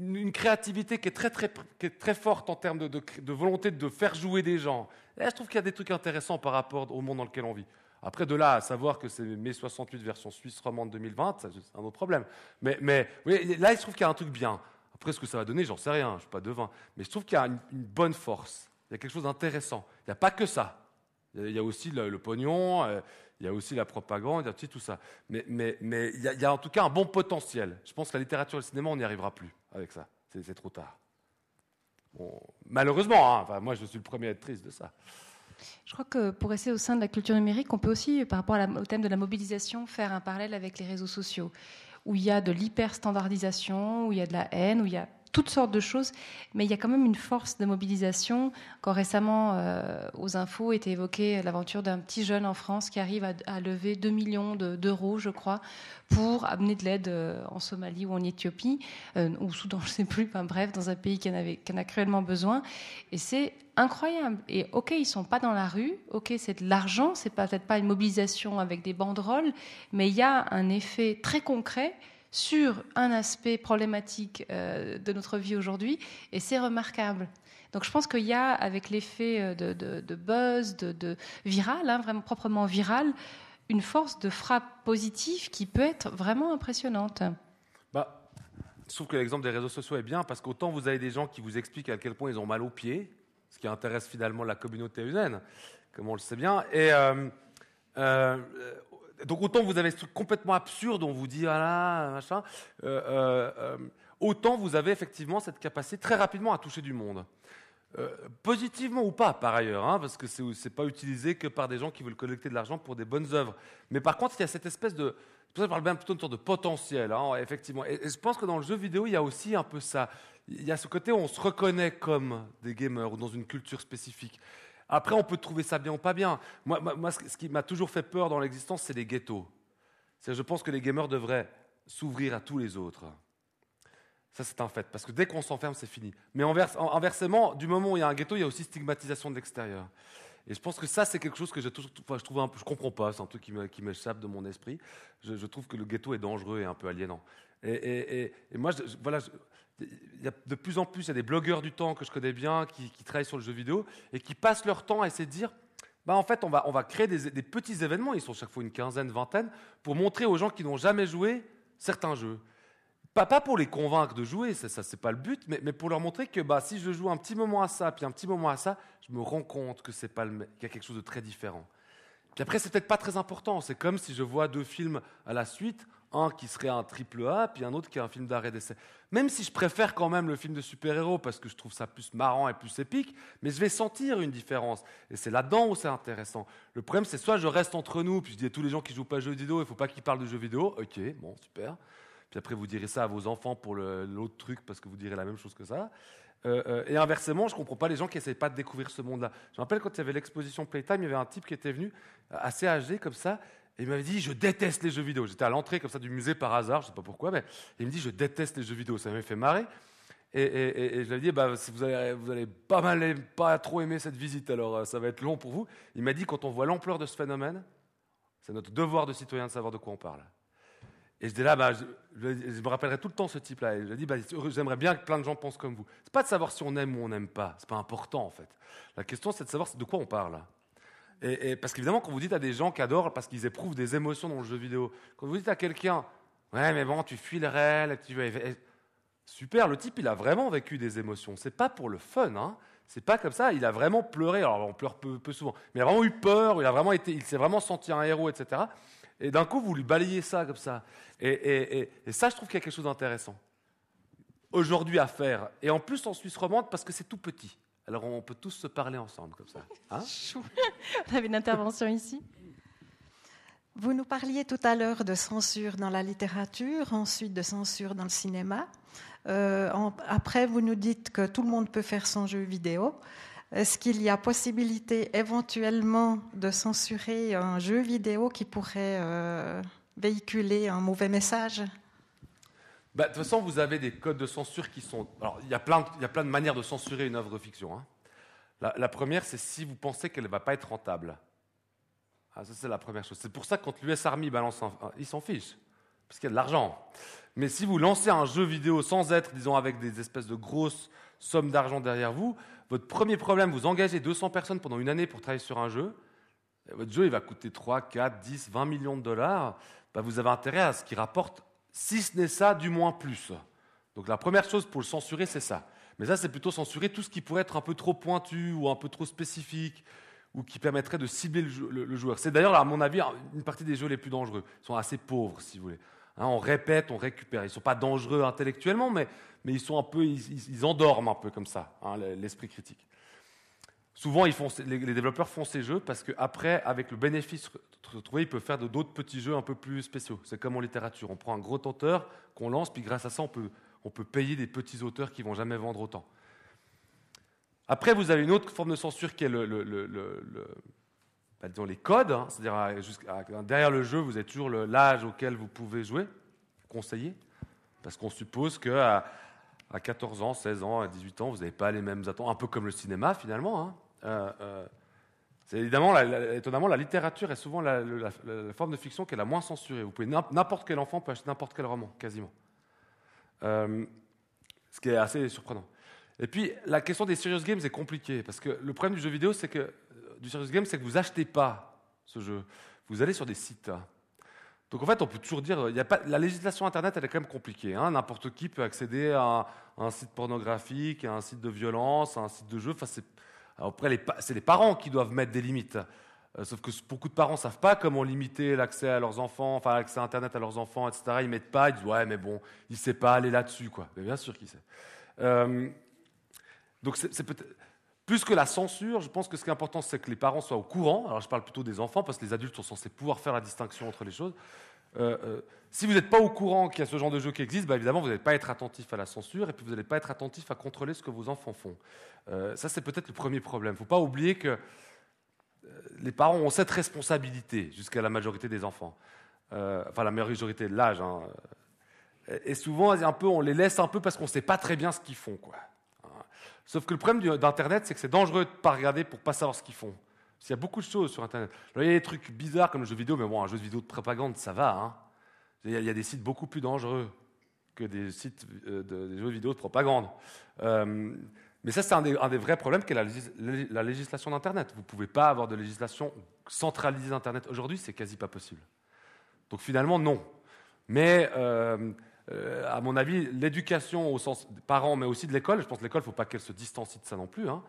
une créativité qui est très, très, qui est très forte en termes de, volonté de faire jouer des gens. Et je trouve qu'il y a des trucs intéressants par rapport au monde dans lequel on vit. Après, de là à savoir que c'est mai 68 version suisse romande 2020, c'est un autre problème. Mais, mais là, il se trouve qu'il y a un truc bien. Après, ce que ça va donner, j'en sais rien, je ne suis pas devin. Mais je trouve qu'il y a une, bonne force. Il y a quelque chose d'intéressant. Il n'y a pas que ça. Il y a aussi le, pognon, euh, il y a aussi la propagande, il y a aussi tout ça. Mais, mais, mais il, y a, en tout cas un bon potentiel. Je pense que la littérature et le cinéma, on n'y arrivera plus avec ça. C'est trop tard. malheureusement, hein, moi je suis le premier à être triste de ça. Je crois que pour rester au sein de la culture numérique, on peut aussi, par rapport au thème de la mobilisation, faire un parallèle avec les réseaux sociaux, où il y a de l'hyper-standardisation, où il y a de la haine, où il y a toutes sortes de choses, mais il y a quand même une force de mobilisation. Quand récemment, euh, aux infos, était évoquée l'aventure d'un petit jeune en France qui arrive à, lever 2 millions d'euros, je crois, pour amener de l'aide euh, en Somalie ou en Éthiopie, euh, ou Soudan, je ne sais plus, enfin, bref, dans un pays qui en, avait, qui en a cruellement besoin. Et c'est incroyable. Et ok, ils sont pas dans la rue, ok, c'est de l'argent, c'est peut-être pas une mobilisation avec des banderoles, mais il y a un effet très concret sur un aspect problématique euh, de notre vie aujourd'hui, et c'est remarquable. Donc je pense qu'il y a, avec l'effet euh, de, buzz, de, viral, hein, vraiment proprement viral, une force de frappe positive qui peut être vraiment impressionnante. Bah, je trouve que l'exemple des réseaux sociaux est bien parce qu'autant vous avez des gens qui vous expliquent à quel point ils ont mal aux pieds, ce qui intéresse finalement la communauté humaine, comme on le sait bien, et euh, donc autant vous avez ce truc complètement absurde, on vous dit, ah là, machin, euh, euh, euh, autant vous avez effectivement cette capacité très rapidement à toucher du monde. positivement ou pas, par ailleurs, hein, parce que ce n'est pas utilisé que par des gens qui veulent collecter de l'argent pour des bonnes œuvres. Mais par contre, il y a cette espèce de... Je parle bien plutôt de sorte de potentiel, hein, effectivement. Et, je pense que dans le jeu vidéo, il y a aussi un peu ça. Il y a ce côté où on se reconnaît comme des gamers ou dans une culture spécifique. Après, on peut trouver ça bien ou pas bien. Moi, ce qui m'a toujours fait peur dans l'existence, c'est les ghettos. Je pense que les gamers devraient s'ouvrir à tous les autres. Ça, c'est un fait, parce que dès qu'on s'enferme, c'est fini. Mais inversement, du moment où il y a un ghetto, il y a aussi stigmatisation de l'extérieur. Et je pense que ça, c'est quelque chose que je trouve un peu, je comprends pas, c'est un truc qui m'échappe de mon esprit. Je, trouve que le ghetto est dangereux et un peu aliénant. Et, moi, voilà, il y a de plus en plus, il y a des blogueurs du temps que je connais bien qui, travaillent sur le jeu vidéo et qui passent leur temps à essayer de dire bah en fait, on va, on va créer des, petits événements, ils sont chaque fois une quinzaine, vingtaine, pour montrer aux gens qui n'ont jamais joué certains jeux. Pas, pas pour les convaincre de jouer, ça, ça c'est pas le but, mais, mais, pour leur montrer que bah, si je joue un petit moment à ça, puis un petit moment à ça, je me rends compte que c'est pas qu'il y a quelque chose de très différent. Puis après, c'est peut-être pas très important. C'est comme si je vois deux films à la suite, un qui serait un triple A, puis un autre qui est un film d'arrêt d'essai. Même si je préfère quand même le film de super-héros parce que je trouve ça plus marrant et plus épique, mais je vais sentir une différence. Et c'est là-dedans où c'est intéressant. Le problème, c'est soit je reste entre nous, puis je dis à tous les gens qui jouent pas aux jeux vidéo, il faut pas qu'ils parlent de jeux vidéo. Ok, bon, super. Puis après, vous direz ça à vos enfants pour l'autre truc parce que vous direz la même chose que ça. Euh, euh, et inversement, je comprends pas les gens qui n'essayent pas de découvrir ce monde-là. Je me rappelle quand il y avait l'exposition Playtime, il y avait un type qui était venu, assez âgé comme ça, et il m'avait dit Je déteste les jeux vidéo. J'étais à l'entrée comme ça du musée par hasard, je ne sais pas pourquoi, mais il me dit Je déteste les jeux vidéo. Ça m'avait fait marrer. Et, je lui ai dit bah, vous, allez, pas mal, pas trop aimer cette visite, alors ça va être long pour vous. Il m'a dit Quand on voit l'ampleur de ce phénomène, c'est notre devoir de citoyen de savoir de quoi on parle. Et je dis là, bah, je, me rappellerai tout le temps ce type-là. Et je dis, bah, j'aimerais bien que plein de gens pensent comme vous. C'est pas de savoir si on aime ou on n'aime pas. C'est pas important en fait. La question, c'est de savoir de quoi on parle. Et, parce qu'évidemment, quand vous dites à des gens qui adorent parce qu'ils éprouvent des émotions dans le jeu vidéo, quand vous dites à quelqu'un, ouais, mais bon, tu fuis le réel, tu super, le type, il a vraiment vécu des émotions. C'est pas pour le fun, hein. C'est pas comme ça. Il a vraiment pleuré. Alors, on pleure peu, souvent, mais il a vraiment eu peur. Il a vraiment été, il s'est vraiment senti un héros, etc. Et d'un coup, vous lui balayez ça comme ça. Et, ça, je trouve qu'il y a quelque chose d'intéressant aujourd'hui à faire. Et en plus en Suisse romande, parce que c'est tout petit. Alors on peut tous se parler ensemble comme ça. Hein? On avait une intervention ici. Vous nous parliez tout à l'heure de censure dans la littérature, ensuite de censure dans le cinéma. Euh, après, vous nous dites que tout le monde peut faire son jeu vidéo. Est-ce qu'il y a possibilité éventuellement de censurer un jeu vidéo qui pourrait euh, véhiculer un mauvais message? Bah, De toute façon, vous avez des codes de censure qui sont... Alors, il y a plein de, il y a plein de manières de censurer une œuvre de fiction. Hein. La, première, c'est si vous pensez qu'elle ne va pas être rentable. Ah, ça, c'est la première chose. C'est pour ça que quand l'US Army balance un... Ils s'en fichent, parce qu'il y a de l'argent. Mais si vous lancez un jeu vidéo sans être, disons, avec des espèces de grosses sommes d'argent derrière vous, votre premier problème, vous engagez 200 personnes pendant une année pour travailler sur un jeu, votre jeu il va coûter 3, 4, 10, 20 millions de dollars, bah, vous avez intérêt à ce qu'il rapporte, si ce n'est ça, du moins plus. Donc la première chose pour le censurer, c'est ça. Mais ça, c'est plutôt censurer tout ce qui pourrait être un peu trop pointu ou un peu trop spécifique ou qui permettrait de cibler le, joueur. C'est d'ailleurs, à mon avis, une partie des jeux les plus dangereux. Ils sont assez pauvres, si vous voulez. Hein, on répète, on récupère. Ils ne sont pas dangereux intellectuellement, mais, ils, sont un peu, ils, endorment un peu comme ça, hein, l'esprit critique. Souvent, les, développeurs font ces jeux parce qu'après, avec le bénéfice retrouvé, ils peuvent faire d'autres petits jeux un peu plus spéciaux. C'est comme en littérature. On prend un gros auteur qu'on lance, puis grâce à ça, on peut, payer des petits auteurs qui vont jamais vendre autant. Après, vous avez une autre forme de censure qui est le, bah, les codes, hein. c'est-à-dire derrière le jeu, vous avez toujours l'âge auquel vous pouvez jouer, conseiller, parce qu'on suppose qu'à à 14 ans, 16 ans, à 18 ans, vous n'avez pas les mêmes attentes, un peu comme le cinéma finalement. Hein. Euh, euh, évidemment, étonnamment, la littérature est souvent la, forme de fiction qui est la moins censurée. Vous pouvez n'importe quel enfant peut acheter n'importe quel roman, quasiment. Euh, ce qui est assez surprenant. Et puis, la question des serious games est compliquée, parce que le problème du jeu vidéo, c'est que, du serious game, c'est que vous achetez pas ce jeu. Vous allez sur des sites. Donc en fait, on peut toujours dire, la législation Internet, elle est quand même compliquée. Hein. N'importe qui peut accéder à un, site pornographique, à un site de violence, à un site de jeu. Enfin, après, c'est les parents qui doivent mettre des limites. Euh, sauf que beaucoup de parents ne savent pas comment limiter l'accès à leurs enfants, enfin l'accès à Internet à leurs enfants, etc. Ils mettent pas, ils disent ouais, mais bon, il ne sait pas aller là-dessus, quoi. Mais bien sûr qu'il sait. Euh, donc c'est peut-être plus que la censure, je pense que ce qui est important, c'est que les parents soient au courant. Alors je parle plutôt des enfants, parce que les adultes sont censés pouvoir faire la distinction entre les choses. Euh, si vous n'êtes pas au courant qu'il y a ce genre de jeu qui existe, bah, évidemment, vous n'allez pas être attentif à la censure, et puis vous n'allez pas être attentif à contrôler ce que vos enfants font. ça, c'est peut-être le premier problème. Il ne faut pas oublier que les parents ont cette responsabilité jusqu'à la majorité des enfants. Euh, enfin, la majorité de l'âge. Hein. Et souvent, un peu, on les laisse un peu parce qu'on ne sait pas très bien ce qu'ils font. Quoi. Sauf que le problème d'Internet, c'est que c'est dangereux de ne pas regarder pour ne pas savoir ce qu'ils font. Il y a beaucoup de choses sur Internet. il y a des trucs bizarres comme le jeu vidéo, mais bon, un jeu vidéo de propagande, ça va. Hein. Il, y a, des sites beaucoup plus dangereux que des sites euh, de, jeux vidéo de propagande. Euh, mais ça, c'est un, des, vrais problèmes qu'est la, législation d'Internet. Vous ne pouvez pas avoir de législation centralisée d'Internet. Aujourd'hui, c'est quasi pas possible. Donc finalement, non. Mais euh, à mon avis, l'éducation au sens des parents, mais aussi de l'école, je pense que l'école, il ne faut pas qu'elle se distancie de ça non plus. Hein.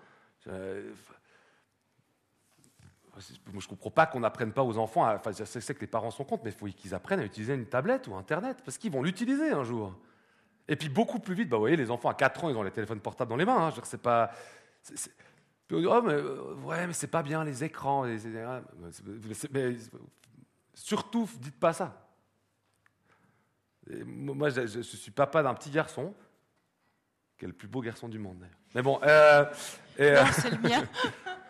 Je ne comprends pas qu'on n'apprenne pas aux enfants, enfin je sais que les parents sont contre, mais il faut qu'ils apprennent à utiliser une tablette ou Internet, parce qu'ils vont l'utiliser un jour. Et puis beaucoup plus vite, bah, vous voyez, les enfants à 4 ans, ils ont les téléphones portables dans les mains. Hein. c'est pas. oh, mais, euh, ouais, mais c'est pas bien les écrans. mais, surtout, dites pas ça. moi, je, suis papa d'un petit garçon, qui est le plus beau garçon du monde. Mais bon. Euh, euh c'est le mien.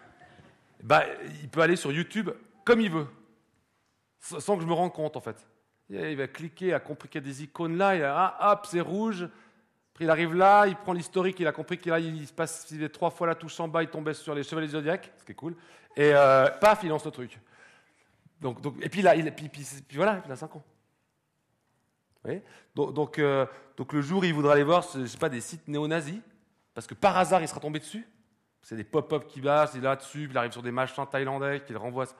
bah, il peut aller sur YouTube comme il veut, sans que je me rende compte, en fait. Il va cliquer, il a compris qu'il y a des icônes là, il a, ah, hop, c'est rouge. Puis il arrive là, il prend l'historique, il a compris qu'il il se passe il trois fois la touche en bas, il tombait sur les chevaliers zodiaques, ce qui est cool. Et euh, paf, il lance le truc. Donc, et puis là, il, puis, voilà, il a 5 ans. donc, euh, donc, le jour où il voudra aller voir, je pas, des sites néo-nazis, parce que par hasard, il sera tombé dessus. C'est des pop-up qui passent, il est là-dessus, il arrive sur des machins thaïlandais, qu'il renvoie ça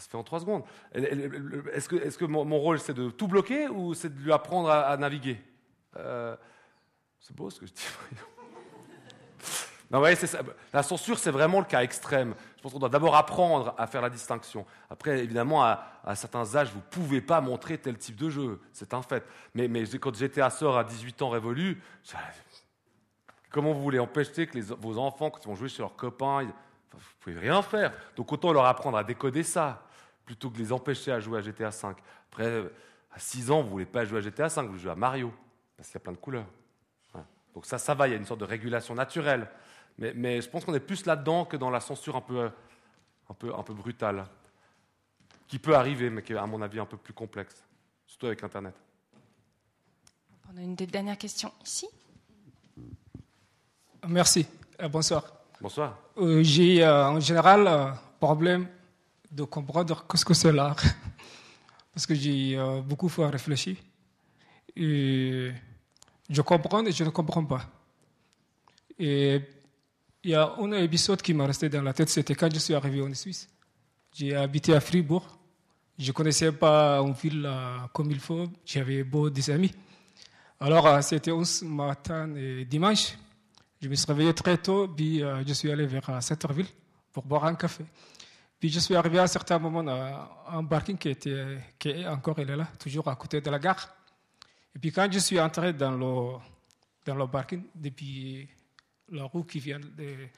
se fait en trois secondes. Est-ce que, mon, rôle, c'est de tout bloquer ou c'est de lui apprendre à, naviguer? Euh, C'est beau ce que je dis. non, ouais, ça. La censure, c'est vraiment le cas extrême. Je pense qu'on doit d'abord apprendre à faire la distinction. Après, évidemment, à, certains âges, vous ne pouvez pas montrer tel type de jeu. C'est un fait. Mais, mais quand j'étais à sort à 18 ans révolu, comment vous voulez empêcher que vos enfants, quand ils vont jouer chez leurs copains, vous ne pouvez rien faire. Donc autant leur apprendre à décoder ça, plutôt que les empêcher à jouer à GTA V. Après, à 6 ans, vous ne voulez pas jouer à GTA V, vous jouez à Mario, parce qu'il y a plein de couleurs. Donc ça, ça va, il y a une sorte de régulation naturelle. Mais, je pense qu'on est plus là-dedans que dans la censure un peu, un, peu, un peu brutale, qui peut arriver, mais qui est à mon avis un peu plus complexe, surtout avec Internet. On a une dernière question ici. Merci. bonsoir. Bonsoir. Euh, j'ai euh, en général un euh, problème de comprendre ce que c'est l'art. Parce que j'ai euh, beaucoup fois réfléchi. Et je comprends et je ne comprends pas. Et il y a un épisode qui m'a resté dans la tête, c'était quand je suis arrivé en Suisse. J'ai habité à Fribourg. Je ne connaissais pas une ville comme il faut. J'avais beau des amis. Alors, euh, c'était un matin et dimanche. Je me suis réveillé très tôt, puis euh, je suis allé vers Centerville pour boire un café. Puis je suis arrivé à un certain moment à un parking qui, était, qui est encore il est là, toujours à côté de la gare. Et puis quand je suis entré dans le, dans le parking, depuis la roue qui vient de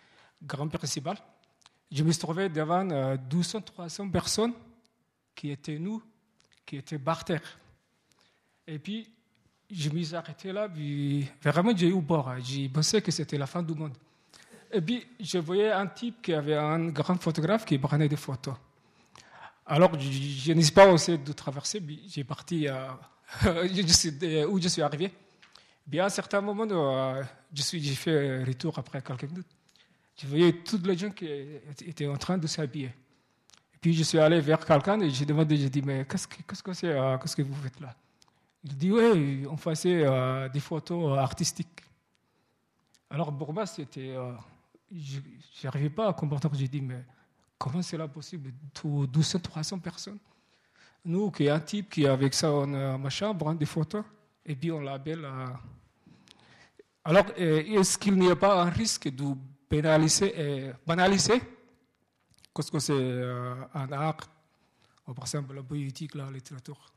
Grand Principal, je me suis trouvé devant 200, euh, 300 personnes qui étaient nous, qui étaient par terre. Et puis, je me suis arrêté là, puis vraiment j'ai eu peur. J'ai pensé que c'était la fin du monde. Et puis, je voyais un type qui avait un grand photographe qui prenait des photos. Alors, je, n'ai pas osé de traverser, j'ai parti à, où je suis arrivé. Bien, à un certain moment, euh, je suis, j'ai fait retour après quelques minutes. Je voyais toutes les gens qui étaient en train de s'habiller. Puis, je suis allé vers quelqu'un et j'ai demandé, j'ai dit, mais euh, qu'est-ce que vous faites là? Il dit, oui, on faisait euh, des photos artistiques. Alors, moi, c'était je n'arrivais pas à comprendre. J'ai dit, mais comment c'est là possible? 200, 300 personnes Nous, qui un type qui, avec ça, on a ma chambre, des photos, et puis on l'appelle. À... Alors, euh, est-ce qu'il n'y a pas un risque de pénaliser, et banaliser? Parce que c'est euh, un art, par exemple la politique, la littérature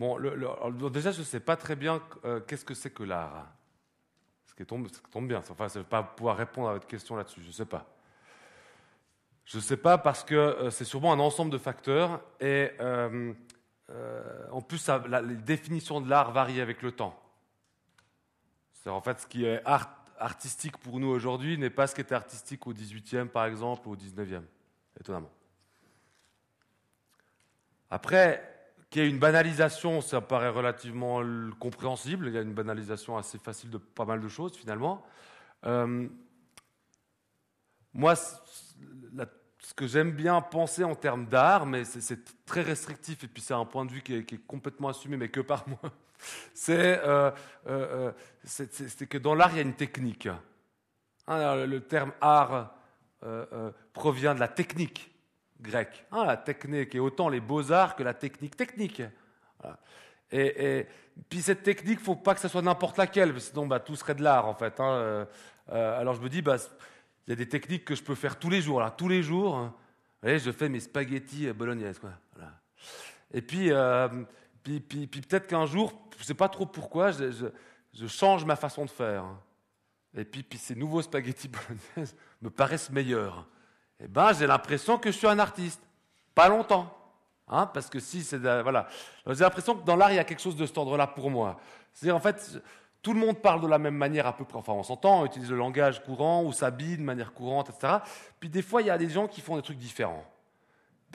Bon, déjà, je ne sais pas très bien euh, qu'est-ce que c'est que l'art qui tombe, tombe bien. Enfin, je ne vais pas pouvoir répondre à votre question là-dessus, je ne sais pas. Je ne sais pas parce que euh, c'est sûrement un ensemble de facteurs et euh, en plus, la, les définitions de l'art varient avec le temps. En fait ce qui est art, artistique pour nous aujourd'hui n'est pas ce qui était artistique au 18e par exemple ou au 19e, étonnamment. Après, qu'il y une banalisation, ça paraît relativement compréhensible. Il y a une banalisation assez facile de pas mal de choses, finalement. Euh, moi, ce que j'aime bien penser en termes d'art, mais c'est très restrictif, et puis c'est un point de vue qui est, complètement assumé, mais que par moi, euh, euh, c'est que dans l'art, il y a une technique. Hein, le terme art provient de la technique grec. Hein, la technique, et autant les beaux-arts que la technique technique. Et, puis cette technique, faut pas que ce soit n'importe laquelle, sinon bah, tout serait de l'art en fait. Hein. Euh, euh, alors je me dis, bah, il y a des techniques que je peux faire tous les jours. Là, tous les jours, hein. je fais mes spaghettis bolognaises. Quoi. Et puis, euh, puis, puis, peut-être qu'un jour, je sais pas trop pourquoi, je, change ma façon de faire. Et puis, puis ces nouveaux spaghettis bolognaises me paraissent meilleurs eh ben, j'ai l'impression que je suis un artiste. Pas longtemps. Hein, parce que si c'est. Voilà. J'ai l'impression que dans l'art, il y a quelque chose de cet ordre-là pour moi. C'est-à-dire, en fait, tout le monde parle de la même manière à peu près. Enfin, on s'entend, on utilise le langage courant ou s'habille de manière courante, etc. Puis des fois, il y a des gens qui font des trucs différents.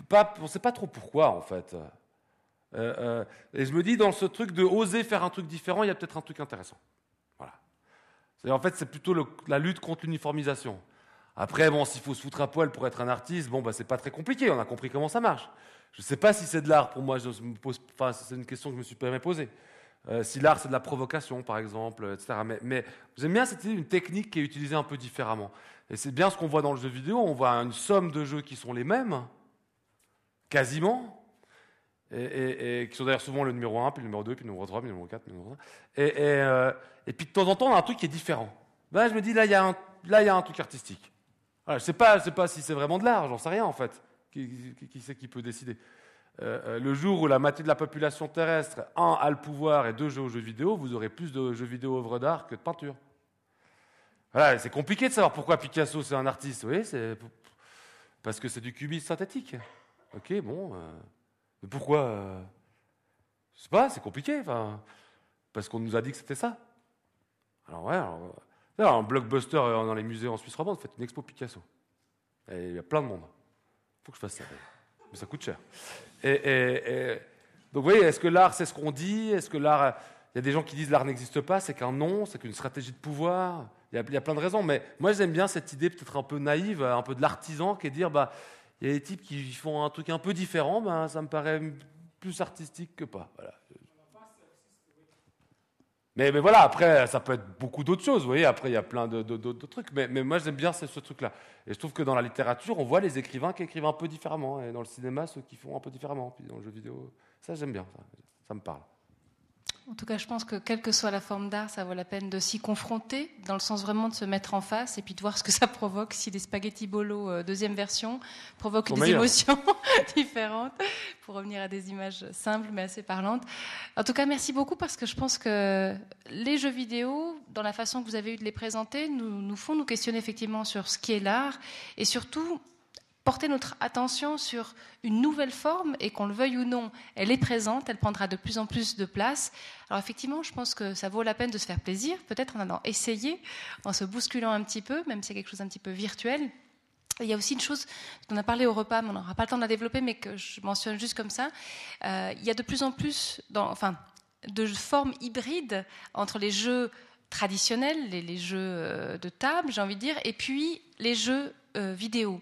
Pas, on ne sait pas trop pourquoi, en fait. Euh, euh, et je me dis, dans ce truc de oser faire un truc différent, il y a peut-être un truc intéressant. Voilà. En fait, c'est plutôt la lutte contre l'uniformisation. Après, bon, s'il faut se foutre à poil pour être un artiste, bon, bah, c'est pas très compliqué, on a compris comment ça marche. Je ne sais pas si c'est de l'art pour moi, c'est une question que je me suis jamais posée. Euh, si l'art c'est de la provocation, par exemple, etc. Mais, mais j'aime bien cette une technique qui est utilisée un peu différemment. Et c'est bien ce qu'on voit dans le jeu vidéo, on voit une somme de jeux qui sont les mêmes, quasiment, et, qui sont d'ailleurs souvent le numéro 1, puis le numéro 2, puis le numéro 3, puis le numéro 4, puis le numéro 5. Et, euh, et, puis de temps en temps, on a un truc qui est différent. Là, je me dis, là, il y a un truc artistique je ne sais pas, pas si c'est vraiment de l'art, j'en sais rien en fait. Qui, qui, sait qui peut décider? Euh, euh, Le jour où la moitié de la population terrestre, un, a le pouvoir et deux, joue aux jeux vidéo, vous aurez plus de jeux vidéo œuvres d'art que de peinture. Voilà, c'est compliqué de savoir pourquoi Picasso c'est un artiste. Oui, c'est parce que c'est du cubisme synthétique. Ok, bon. Euh, mais pourquoi Je sais pas, c'est compliqué. Parce qu'on nous a dit que c'était ça. Alors ouais. Alors, un blockbuster euh, dans les musées en Suisse romande, faites une expo Picasso. il y a plein de monde. Il faut que je fasse ça. Mais ça coûte cher. Donc, vous voyez, est-ce que l'art, c'est ce qu'on dit? Est-ce que l'art. il y a des gens qui disent l'art n'existe pas, c'est qu'un nom, c'est qu'une stratégie de pouvoir? Il y, a, plein de raisons. Mais moi, j'aime bien cette idée peut-être un peu naïve, un peu de l'artisan, qui est de dire bah, il y a des types qui font un truc un peu différent, ben, ça me paraît plus artistique que pas. Voilà. Mais, voilà, après, ça peut être beaucoup d'autres choses, vous voyez, après, il y a plein d'autres trucs. Mais, mais moi, j'aime bien ce, truc-là. Et je trouve que dans la littérature, on voit les écrivains qui écrivent un peu différemment, et dans le cinéma, ceux qui font un peu différemment, puis dans le jeu vidéo, ça, j'aime bien, ça me parle. En tout cas, je pense que quelle que soit la forme d'art, ça vaut la peine de s'y confronter, dans le sens vraiment de se mettre en face et puis de voir ce que ça provoque. Si les spaghetti bolo euh, deuxième version provoquent des meilleur. émotions différentes, pour revenir à des images simples mais assez parlantes. En tout cas, merci beaucoup parce que je pense que les jeux vidéo, dans la façon que vous avez eu de les présenter, nous, nous font nous questionner effectivement sur ce qui est l'art et surtout porter notre attention sur une nouvelle forme et qu'on le veuille ou non, elle est présente, elle prendra de plus en plus de place. Alors effectivement, je pense que ça vaut la peine de se faire plaisir, peut-être en allant essayer, en se bousculant un petit peu, même si c'est quelque chose d'un petit peu virtuel. Il y a aussi une chose dont on a parlé au repas, mais on n'aura pas le temps de la développer, mais que je mentionne juste comme ça. Euh, il y a de plus en plus, enfin, de formes hybrides entre les jeux traditionnels, les, les jeux euh, de table, j'ai envie de dire, et puis les jeux euh, vidéo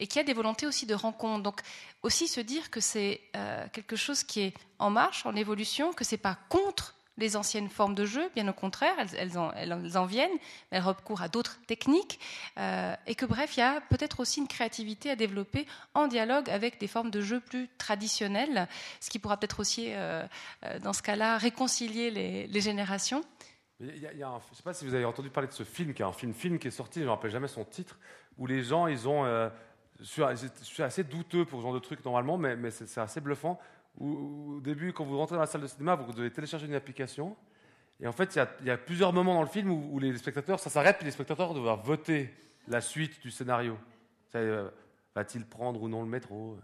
et qu'il y a des volontés aussi de rencontre. Donc aussi se dire que c'est euh, quelque chose qui est en marche, en évolution, que c'est pas contre les anciennes formes de jeu, bien au contraire, elles, elles, en, elles en, viennent, elles recourent à d'autres techniques, euh, et que bref, il y a peut-être aussi une créativité à développer en dialogue avec des formes de jeu plus traditionnelles, ce qui pourra peut-être aussi, euh, dans ce cas-là, réconcilier les, les générations. Il y a, il y je ne sais pas si vous avez entendu parler de ce film, qui est un film, film qui est sorti, je ne me rappelle jamais son titre, où les gens, ils ont je suis, assez douteux pour ce genre de truc normalement, mais, c'est assez bluffant. Au début, quand vous rentrez dans la salle de cinéma, vous devez télécharger une application. Et en fait, il y a, plusieurs moments dans le film où, où les spectateurs, ça s'arrête, puis les spectateurs doivent voter la suite du scénario. Euh, Va-t-il prendre ou non le métro?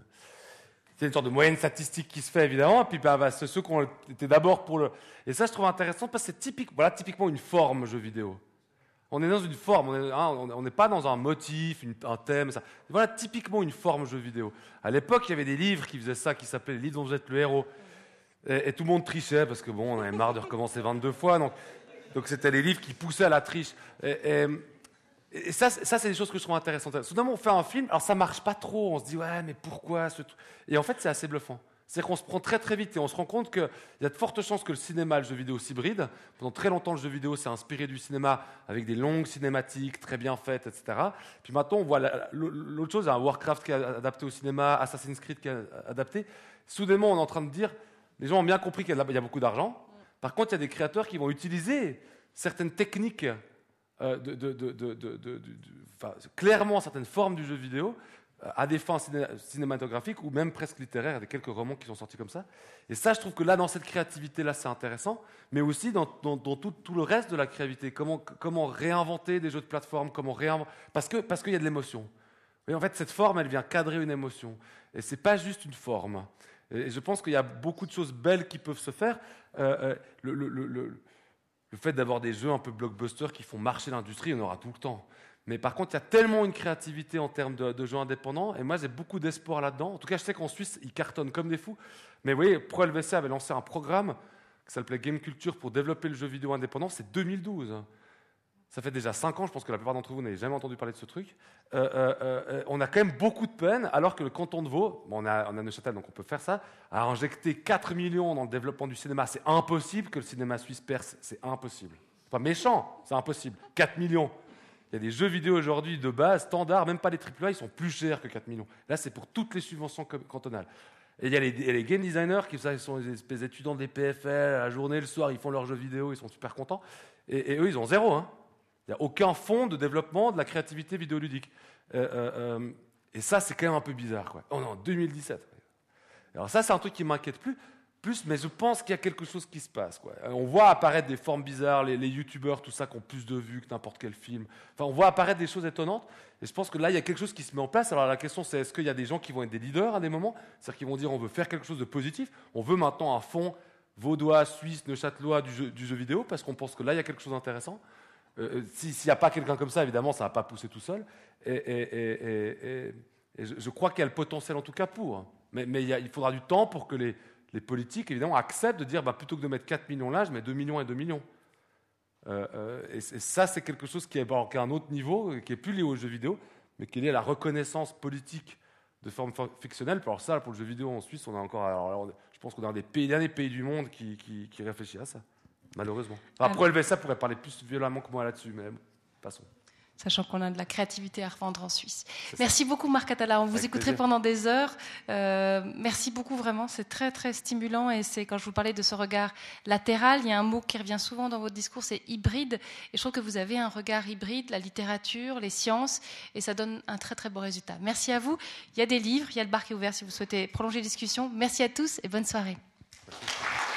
C'est une sorte de moyenne statistique qui se fait évidemment, et puis bah, bah, c'est ceux qui ont été d'abord pour le. Et ça, je trouve intéressant parce que c'est typique, voilà, typiquement une forme jeu vidéo. On est dans une forme, on n'est pas dans un motif, un thème. Ça. Voilà typiquement une forme jeu vidéo. À l'époque, il y avait des livres qui faisaient ça, qui s'appelaient les livres dont vous êtes le héros. Et, tout le monde trichait parce que bon, on avait marre de recommencer 22 fois. Donc, donc c'était les livres qui poussaient à la triche. Et, ça, ça c'est des choses que je trouve intéressantes. Soudainement, on fait un film, alors ça marche pas trop. On se dit ouais, mais pourquoi ce Et en fait, c'est assez bluffant. C'est-à-dire qu'on se prend très très vite et on se rend compte qu'il y a de fortes chances que le cinéma et le jeu vidéo s'hybrident. Pendant très longtemps, le jeu vidéo s'est inspiré du cinéma avec des longues cinématiques très bien faites, etc. Puis maintenant, on voit l'autre chose, un Warcraft qui est adapté au cinéma, Assassin's Creed qui est adapté. Soudainement, on est en train de dire, les gens ont bien compris qu'il y a beaucoup d'argent. Par contre, il y a des créateurs qui vont utiliser certaines techniques, clairement certaines formes du jeu vidéo, à des fins cinématographiques ou même presque littéraires. Il y a quelques romans qui sont sortis comme ça. Et ça, je trouve que là, dans cette créativité-là, c'est intéressant, mais aussi dans, tout, le reste de la créativité. Comment, réinventer des jeux de plateforme, comment réinventer... Parce qu'il parce y a de l'émotion. Et en fait, cette forme, elle vient cadrer une émotion. Et c'est pas juste une forme. Et je pense qu'il y a beaucoup de choses belles qui peuvent se faire. Euh, euh, le fait d'avoir des jeux un peu blockbusters qui font marcher l'industrie, on aura tout le temps. Mais par contre, il y a tellement une créativité en termes de, jeux indépendants, et moi j'ai beaucoup d'espoir là-dedans. En tout cas, je sais qu'en Suisse, ils cartonnent comme des fous. Mais vous voyez, ProLVC avait lancé un programme qui s'appelait Game Culture pour développer le jeu vidéo indépendant, c'est 2012. Ça fait déjà 5 ans, je pense que la plupart d'entre vous n'avez jamais entendu parler de ce truc. Euh, euh, euh, on a quand même beaucoup de peine, alors que le canton de Vaud, on, a, on Neuchâtel, donc on peut faire ça, a injecté 4 millions dans le développement du cinéma. C'est impossible que le cinéma suisse perce, c'est impossible. Pas méchant, c'est impossible. 4 millions. Il y a des jeux vidéo aujourd'hui de base, standard, même pas les AAA, ils sont plus chers que 4 millions. Là, c'est pour toutes les subventions cantonales. Et il y a les, game designers qui sont des espèces d'étudiants des PFL, la journée, le soir, ils font leurs jeux vidéo, ils sont super contents. Et, eux, ils ont zéro. Hein. Il n'y a aucun fonds de développement de la créativité vidéoludique. Euh, euh, euh, et ça, c'est quand même un peu bizarre. Quoi. Oh non, 2017. Alors ça, c'est un truc qui m'inquiète plus plus, mais je pense qu'il y a quelque chose qui se passe. Quoi. On voit apparaître des formes bizarres, les, les youtubeurs, tout ça, qui ont plus de vues que n'importe quel film. Enfin, on voit apparaître des choses étonnantes, et je pense que là, il y a quelque chose qui se met en place. Alors la question, c'est est-ce qu'il y a des gens qui vont être des leaders à des moments? C'est-à-dire qu'ils vont dire on veut faire quelque chose de positif, on veut maintenant un fond vaudois, suisse, neuchâtelois du jeu, du jeu vidéo, parce qu'on pense que là, il y a quelque chose d'intéressant. Euh, S'il n'y a pas quelqu'un comme ça, évidemment, ça ne va pas pousser tout seul. Et, je, crois qu'il y a le potentiel, en tout cas, pour. Mais, il faudra du temps pour que les les politiques, évidemment, acceptent de dire, bah, plutôt que de mettre 4 millions là, je mets 2 millions et 2 millions. Euh, euh, et, ça, c'est quelque chose qui est, à un autre niveau, qui est plus lié aux jeux vidéo, mais qui est lié à la reconnaissance politique de forme fictionnelle. Alors ça, pour le jeu vidéo en Suisse, on a encore, alors, je pense qu'on est un des pays, derniers pays du monde qui, qui, réfléchit à ça, malheureusement. Après, ah. ça pourrait parler plus violemment que moi là-dessus, mais passons sachant qu'on a de la créativité à revendre en Suisse. Merci beaucoup Marc Atala, on vous écouterait pendant des heures. Euh, merci beaucoup vraiment, c'est très très stimulant et c'est quand je vous parlais de ce regard latéral, il y a un mot qui revient souvent dans votre discours, c'est hybride. Et je trouve que vous avez un regard hybride, la littérature, les sciences, et ça donne un très très beau résultat. Merci à vous. Il y a des livres, il y a le bar qui est ouvert si vous souhaitez prolonger la discussion. Merci à tous et bonne soirée. Merci.